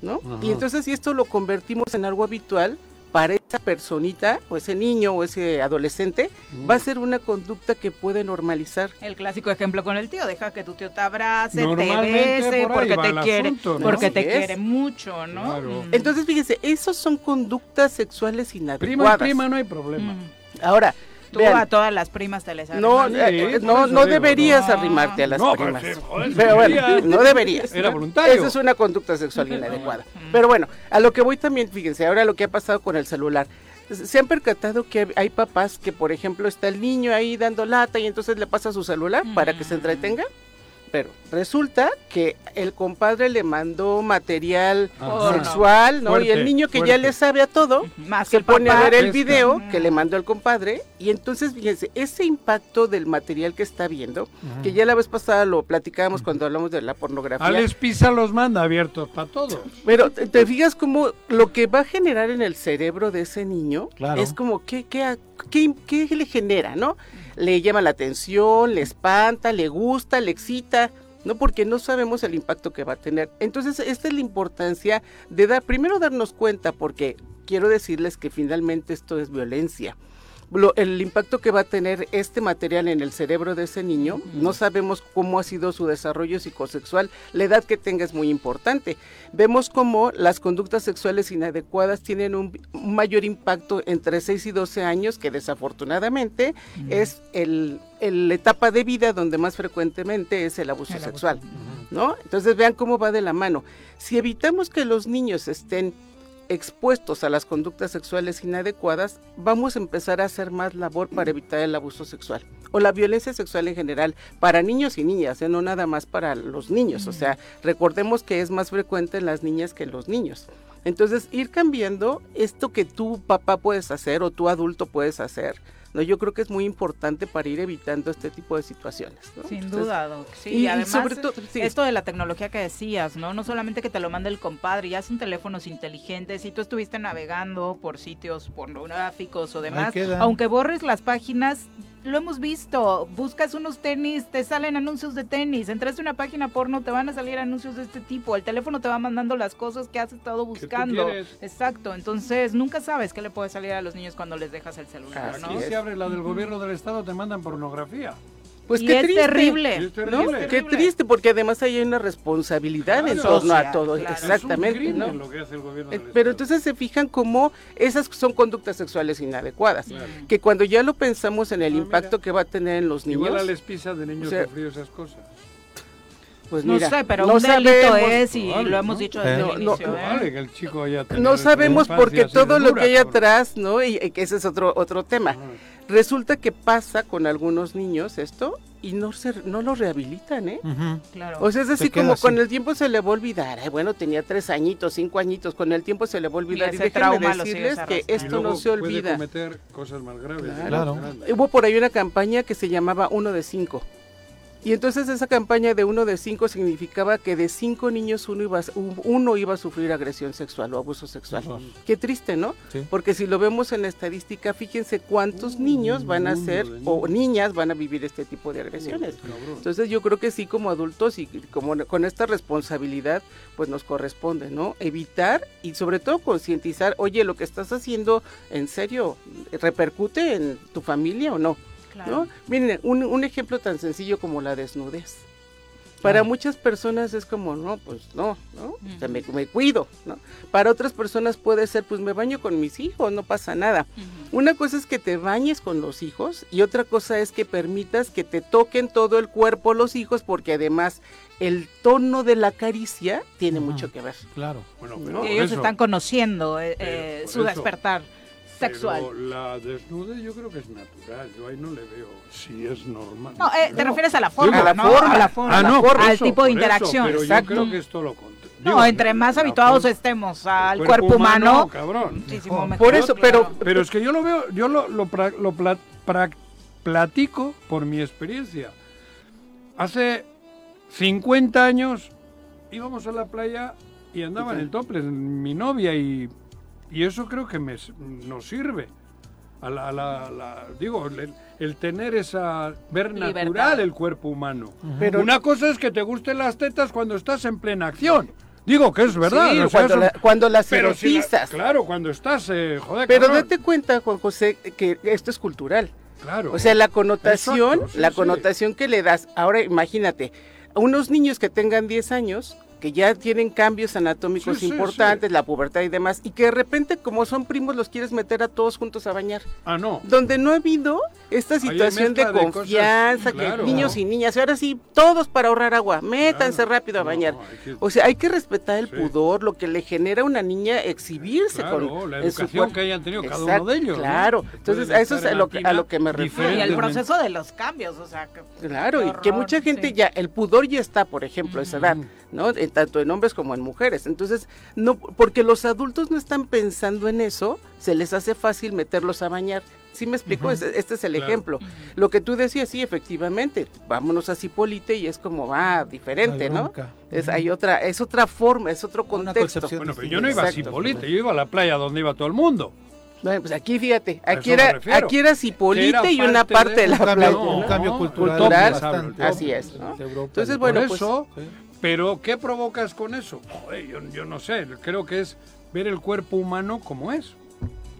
¿no? Ajá. Y entonces si esto lo convertimos en algo habitual, para esa personita o ese niño o ese adolescente va a ser una conducta que puede normalizar. El clásico ejemplo con el tío, deja que tu tío te abrace, te bese, por porque te quiere, asunto, ¿no? porque Así te es. quiere mucho, ¿no? Mm. Entonces, fíjense, esos son conductas sexuales Prima inadecuadas. y prima no hay problema. Ahora, Tú vean, a todas las primas te les no, arrimas. eh, no, eso no digo, deberías no. arrimarte a las No, pero primas. sí, joder, Pero bueno, no deberías. Era voluntario. Esa es una conducta sexual inadecuada. Pero bueno, a lo que voy también, fíjense, ahora lo que ha pasado con el celular. ¿Se han percatado que hay papás que, por ejemplo, está el niño ahí dando lata y entonces le pasa su celular para que se entretenga? Pero resulta que el compadre le mandó material Ajá. sexual, ¿no? y Fuerte, el niño que ya fuerte. le sabe a todo, Más se el pone a ver el video que le mandó el compadre y entonces fíjense, ese impacto del material que está viendo, que ya la vez pasada lo platicábamos cuando hablamos de la pornografía. Alex Pisa los manda abiertos para todo. Pero te, te fijas como lo que va a generar en el cerebro de ese niño Claro. es como qué, qué, qué, qué le genera, ¿no? Le llama la atención, le espanta, le gusta, le excita, ¿no? Porque no sabemos el impacto que va a tener. Entonces, esta es la importancia de dar, primero darnos cuenta, porque quiero decirles que finalmente esto es violencia. Lo- el impacto que va a tener este material en el cerebro de ese niño, no sabemos cómo ha sido su desarrollo psicosexual, la edad que tenga es muy importante. Vemos cómo las conductas sexuales inadecuadas tienen un, un mayor impacto entre 6 y 12 años, que desafortunadamente es el, el etapa de vida donde más frecuentemente es el abuso sexual, ¿no? Entonces vean cómo va de la mano. Si evitamos que los niños estén expuestos a las conductas sexuales inadecuadas, vamos a empezar a hacer más labor para evitar el abuso sexual o la violencia sexual en general para niños y niñas, ¿eh? no nada más para los niños. O sea, recordemos que es más frecuente en las niñas que en los niños. Entonces, ir cambiando esto que tú, papá, puedes hacer o tú, adulto, puedes hacer. No, yo creo que es muy importante para ir evitando este tipo de situaciones. ¿no? Sin Entonces, duda, Doc. Sí, y- además, sobre todo, sí. esto de la tecnología que decías, ¿no? No solamente que te lo mande el compadre, ya son teléfonos inteligentes. Si tú estuviste navegando por sitios pornográficos o demás, aunque borres las páginas, lo hemos visto. Buscas unos tenis, te salen anuncios de tenis. Entraste a una página porno, te van a salir anuncios de este tipo. El teléfono te va mandando las cosas que has estado buscando. Exacto. Entonces, nunca sabes qué le puede salir a los niños cuando les dejas el celular, Así ¿no? Si abres la del gobierno del estado, te mandan pornografía. Pues Y qué es triste, terrible. Es ¿no? terrible. Qué triste, porque además hay una responsabilidad en Claro. torno a todo, claro. exactamente, Es un crimen ¿no? lo que hace el gobierno Eh, del Pero estado. entonces se fijan cómo esas son conductas sexuales inadecuadas, Claro. que cuando ya lo pensamos en el Ah, impacto que va a tener en los niños, Igual Alex Pisa de niños o sea, esas cosas. Pues No mira, sé, pero no un delito sabemos, es y Vale, lo ¿no? hemos dicho Eh. desde No, el no, inicio. ¿eh? Vale, que el chico haya tenido no sabemos porque todo lo que hay cabrón. atrás, ¿no? Y, y que ese es otro otro tema. Resulta que pasa con algunos niños esto y no se no lo rehabilitan, ¿eh? Claro. O sea, es Se así queda como así. con el tiempo se le va a olvidar. Bueno, tenía tres añitos, cinco añitos, con el tiempo se le va a olvidar. Y Y, déjenme decirles que arrastrando. Y esto luego no se Puede olvida. cometer cosas más graves. Claro. Hubo por ahí una campaña que se llamaba Uno de Cinco. Y entonces esa campaña de uno de cinco significaba que de cinco niños uno iba, a- uno iba a sufrir agresión sexual o abuso sexual. Qué triste, ¿no? Sí. Porque si lo vemos en la estadística, fíjense cuántos niños van a ser o niñas van a vivir este tipo de agresiones. Entonces yo creo que sí como adultos y como con esta responsabilidad pues nos corresponde, ¿no? Evitar y sobre todo concientizar, oye, lo que estás haciendo en serio repercute en tu familia o no, Claro. ¿no? Miren, un, un ejemplo tan sencillo como la desnudez. Para muchas personas es como, no, pues no, ¿no? O sea, me, me cuido, ¿no? Para otras personas puede ser, pues me baño con mis hijos, no pasa nada. Una cosa es que te bañes con los hijos y otra cosa es que permitas que te toquen todo el cuerpo los hijos porque además el tono de la caricia tiene mucho que ver. Claro. Bueno, pero ellos eso- están conociendo eh, eh, su eso- despertar. Sexual. Pero la desnudez yo creo que es natural. Yo ahí no le veo si es normal. No, eh, te refieres a la forma, Digo, ¿no? A la forma, Ah, no, por al eso, tipo de por eso, interacción. pero Exacto. yo creo que es todo lo contrario. No, Digo, entre más la habituados forma- estemos al el cuerpo, humano, cabrón. muchísimo mejor. Por eso, pero, pero es que yo lo veo, yo lo, lo, pra- lo pla- pra- platico por mi experiencia. Hace 50 años íbamos a la playa y andaban en toples mi novia y, y eso creo que me, s- nos sirve. A la, a la- a la- digo, el, el tener esa ver Libertad. natural el cuerpo humano. Pero- Una cosa es que te gusten las tetas cuando estás en plena acción. Digo que es verdad. Sí, o sea, cuando eso- la- cuando las pero si claro, cuando estás, eh, joder, Pero cabrón. date cuenta, Juan José, que esto es cultural. Claro. O sea, la connotación, Exacto, sí, la sí. connotación que le das. Ahora imagínate, a unos niños que tengan 10 años, que ya tienen cambios anatómicos Sí, sí, importantes, la pubertad y demás, y que de repente, como son primos, los quieres meter a todos juntos a bañar. Ah, no. Donde no ha habido esta situación de mezcla de cosas, confianza, claro. que niños y niñas, y ahora sí, todos para ahorrar agua, métanse rápido a bañar. O sea, hay que respetar el pudor, lo que le genera a una niña exhibirse Claro, con la educación que hayan tenido cada uno de ellos. Claro, entonces a eso es a lo, que- a lo que me refiero. Y el proceso de los cambios, o sea, que- Claro, y que mucha gente sí. ya, el pudor ya está, por ejemplo, a esa edad, ¿no? En- tanto en hombres como en mujeres. Entonces, no, porque los adultos no están pensando en eso, se les hace fácil meterlos a bañar. ¿Sí me explico? Este, este es el Claro. ejemplo. Lo que tú decías, sí, efectivamente, vámonos a Cipolite y es como, ah, diferente, No. Es, hay otra, es otra forma, es otro contexto. Bueno, pero yo no iba a. Cipolite, yo iba a la playa donde iba todo el mundo. Bueno, pues aquí fíjate, aquí era, aquí era Cipolite y una parte de- de, la un cambio- playa. un cambio cultural Cultural, bastante. así es. ¿no? Entonces, bueno, pues eso, pero ¿qué provocas con eso? Joder, yo, yo no sé, creo que es ver el cuerpo humano como es,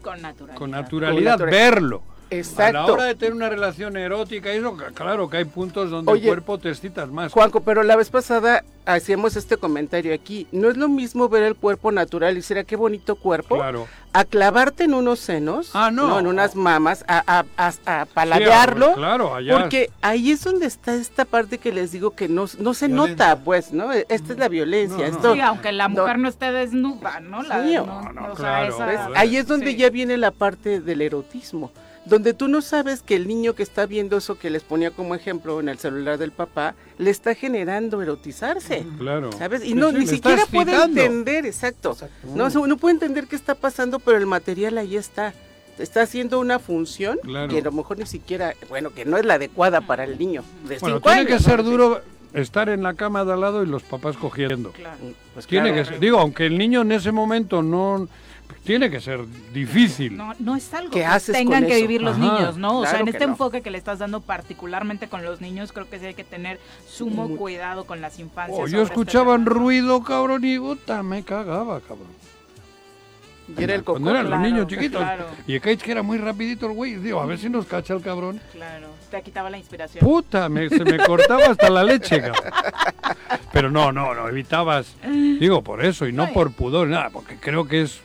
con naturalidad. con naturalidad, Con verlo. A la Exacto. hora de tener una relación erótica, eso, claro que hay puntos donde Oye, el cuerpo te excitas más. Juanco, pero la vez pasada hacíamos este comentario aquí. No es lo mismo ver el cuerpo natural y decir, "Ah, qué bonito cuerpo, Claro. a clavarte en unos senos, Ah, no. en unas mamas, a, a, a- a paladearlo. Sí, claro, allá. Porque ahí es donde está esta parte que les digo que no, no se nota, pues, ¿no? Esta es la violencia. Esto, Sí, aunque la no- mujer no, esté desnuda, ¿no? La, Sí, no, no, o sea, claro. Ahí es donde sí. ya viene la parte del erotismo, donde tú no sabes que el niño que está viendo eso que les ponía como ejemplo en el celular del papá, le está generando erotizarse. Claro. ¿Sabes? Y no, sí, ni siquiera puede entender, exacto. No, puede entender qué está pasando, pero el material ahí está. Está haciendo una función Claro. que a lo mejor ni siquiera, bueno, que no es la adecuada para el niño de Bueno, cinco tiene años, que ser ¿no? duro estar en la cama de al lado y los papás cogiendo. Pues tiene claro. que ser, digo, aunque el niño en ese momento no tiene que ser difícil. No, no es algo ¿Qué que haces tengan que vivir los Ajá. niños, ¿no? O sea, en este no. enfoque que le estás dando particularmente con los niños, creo que sí hay que tener sumo Muy- cuidado con las infancias. Oh, yo sobre este escuchaba un tema. ruido, cabrón, y puta, me cagaba, cabrón. Y era el Cuando coco. eran claro, los niños chiquitos. claro. Y el Cage que era muy rapidito el güey. Digo, a ver si nos cacha el cabrón. Claro, te quitaba la inspiración. Puta, me- se me cortaba hasta la leche, cabrón. Pero no, no, no, evitabas. Digo, por eso, y no Ay. por pudor, nada, porque creo que es.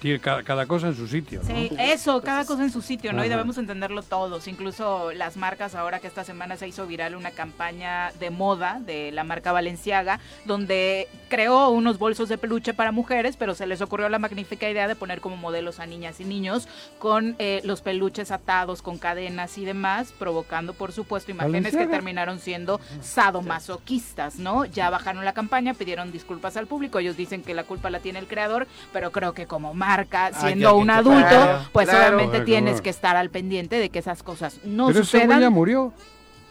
Tiene cada, cada cosa en su sitio. ¿no? Sí, eso, cada cosa en su sitio, ¿no? Y debemos entenderlo todos. Incluso las marcas, ahora que esta semana se hizo viral una campaña de moda de la marca Valenciaga, donde creó unos bolsos de peluche para mujeres, pero se les ocurrió la magnífica idea de poner como modelos a niñas y niños con eh, los peluches atados con cadenas y demás, provocando, por supuesto, imágenes que terminaron siendo sadomasoquistas, ¿no? Ya bajaron la campaña, pidieron disculpas al público. Ellos dicen que la culpa la tiene el creador, pero creo que como marca, Hay siendo un adulto, pues Claro. obviamente Claro, tienes que estar al pendiente de que esas cosas no Pero ese güey ya sucedan. murió.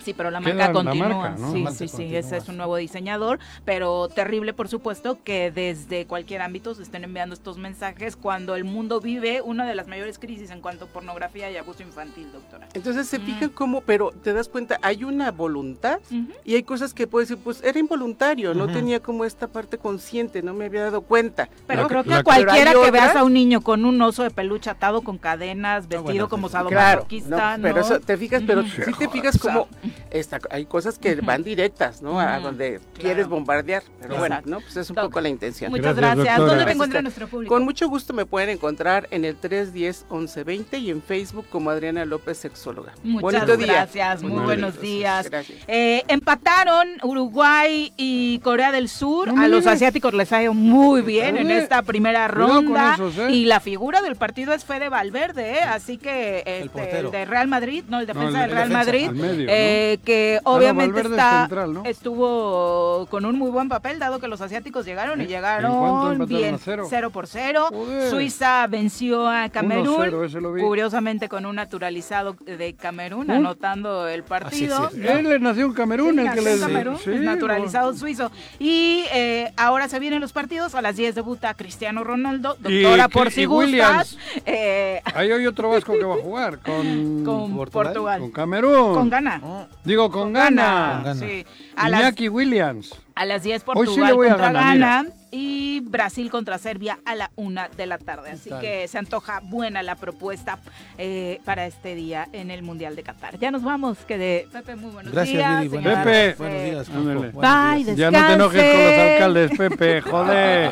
Sí, pero la marca la continúa. marca, ¿no? Sí, marca sí, sí, continúa, ese es un nuevo diseñador, pero terrible, por supuesto, que desde cualquier ámbito se estén enviando estos mensajes cuando el mundo vive una de las mayores crisis en cuanto a pornografía y abuso infantil, doctora. Entonces se Mm. fijan cómo, pero te das cuenta, hay una voluntad y hay cosas que puedes decir, pues era involuntario, no tenía como esta parte consciente, no me había dado cuenta. Pero La- creo que la- cualquiera que veas a un niño con un oso de peluche atado con cadenas, vestido bueno, como. Claro, sadomasoquista, no, pero ¿no? eso te fijas, pero Ujú. sí te fijas como esta, hay cosas que van directas, ¿no? A donde claro. quieres bombardear. Pero bueno. ¿no? Pues es un Toca. poco la intención. Muchas Gracias, gracias. ¿Dónde te encuentra nuestro público? Con mucho gusto me pueden encontrar en el 310-1120 y en Facebook como Adriana López, sexóloga. Muchas Bonito día. gracias, muy buenos día. días. Gracias. Eh, empataron Uruguay y Corea del Sur. No a los asiáticos les ha ido muy bien en esta primera ronda. esos, ¿eh? Y la figura del partido es Fede Valverde, ¿eh? así que este, el, de Real Madrid, no, el defensa el- del el Real defensa, Madrid, al medio, eh, que Ah, obviamente es está, central, ¿no? estuvo con un muy buen papel, dado que los asiáticos llegaron y cuánto llegaron bien, ¿A cero? cero por cero. Joder. Suiza venció a Camerún, 1-0, ese lo vi. curiosamente con un naturalizado de Camerún, anotando el partido. Él le nació en Camerún, Sí, el que le Camerún, sí, es naturalizado suizo. Y eh, ahora se vienen los partidos. A las 10 debuta Cristiano Ronaldo, Y- doctora por si Williams. gustas. Eh, Ahí hay otro vasco que va a jugar con, Con Portugal. Con Camerún. con gana. Digo, con, Gana. Gana. Sí. A las, Williams. a las 10 Hoy sí Portugal le voy a contra ganar, Ghana y Brasil contra Serbia a la 1 de la tarde. Así que se antoja buena la propuesta eh, para este día en el Mundial de Qatar. Ya nos vamos. Que de Pepe, muy buenos Gracias, días. Viri. Buenos Pepe. Buenos días. Buenos Bye, días. Ya no te enojes con los alcaldes, Pepe, joder.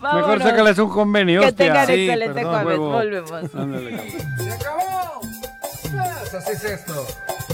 Mejor sácales un convenio, Que tengan Sí, excelente jueves. Volvemos. Ándale. ¡Se acabó! Pues así es esto.